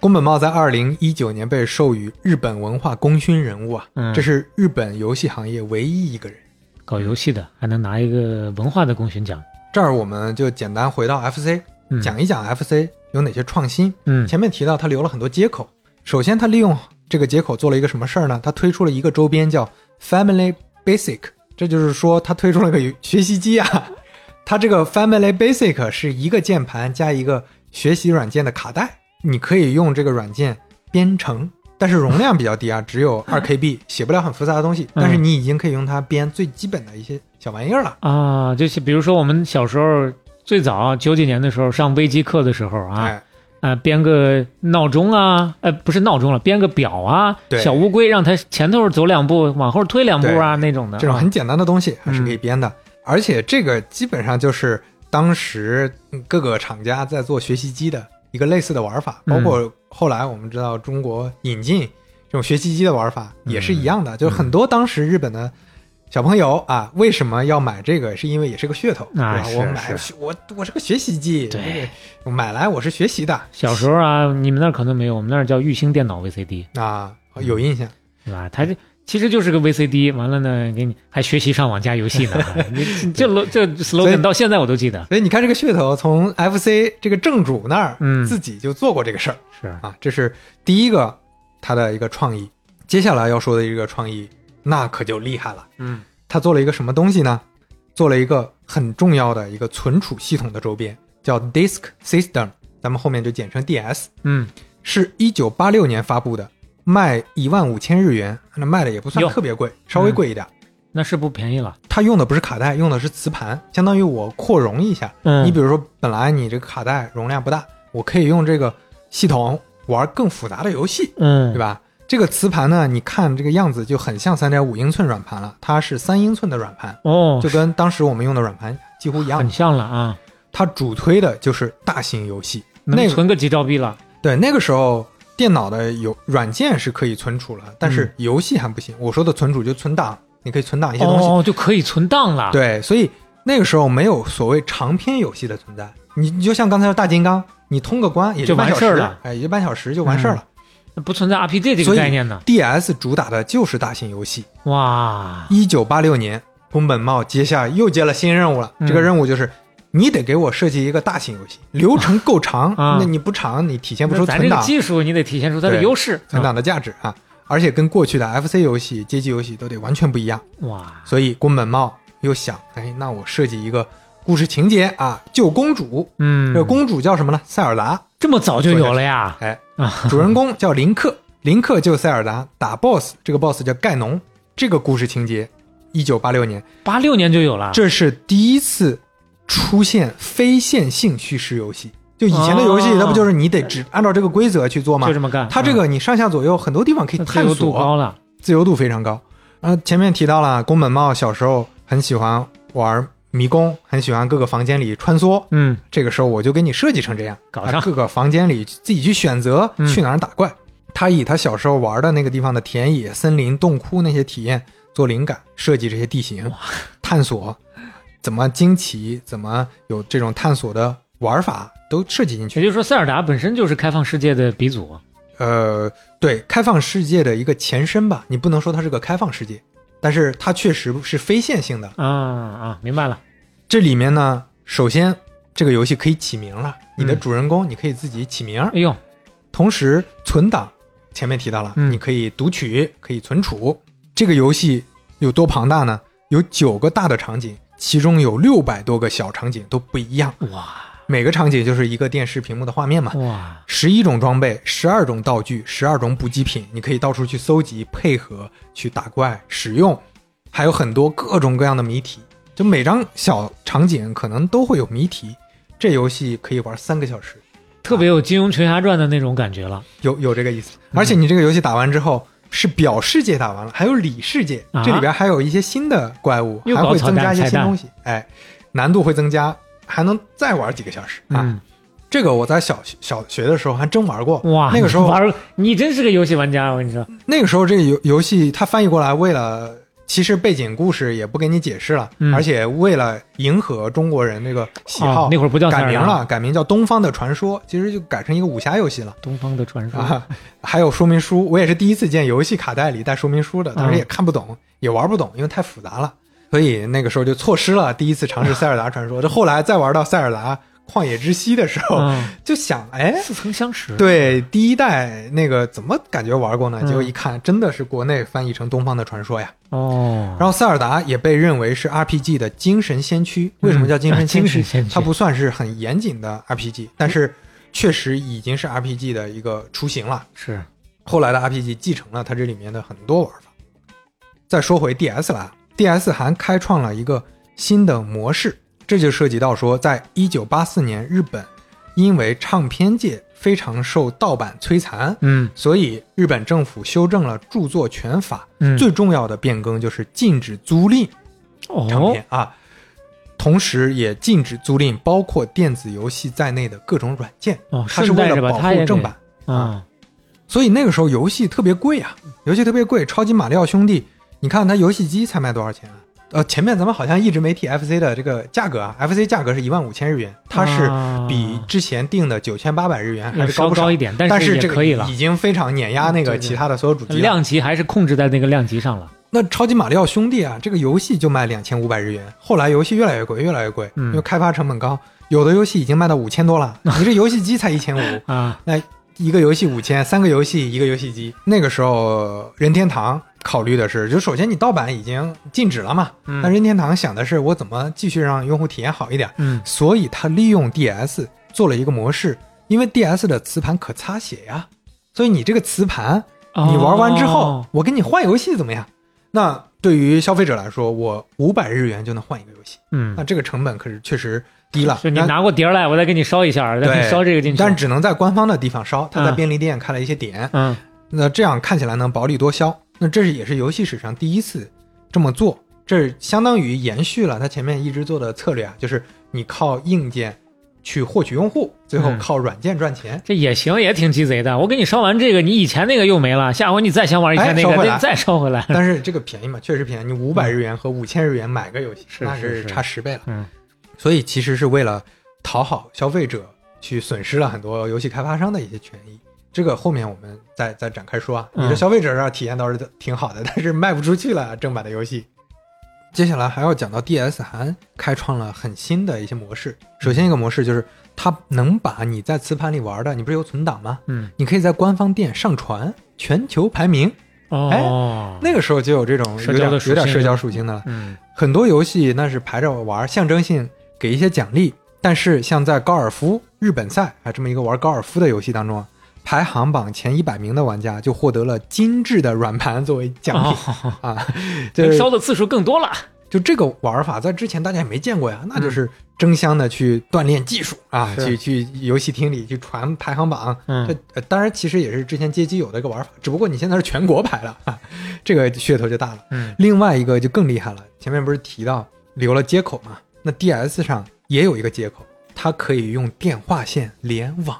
宫本茂在二零一九年被授予日本文化功勋人物啊，嗯这是日本游戏行业唯一一个人。搞游戏的还能拿一个文化的功勋奖，这儿我们就简单回到 FC，、嗯讲一讲 FC 有哪些创新。嗯前面提到他留了很多接口，首先他利用这个接口做了一个什么事儿呢？他推出了一个周边叫 Family Basic，这就是说它推出了个学习机啊。它这个 Family Basic 是一个键盘加一个学习软件的卡带，你可以用这个软件编程，但是容量比较低啊，只有 二 KB，写不了很复杂的东西。嗯但是你已经可以用它编最基本的一些小玩意儿了。啊，就是比如说我们小时候最早九几年的时候上微机课的时候啊，哎，啊，编个闹钟啊，呃，不是闹钟了，编个表啊，对小乌龟让它前头走两步，往后推两步啊，那种的，这种很简单的东西还是可以嗯编的，而且这个基本上就是当时各个厂家在做学习机的一个类似的玩法，嗯包括后来我们知道中国引进这种学习机的玩法也是一样嗯的，就是很多当时日本的小朋友啊，为什么要买这个？是因为也是个噱头，啊？我买我我是个学习机，对我买来我是学习的小时候啊，你们那儿可能没有，我们那儿叫玉兴电脑 VCD，啊，有印象。对吧？它这其实就是个 VCD，完了呢，给你还学习上网加游戏呢。这这 slogan 到现在我都记得。所以你看这个噱头，从 FC 这个正主那儿，嗯自己就做过这个事儿是啊，这是第一个他的一个创意。接下来要说的一个创意，那可就厉害了。嗯，他做了一个什么东西呢？做了一个很重要的一个存储系统的周边，叫 Disk System，咱们后面就简称 DS，嗯，是一九八六年发布的，卖一万五千日元，那卖的也不算特别贵，稍微贵一点。那是不便宜了。它用的不是卡带，用的是磁盘，相当于我扩容一下。嗯你比如说，本来你这个卡带容量不大，我可以用这个系统玩更复杂的游戏，嗯，对？吧？这个磁盘呢，你看这个样子就很像三点五英寸软盘了，它是三英寸的软盘，哦，就跟当时我们用的软盘几乎一样很。像了啊，它主推的就是大型游戏，那存个几兆币了。对那个时候电脑的有软件是可以存储了，但是游戏还不行。我说的存储就存档，你可以存档一些东西。哦，就可以存档了。，对，所以那个时候没有所谓长篇游戏的存在。你你就像刚才说大金刚，你通个关也就半小时完事儿了，哎，也就半小时就完事儿了。不存在 RPG 这个概念呢。DS 主打的就是大型游戏。哇，一九八六年，宫本茂接下又接了新任务了。嗯这个任务就是，你得给我设计一个大型游戏，流程够长，啊那你不长，你体现不出那咱这个技术你得体现出它的优势。存档的价值啊。而且跟过去的 FC 游戏、街机游戏都得完全不一样。哇，所以宫本茂又想，哎，那我设计一个故事情节啊，救公主。嗯，这个公主叫什么呢？塞尔达。这么早就有了呀？哎啊，主人公叫林克，林克救塞尔达打 BOSS，这个 BOSS 叫盖农。这个故事情节，一九八六年，八六年就有了。这是第一次出现非线性叙事游戏。就以前的游戏，哦那不就是你得只按照这个规则去做吗就？这么干。它这个你上下左右很多地方可以嗯自探由度高索，了。自由度非常高。呃，前面提到了宫本茂小时候很喜欢玩迷宫，很喜欢各个房间里穿梭。嗯，这个时候我就给你设计成这样，搞上啊各个房间里自己去选择嗯去哪儿打怪。他以他小时候玩的那个地方的田野、森林、洞窟那些体验做灵感，设计这些地形，探索怎么惊奇，怎么有这种探索的玩法都设计进去。也就是说，塞尔达本身就是开放世界的鼻祖。呃，对，开放世界的一个前身吧，你不能说它是个开放世界，但是它确实是非线性的。啊啊，明白了。这里面呢，首先这个游戏可以起名了，你的嗯主人公你可以自己起名，哎呦，同时存档，前面提到了，嗯你可以读取，可以存储。这个游戏有多庞大呢？有九个大的场景，其中有六百多个小场景都不一样，哇每个场景就是一个电视屏幕的画面嘛。哇，十一种装备，十二种道具，十二种补给品，你可以到处去搜集、配合去打怪使用，还有很多各种各样的谜题。就每张小场景可能都会有谜题，这游戏可以玩三个小时，特别有《金庸群侠传》的那种感觉了。有有这个意思。而且你这个游戏打完之后，是表世界打完了，还有里世界，啊这里边还有一些新的怪物，又还会增加一些新东西，哎，难度会增加，还能再玩几个小时啊。嗯，这个我在小小学的时候还真玩过，哇，那个时候你玩，你真是个游戏玩家，我跟你说。那个时候这个游游戏它翻译过来，为了其实背景故事也不给你解释了，嗯。而且为了迎合中国人那个喜好，哦那会儿不叫改名了，改名叫《东方的传说》，其实就改成一个武侠游戏了。东方的传说，啊。还有说明书，我也是第一次见游戏卡带里带说明书的，当时也看不懂，也玩不懂，因为太复杂了，所以那个时候就错失了第一次尝试塞尔达传说。这后来再玩到塞尔达旷野之息的时候，嗯，就想，哎，似曾相识。，对，第一代那个怎么感觉玩过呢？嗯结果一看，真的是国内翻译成《东方的传说》呀。哦，然后塞尔达也被认为是 RPG 的精神先驱。为什么叫精神先驱？嗯精神先驱它不算是很严谨的 RPG，但是确实已经是 RPG 的一个雏形了。是，后来的 RPG 继承了它这里面的很多玩法。再说回 DS 来，DS 还开创了一个新的模式，这就涉及到说，在一九八四年，日本因为唱片界非常受盗版摧残，嗯所以日本政府修正了著作权法。嗯，最重要的变更就是禁止租赁唱哦片、啊。同时也禁止租赁包括电子游戏在内的各种软件。哦，它是为了保护正版，啊，所以那个时候游戏特别贵啊，游戏特别贵。超级马里奥兄弟，你看它游戏机才卖多少钱啊？呃，前面咱们好像一直没提 FC 的这个价格啊，FC 价格是一万五千日元，它是啊比之前定的九千八百日元还是稍高一点，但是也这个可以了已，经非常碾压那个其他的所有主机了。量级还是控制在那个量级上了。那超级马里奥兄弟啊，这个游戏就卖两千五百日元，后来游戏越来越贵，越来越贵，嗯因为开发成本高，有的游戏已经卖到五千多了，你这游戏机才一千五，啊，那一个游戏五千，三个游戏一个游戏机。那个时候任天堂考虑的是，就首先你盗版已经禁止了嘛，嗯。那任天堂想的是我怎么继续让用户体验好一点，嗯。所以他利用 DS 做了一个模式，因为 DS 的磁盘可擦写呀，所以你这个磁盘你玩完之后，哦我给你换游戏怎么样？那对于消费者来说，我五百日元就能换一个游戏，嗯。那，这个成本可是确实低了。就你那拿过碟儿来，我再给你烧一下，再给你对烧这个进去。但只能在官方的地方烧，他在嗯。便利店开了一些点，嗯。那这样看起来能薄利多销。那这是也是游戏史上第一次这么做，这相当于延续了他前面一直做的策略啊，就是你靠硬件去获取用户，最后嗯靠软件赚钱。这也行，也挺鸡贼的。我给你烧完这个，你以前那个又没了，下回你再想玩以前那个，再烧回来。但是这个便宜嘛，确实便宜。你五百日元和五千日元买个游戏，那是差十倍了。嗯，所以其实是为了讨好消费者，去损失了很多游戏开发商的一些权益。这个后面我们再再展开说啊。嗯你的消费者这儿体验倒是挺好的，但是卖不出去了正版的游戏。接下来还要讲到 DS 还开创了很新的一些模式。首先一个模式就是它能把你在磁盘里玩的，你不是有存档吗？嗯，你可以在官方店上传全球排名。哦，那个时候就有这种有点社交的有点社交属性的了。嗯很多游戏那是排着玩，象征性给一些奖励。但是像在高尔夫日本赛啊这么一个玩高尔夫的游戏当中啊，排行榜前一百名的玩家就获得了精致的软盘作为奖品、哦，啊，就是烧的次数更多了。就这个玩法在之前大家也没见过呀，那就是争相的去锻炼技术啊，去去游戏厅里去传排行榜。嗯这、呃、当然其实也是之前街机有的一个玩法，只不过你现在是全国排了，啊、这个噱头就大了。嗯另外一个就更厉害了，前面不是提到留了接口嘛？那 DS 上也有一个接口，它可以用电话线联网。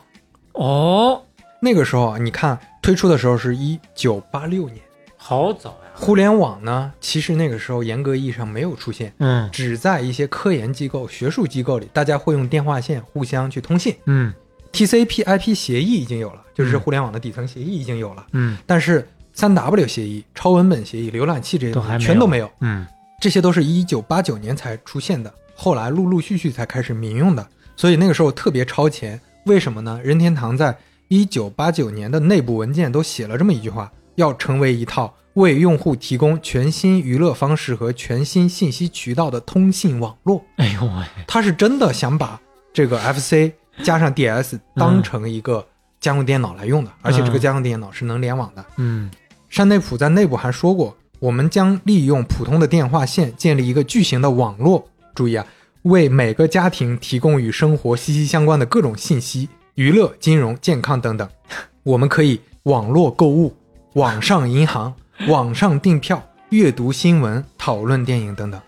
哦，那个时候啊，你看推出的时候是一九八六年，好早呀。互联网呢，其实那个时候严格意义上没有出现，嗯只在一些科研机构、学术机构里，大家会用电话线互相去通信。嗯 TCP/IP 协议已经有了，就是嗯互联网的底层协议已经有了，嗯但是三 W 协议、超文本协议、浏览器这些东西全都没有。嗯这些都是一九八九年才出现的，后来陆陆续续才开始民用的，所以那个时候特别超前。为什么呢？任天堂在一九八九年的内部文件都写了这么一句话：要成为一套为用户提供全新娱乐方式和全新信息渠道的通信网络。哎呦喂，他是真的想把这个 FC 加上 DS 当成一个家用电脑来用的，而且这个家用电脑是能联网的。嗯山内普在内部还说过，我们将利用普通的电话线建立一个巨型的网络。注意啊，为每个家庭提供与生活息息相关的各种信息、娱乐、金融、健康等等。我们可以网络购物、网上银行、网上订票、阅读新闻、讨论电影等等。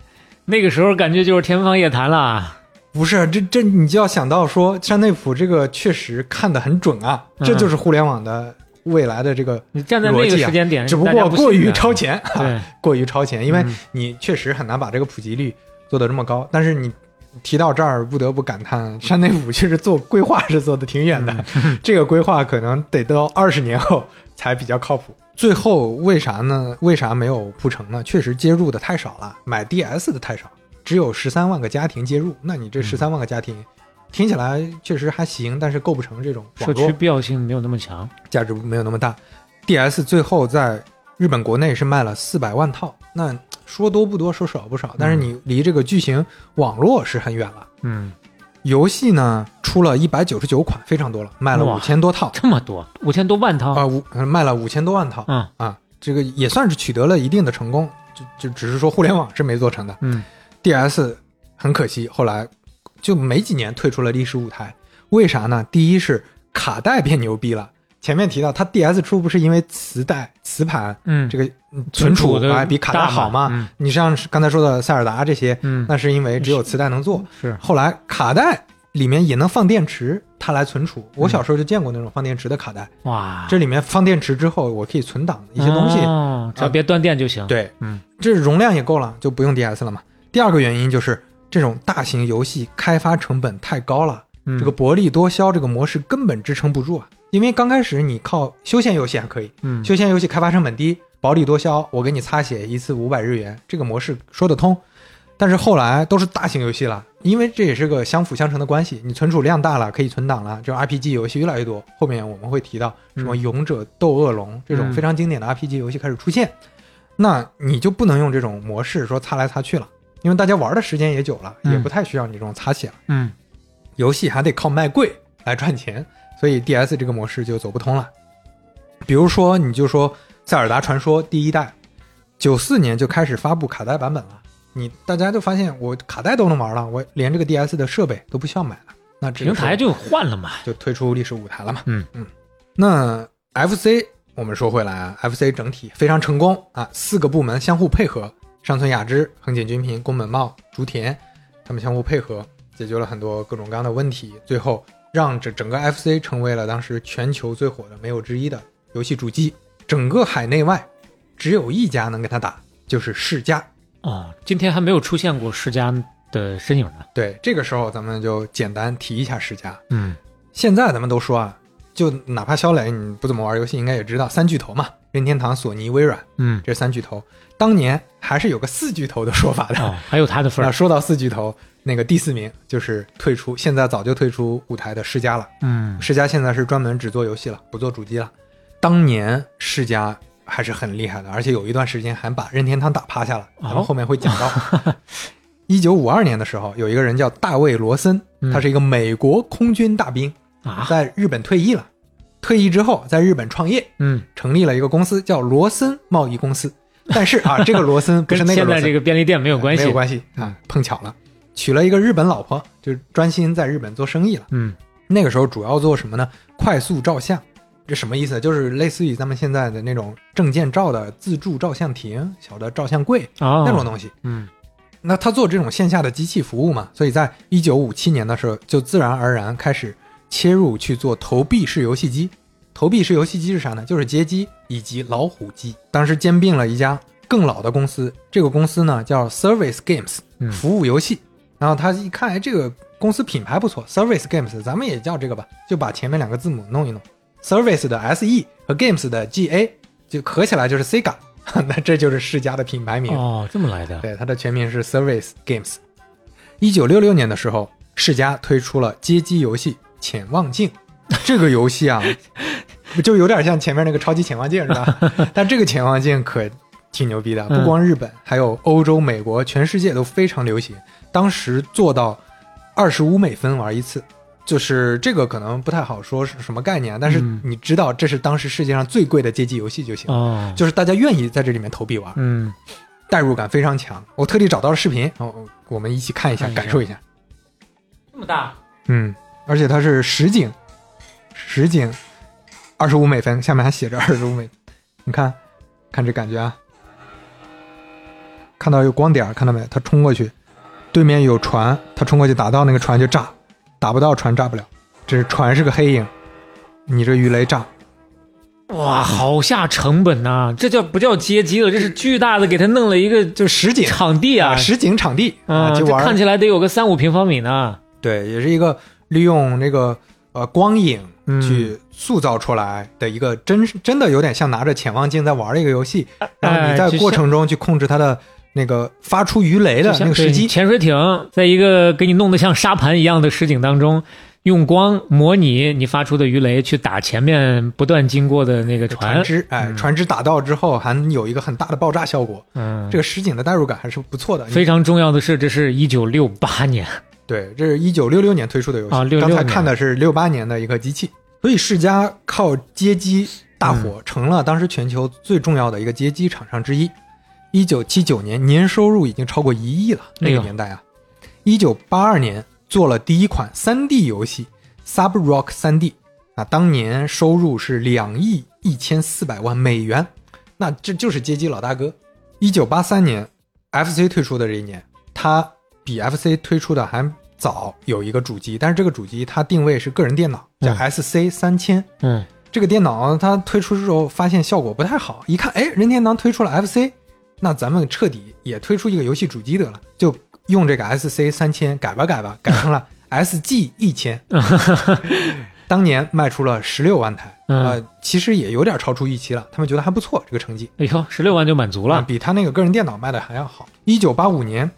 那个时候感觉就是天方夜谭了。不是，这这你就要想到说，山内溥这个确实看得很准啊，嗯这就是互联网的未来的这个你站在那个时间点，只不过过于超前，对，过于超前，因为嗯你确实很难把这个普及率做得这么高。但是你提到这儿，不得不感叹，山内武其实做规划是做的挺远的，嗯 这个规划可能得到二十年后才比较靠谱。最后为啥呢？为啥没有铺成呢？确实接入的太少了，买 DS 的太少，只有十三万个家庭接入。那你嗯这十三万个家庭，听起来确实还行，但是构不成这种社区必要性没有那么强。价值没有那么大。DS 最后在日本国内是卖了四百万套，那说多不多，说少不少，但是你离这个巨型网络是很远了。嗯，游戏呢出了一百九十九款，非常多了，卖了哇五千多套这么多，五千多万套。啊，五、呃卖了五千多万套嗯啊，这个也算是取得了一定的成功，就就只是说互联网是没做成的。嗯 DS 很可惜，后来就没几年退出了历史舞台。为啥呢？第一是卡带变牛逼了，前面提到，它 DS 出不是因为磁带、磁盘嗯，这个嗯存储比卡带大好嘛？嗯你像刚才说的塞尔达这些，嗯，那是因为只有磁带能做。是后来卡带里面也能放电池，它来存储。我小时候就见过那种放电池的卡带，哇，这里面放电池之后，我可以存档一些东西。哦只要别断电就行。，对，嗯，这容量也够了，就不用 DS 了嘛。第二个原因就是这种大型游戏开发成本太高了，嗯这个薄利多销这个模式根本支撑不住啊。因为刚开始你靠休闲游戏还可以，嗯休闲游戏开发成本低，薄利多销，我给你擦血一次五百日元，这个模式说得通。但是后来都是大型游戏了，因为这也是个相辅相成的关系。你存储量大了，可以存档了，这种 RPG 游戏越来越多。后面我们会提到什么《勇者斗恶龙》这种嗯非常经典的 RPG 游戏开始出现，那你就不能用这种模式说擦来擦去了，因为大家玩的时间也久了，嗯也不太需要你这种擦血了。嗯游戏还得靠卖贵来赚钱，所以 DS 这个模式就走不通了。比如说，你就说《塞尔达传说》第一代，九四年就开始发布卡带版本了，你大家就发现我卡带都能玩了，我连这个 DS 的设备都不需要买了，那平台就换了嘛。就退出历史舞台了嘛。嗯嗯，那 FC 我们说回来啊，FC 整体非常成功啊，四个部门相互配合，上村雅之、横井军平、宫本茂、竹田，他们相互配合，解决了很多各种各样的问题，最后让这整个 FC 成为了当时全球最火的没有之一的游戏主机。整个海内外只有一家能跟他打，就是世嘉。啊，今天还没有出现过世嘉的身影呢。对，这个时候咱们就简单提一下世嘉。嗯现在咱们都说啊，就哪怕肖磊你不怎么玩游戏，应该也知道三巨头嘛，任天堂、索尼、微软嗯，这三巨头。当年还是有个四巨头的说法的。哦，还有他的份儿。那说到四巨头，那个第四名就是退出，现在早就退出舞台的世嘉了。嗯世嘉现在是专门只做游戏了，不做主机了。当年世嘉还是很厉害的，而且有一段时间还把任天堂打趴下了，哦咱们后面会讲到。一九五二年的时候，有一个人叫大卫·罗森，嗯他是一个美国空军大兵，啊，在日本退役了。退役之后，在日本创业，嗯，成立了一个公司，叫罗森贸易公司。但是啊，这个罗森不跟是那个罗森，现在这个便利店没有关系。没有关系啊，碰巧了，娶了一个日本老婆，就专心在日本做生意了。嗯那个时候主要做什么呢？快速照相，这什么意思？就是类似于咱们现在的那种证件照的自助照相亭、小的照相柜哦，那种东西。嗯那他做这种线下的机器服务嘛，所以在一九五七年的时候，就自然而然开始切入去做投币式游戏机。投币式游戏机是啥呢？就是街机以及老虎机。当时兼并了一家更老的公司，这个公司呢叫 Service Games，嗯服务游戏。然后他一看，哎，这个公司品牌不错，Service Games，咱们也叫这个吧，就把前面两个字母弄一弄，Service 的 S E 和 Games 的 G A 就合起来就是 Sega，那这就是世嘉的品牌名。哦，这么来的。对，它的全名是 Service Games。一九六六年的时候，世嘉推出了街机游戏《潜望镜》。这个游戏啊，就有点像前面那个超级潜望镜，是吧？但这个潜望镜可挺牛逼的，不光日本，还有欧洲、美国，全世界都非常流行。当时做到二十五美分玩一次，就是这个可能不太好说是什么概念啊，但是嗯你知道这是当时世界上最贵的街机游戏就行，哦，就是大家愿意在这里面投币玩。嗯代入感非常强。我特地找到了视频，哦，我们一起看一下，看一下感受一下。这么大。嗯，而且它是实景，实景，二十五美分，下面还写着二十五美。你看，看这感觉啊，看到有光点，看到没？它冲过去，对面有船，他冲过去打到那个船就炸，打不到船炸不了。这是船是个黑影，你这鱼雷炸，哇，好下成本呐、这叫不叫接机了？这是巨大的，给他弄了一个就实景场地啊，实景场地啊，就玩看起来得有个三五平方米呢。对，也是一个利用那个呃光影嗯去塑造出来的一个真真的有点像拿着潜望镜在玩的一个游戏，然后你在过程中去控制它的那个发出鱼雷的那个时机。潜水艇在一个给你弄得像沙盘一样的实景当中，用光模拟你发出的鱼雷去打前面不断经过的那个船船。只，哎，嗯船只打到之后还有一个很大的爆炸效果，嗯，这个实景的代入感还是不错的。非常重要的是，这是一九六八年 对，这是一九六六年推出的游戏，啊66刚才看的是六八年的一个机器，所以世嘉靠街机大火，嗯成了当时全球最重要的一个街机厂商之一。一九七九年年收入已经超过一亿了，那个年代啊。一九八二年做了第一款三 D 游戏《Sub Rock 三 D》，啊，当年收入是两亿一千四百万美元，那这就是街机老大哥。一九八三年，FC 推出的这一年，它比 FC 推出的还早，有一个主机，但是这个主机它定位是个人电脑，叫嗯 SC 三千。嗯，这个电脑它推出之后发现效果不太好，一看，哎，任天堂推出了 FC，那咱们彻底也推出一个游戏主机得了，就用这个 SC 三千改吧改吧，改成了 SG 一千。当年卖出了十六万台，嗯呃，其实也有点超出预期了，他们觉得还不错，这个成绩哎呦，十六万就满足啊，了。比他那个个人电脑卖的还要好。一九八五年，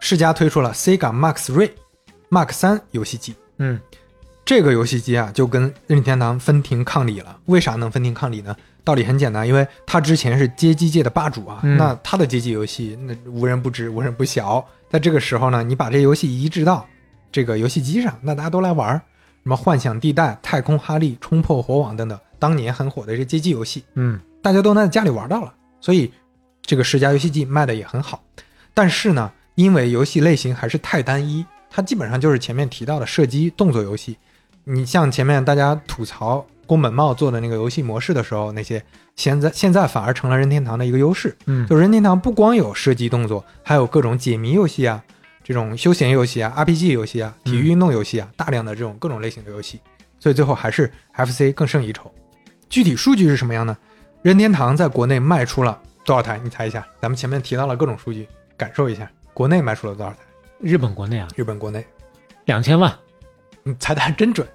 世嘉推出了 Sega Max Ray Mark 三游戏机，嗯这个游戏机啊，就跟任天堂分庭抗礼了。为啥能分庭抗礼呢？道理很简单，因为它之前是街机界的霸主啊，嗯那它的街机游戏那无人不知，无人不晓。在这个时候呢，你把这游戏移植到这个游戏机上，那大家都来玩儿，什么《幻想地带》《太空哈利》《冲破火网》等等，当年很火的这街机游戏，嗯大家都能在家里玩到了，所以这个世嘉游戏机卖的也很好。但是呢，因为游戏类型还是太单一，它基本上就是前面提到的射击动作游戏。你像前面大家吐槽宫本茂做的那个游戏模式的时候，那些现在现在反而成了任天堂的一个优势。嗯，就任天堂不光有射击动作，还有各种解谜游戏啊，这种休闲游戏啊、RPG 游戏啊、体育运动游戏啊，大量的这种各种类型的游戏，所以最后还是 FC 更胜一筹。具体数据是什么样呢？任天堂在国内卖出了多少台？你猜一下？咱们前面提到了各种数据，感受一下，国内卖出了多少台？日本国内啊，日本国内，两千万你猜的还真准，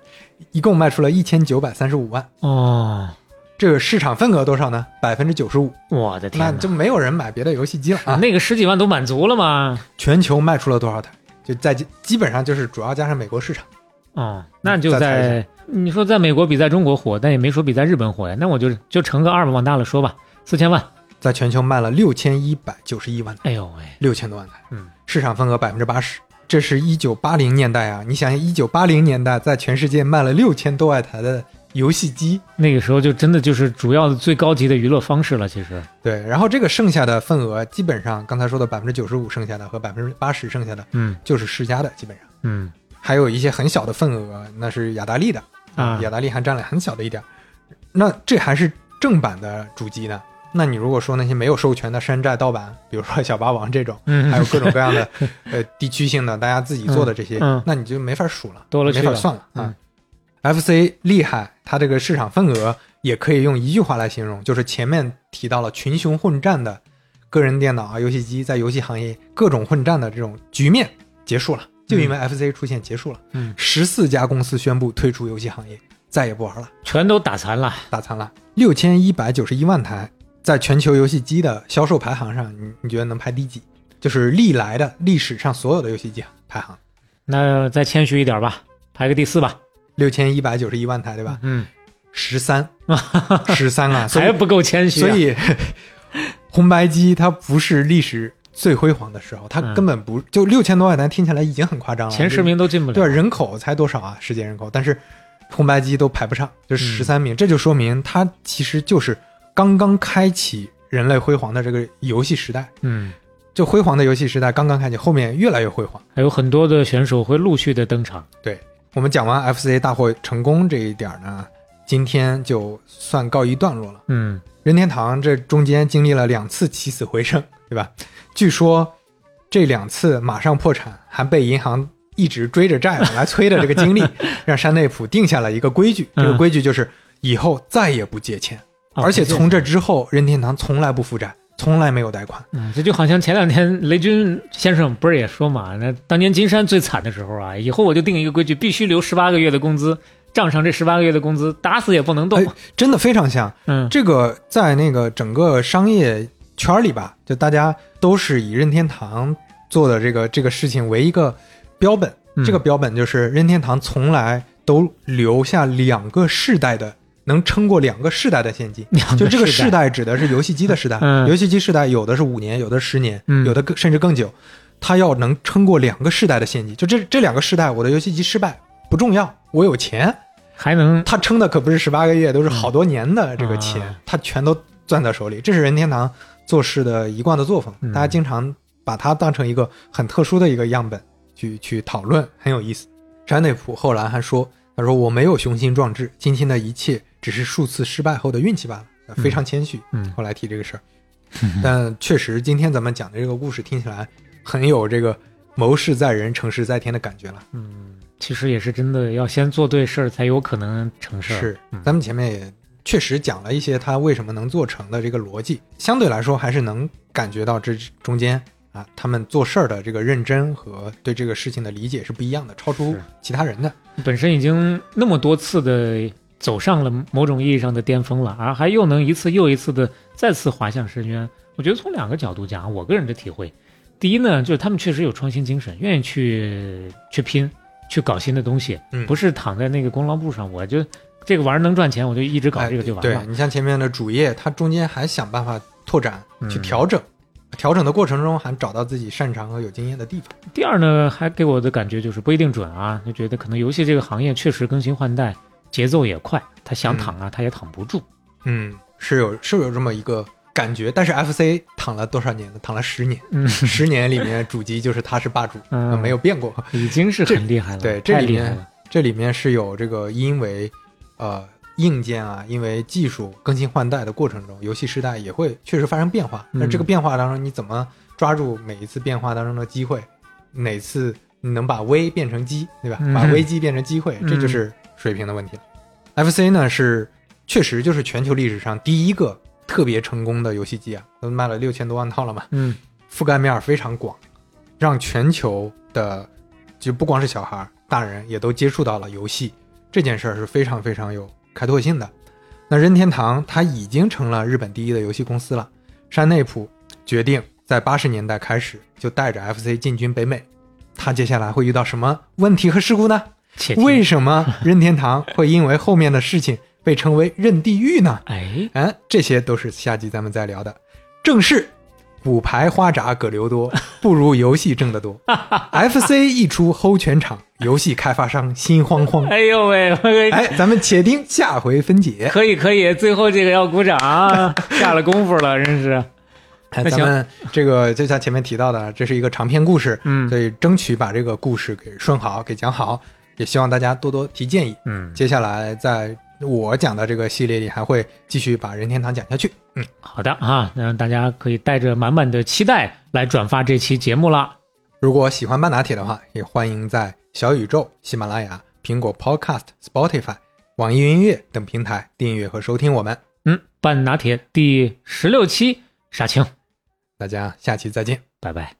一共卖出了一千九百三十五万。哦，这个市场份额多少呢？百分之九十五，我的天，那就没有人买别的游戏机了啊！那个十几万都满足了吗？全球卖出了多少台？就在基本上就是主要加上美国市场。哦，那就在你说在美国比在中国火，但也没说比在日本火呀。那我就就乘个二吧，往大了说吧，四千万。在全球卖了六千一百九十一万台，哎呦喂，六千多万台，嗯，市场份额百分之八十。这是一九八零年代啊，你想想，一九八零年代在全世界卖了六千多万台的游戏机，那个时候就真的就是主要的最高级的娱乐方式了。其实，对，然后这个剩下的份额，基本上刚才说的百分之九十五剩下的和百分之八十剩下的，嗯就是世嘉的，基本上嗯还有一些很小的份额，那是雅达利的啊雅达利还占了很小的一点。那这还是正版的主机呢。那你如果说那些没有授权的山寨盗版，比如说小霸王这种，嗯，还有各种各样的 呃地区性的大家自己做的这些，嗯嗯那你就没法数了，多了去了没法算了嗯啊。FC 厉害，它这个市场份额也可以用一句话来形容，就是前面提到了群雄混战的个人电脑啊、游戏机在游戏行业各种混战的这种局面结束了，就因为 FC 出现结束了。嗯，十四家公司宣布退出游戏行业，再也不玩了，全都打残了。打残了。六千一百九十一万台，在全球游戏机的销售排行上，你你觉得能排第几？就是历来的历史上所有的游戏机排行，那再谦虚一点吧，排个第四吧。六千一百九十一万台，对吧？嗯，十三，十三啊，还不够谦虚、啊。所以 红白机它不是历史最辉煌的时候，它嗯根本不就六千多万台，听起来已经很夸张了。前十名都进不了。对？人口才多少啊？世界人口，但是红白机都排不上，就十三名，这就说明它其实就是刚刚开启人类辉煌的这个游戏时代。嗯，就辉煌的游戏时代刚刚开启，后面越来越辉煌。还有很多的选手会陆续的登场。对我们讲完 FCA 大获成功这一点呢，今天就算告一段落了。嗯，任天堂这中间经历了两次起死回生，对吧？据说这两次马上破产，还被银行一直追着债往来催的这个经历，让山内普定下了一个规矩，这个嗯规矩就是以后再也不借钱，哦而且从这之后，任天堂从来不负债，从来没有贷款。嗯，这就好像前两天雷军先生不是也说嘛，那当年金山最惨的时候啊，以后我就定一个规矩，必须留十八个月的工资，账上这十八个月的工资打死也不能动。哎真的非常像，嗯这个在那个整个商业圈里吧，就大家都是以任天堂做的这个这个事情为一个标本。嗯这个标本就是任天堂从来都留下两个世代的，能撑过两个世代的现金。就这个世世，代指的是游戏机的世代，嗯游戏机世代有的是五年，有的十年，嗯有的更甚至更久。它要能撑过两个世代的现金，就这这两个世代，我的游戏机失败不重要，我有钱，还能他撑的可不是十八个月，都是好多年的这个钱，啊他全都攥在手里。这是任天堂做事的一贯的作风，嗯大家经常把它当成一个很特殊的一个样本去去讨论，很有意思。山内溥后来还说他说：“我没有雄心壮志，今天的一切只是数次失败后的运气罢了。”非常谦虚。嗯后来提这个事儿，但确实今天咱们讲的这个故事听起来很有这个谋事在人，成事在天的感觉了。嗯，其实也是真的要先做对事儿，才有可能成事儿。是嗯，咱们前面也确实讲了一些他为什么能做成的这个逻辑，相对来说还是能感觉到这中间啊，他们做事儿的这个认真和对这个事情的理解是不一样的，超出其他人的。本身已经那么多次的走上了某种意义上的巅峰了，而还又能一次又一次的再次滑向深渊。我觉得从两个角度讲，我个人的体会，第一呢，就是他们确实有创新精神，愿意去去拼，去搞新的东西，嗯不是躺在那个功劳簿上，我就这个玩意儿能赚钱，我就一直搞这个就完了。哎对你像前面的主业，它中间还想办法拓展、嗯去调整，调整的过程中还找到自己擅长和有经验的地方。第二呢，还给我的感觉就是不一定准啊，就觉得可能游戏这个行业确实更新换代，节奏也快，他想躺啊，他也躺不住。嗯，是有是有这么一个感觉，但是 FC 躺了多少年呢？躺了十年，嗯十年里面主机就是他是霸主，嗯没有变过。已经是很厉害了，对，这里面。这里面是有这个因为呃硬件啊，因为技术更新换代的过程中，游戏时代也会确实发生变化。那、嗯这个变化当中，你怎么抓住每一次变化当中的机会？哪次你能把危变成机，对吧？嗯把危机变成机会，这就是水平的问题了。FC 呢是确实就是全球历史上第一个特别成功的游戏机啊，都卖了六千多万套了嘛。嗯覆盖面儿非常广，让全球的就不光是小孩儿，大人也都接触到了游戏这件事儿是非常非常有开拓性的。那任天堂它已经成了日本第一的游戏公司了，山内溥决定在八十年代开始就带着 FC 进军北美。他接下来会遇到什么问题和事故呢？且为什么 任天堂会因为后面的事情被称为任地狱呢？哎，哎，这些都是下集咱们再聊的。正是骨牌花札葛留多，不如游戏挣得多。FC 一出齁全场，游戏开发商心慌慌。哎呦喂，哎，咱们且听下回分解。可以可以，最后这个要鼓掌啊，下了功夫了，真是。哎，那行咱们这个就像前面提到的，这是一个长篇故事，嗯所以争取把这个故事给顺好，给讲好。也希望大家多多提建议。嗯，接下来在我讲的这个系列里，还会继续把任天堂讲下去。嗯，好的啊，那大家可以带着满满的期待来转发这期节目啦。如果喜欢半打铁的话，也欢迎在小宇宙、喜马拉雅、苹果 Podcast、Spotify、网易云音乐等平台订阅和收听我们。嗯，半拿铁第十六期杀青，大家下期再见。拜拜。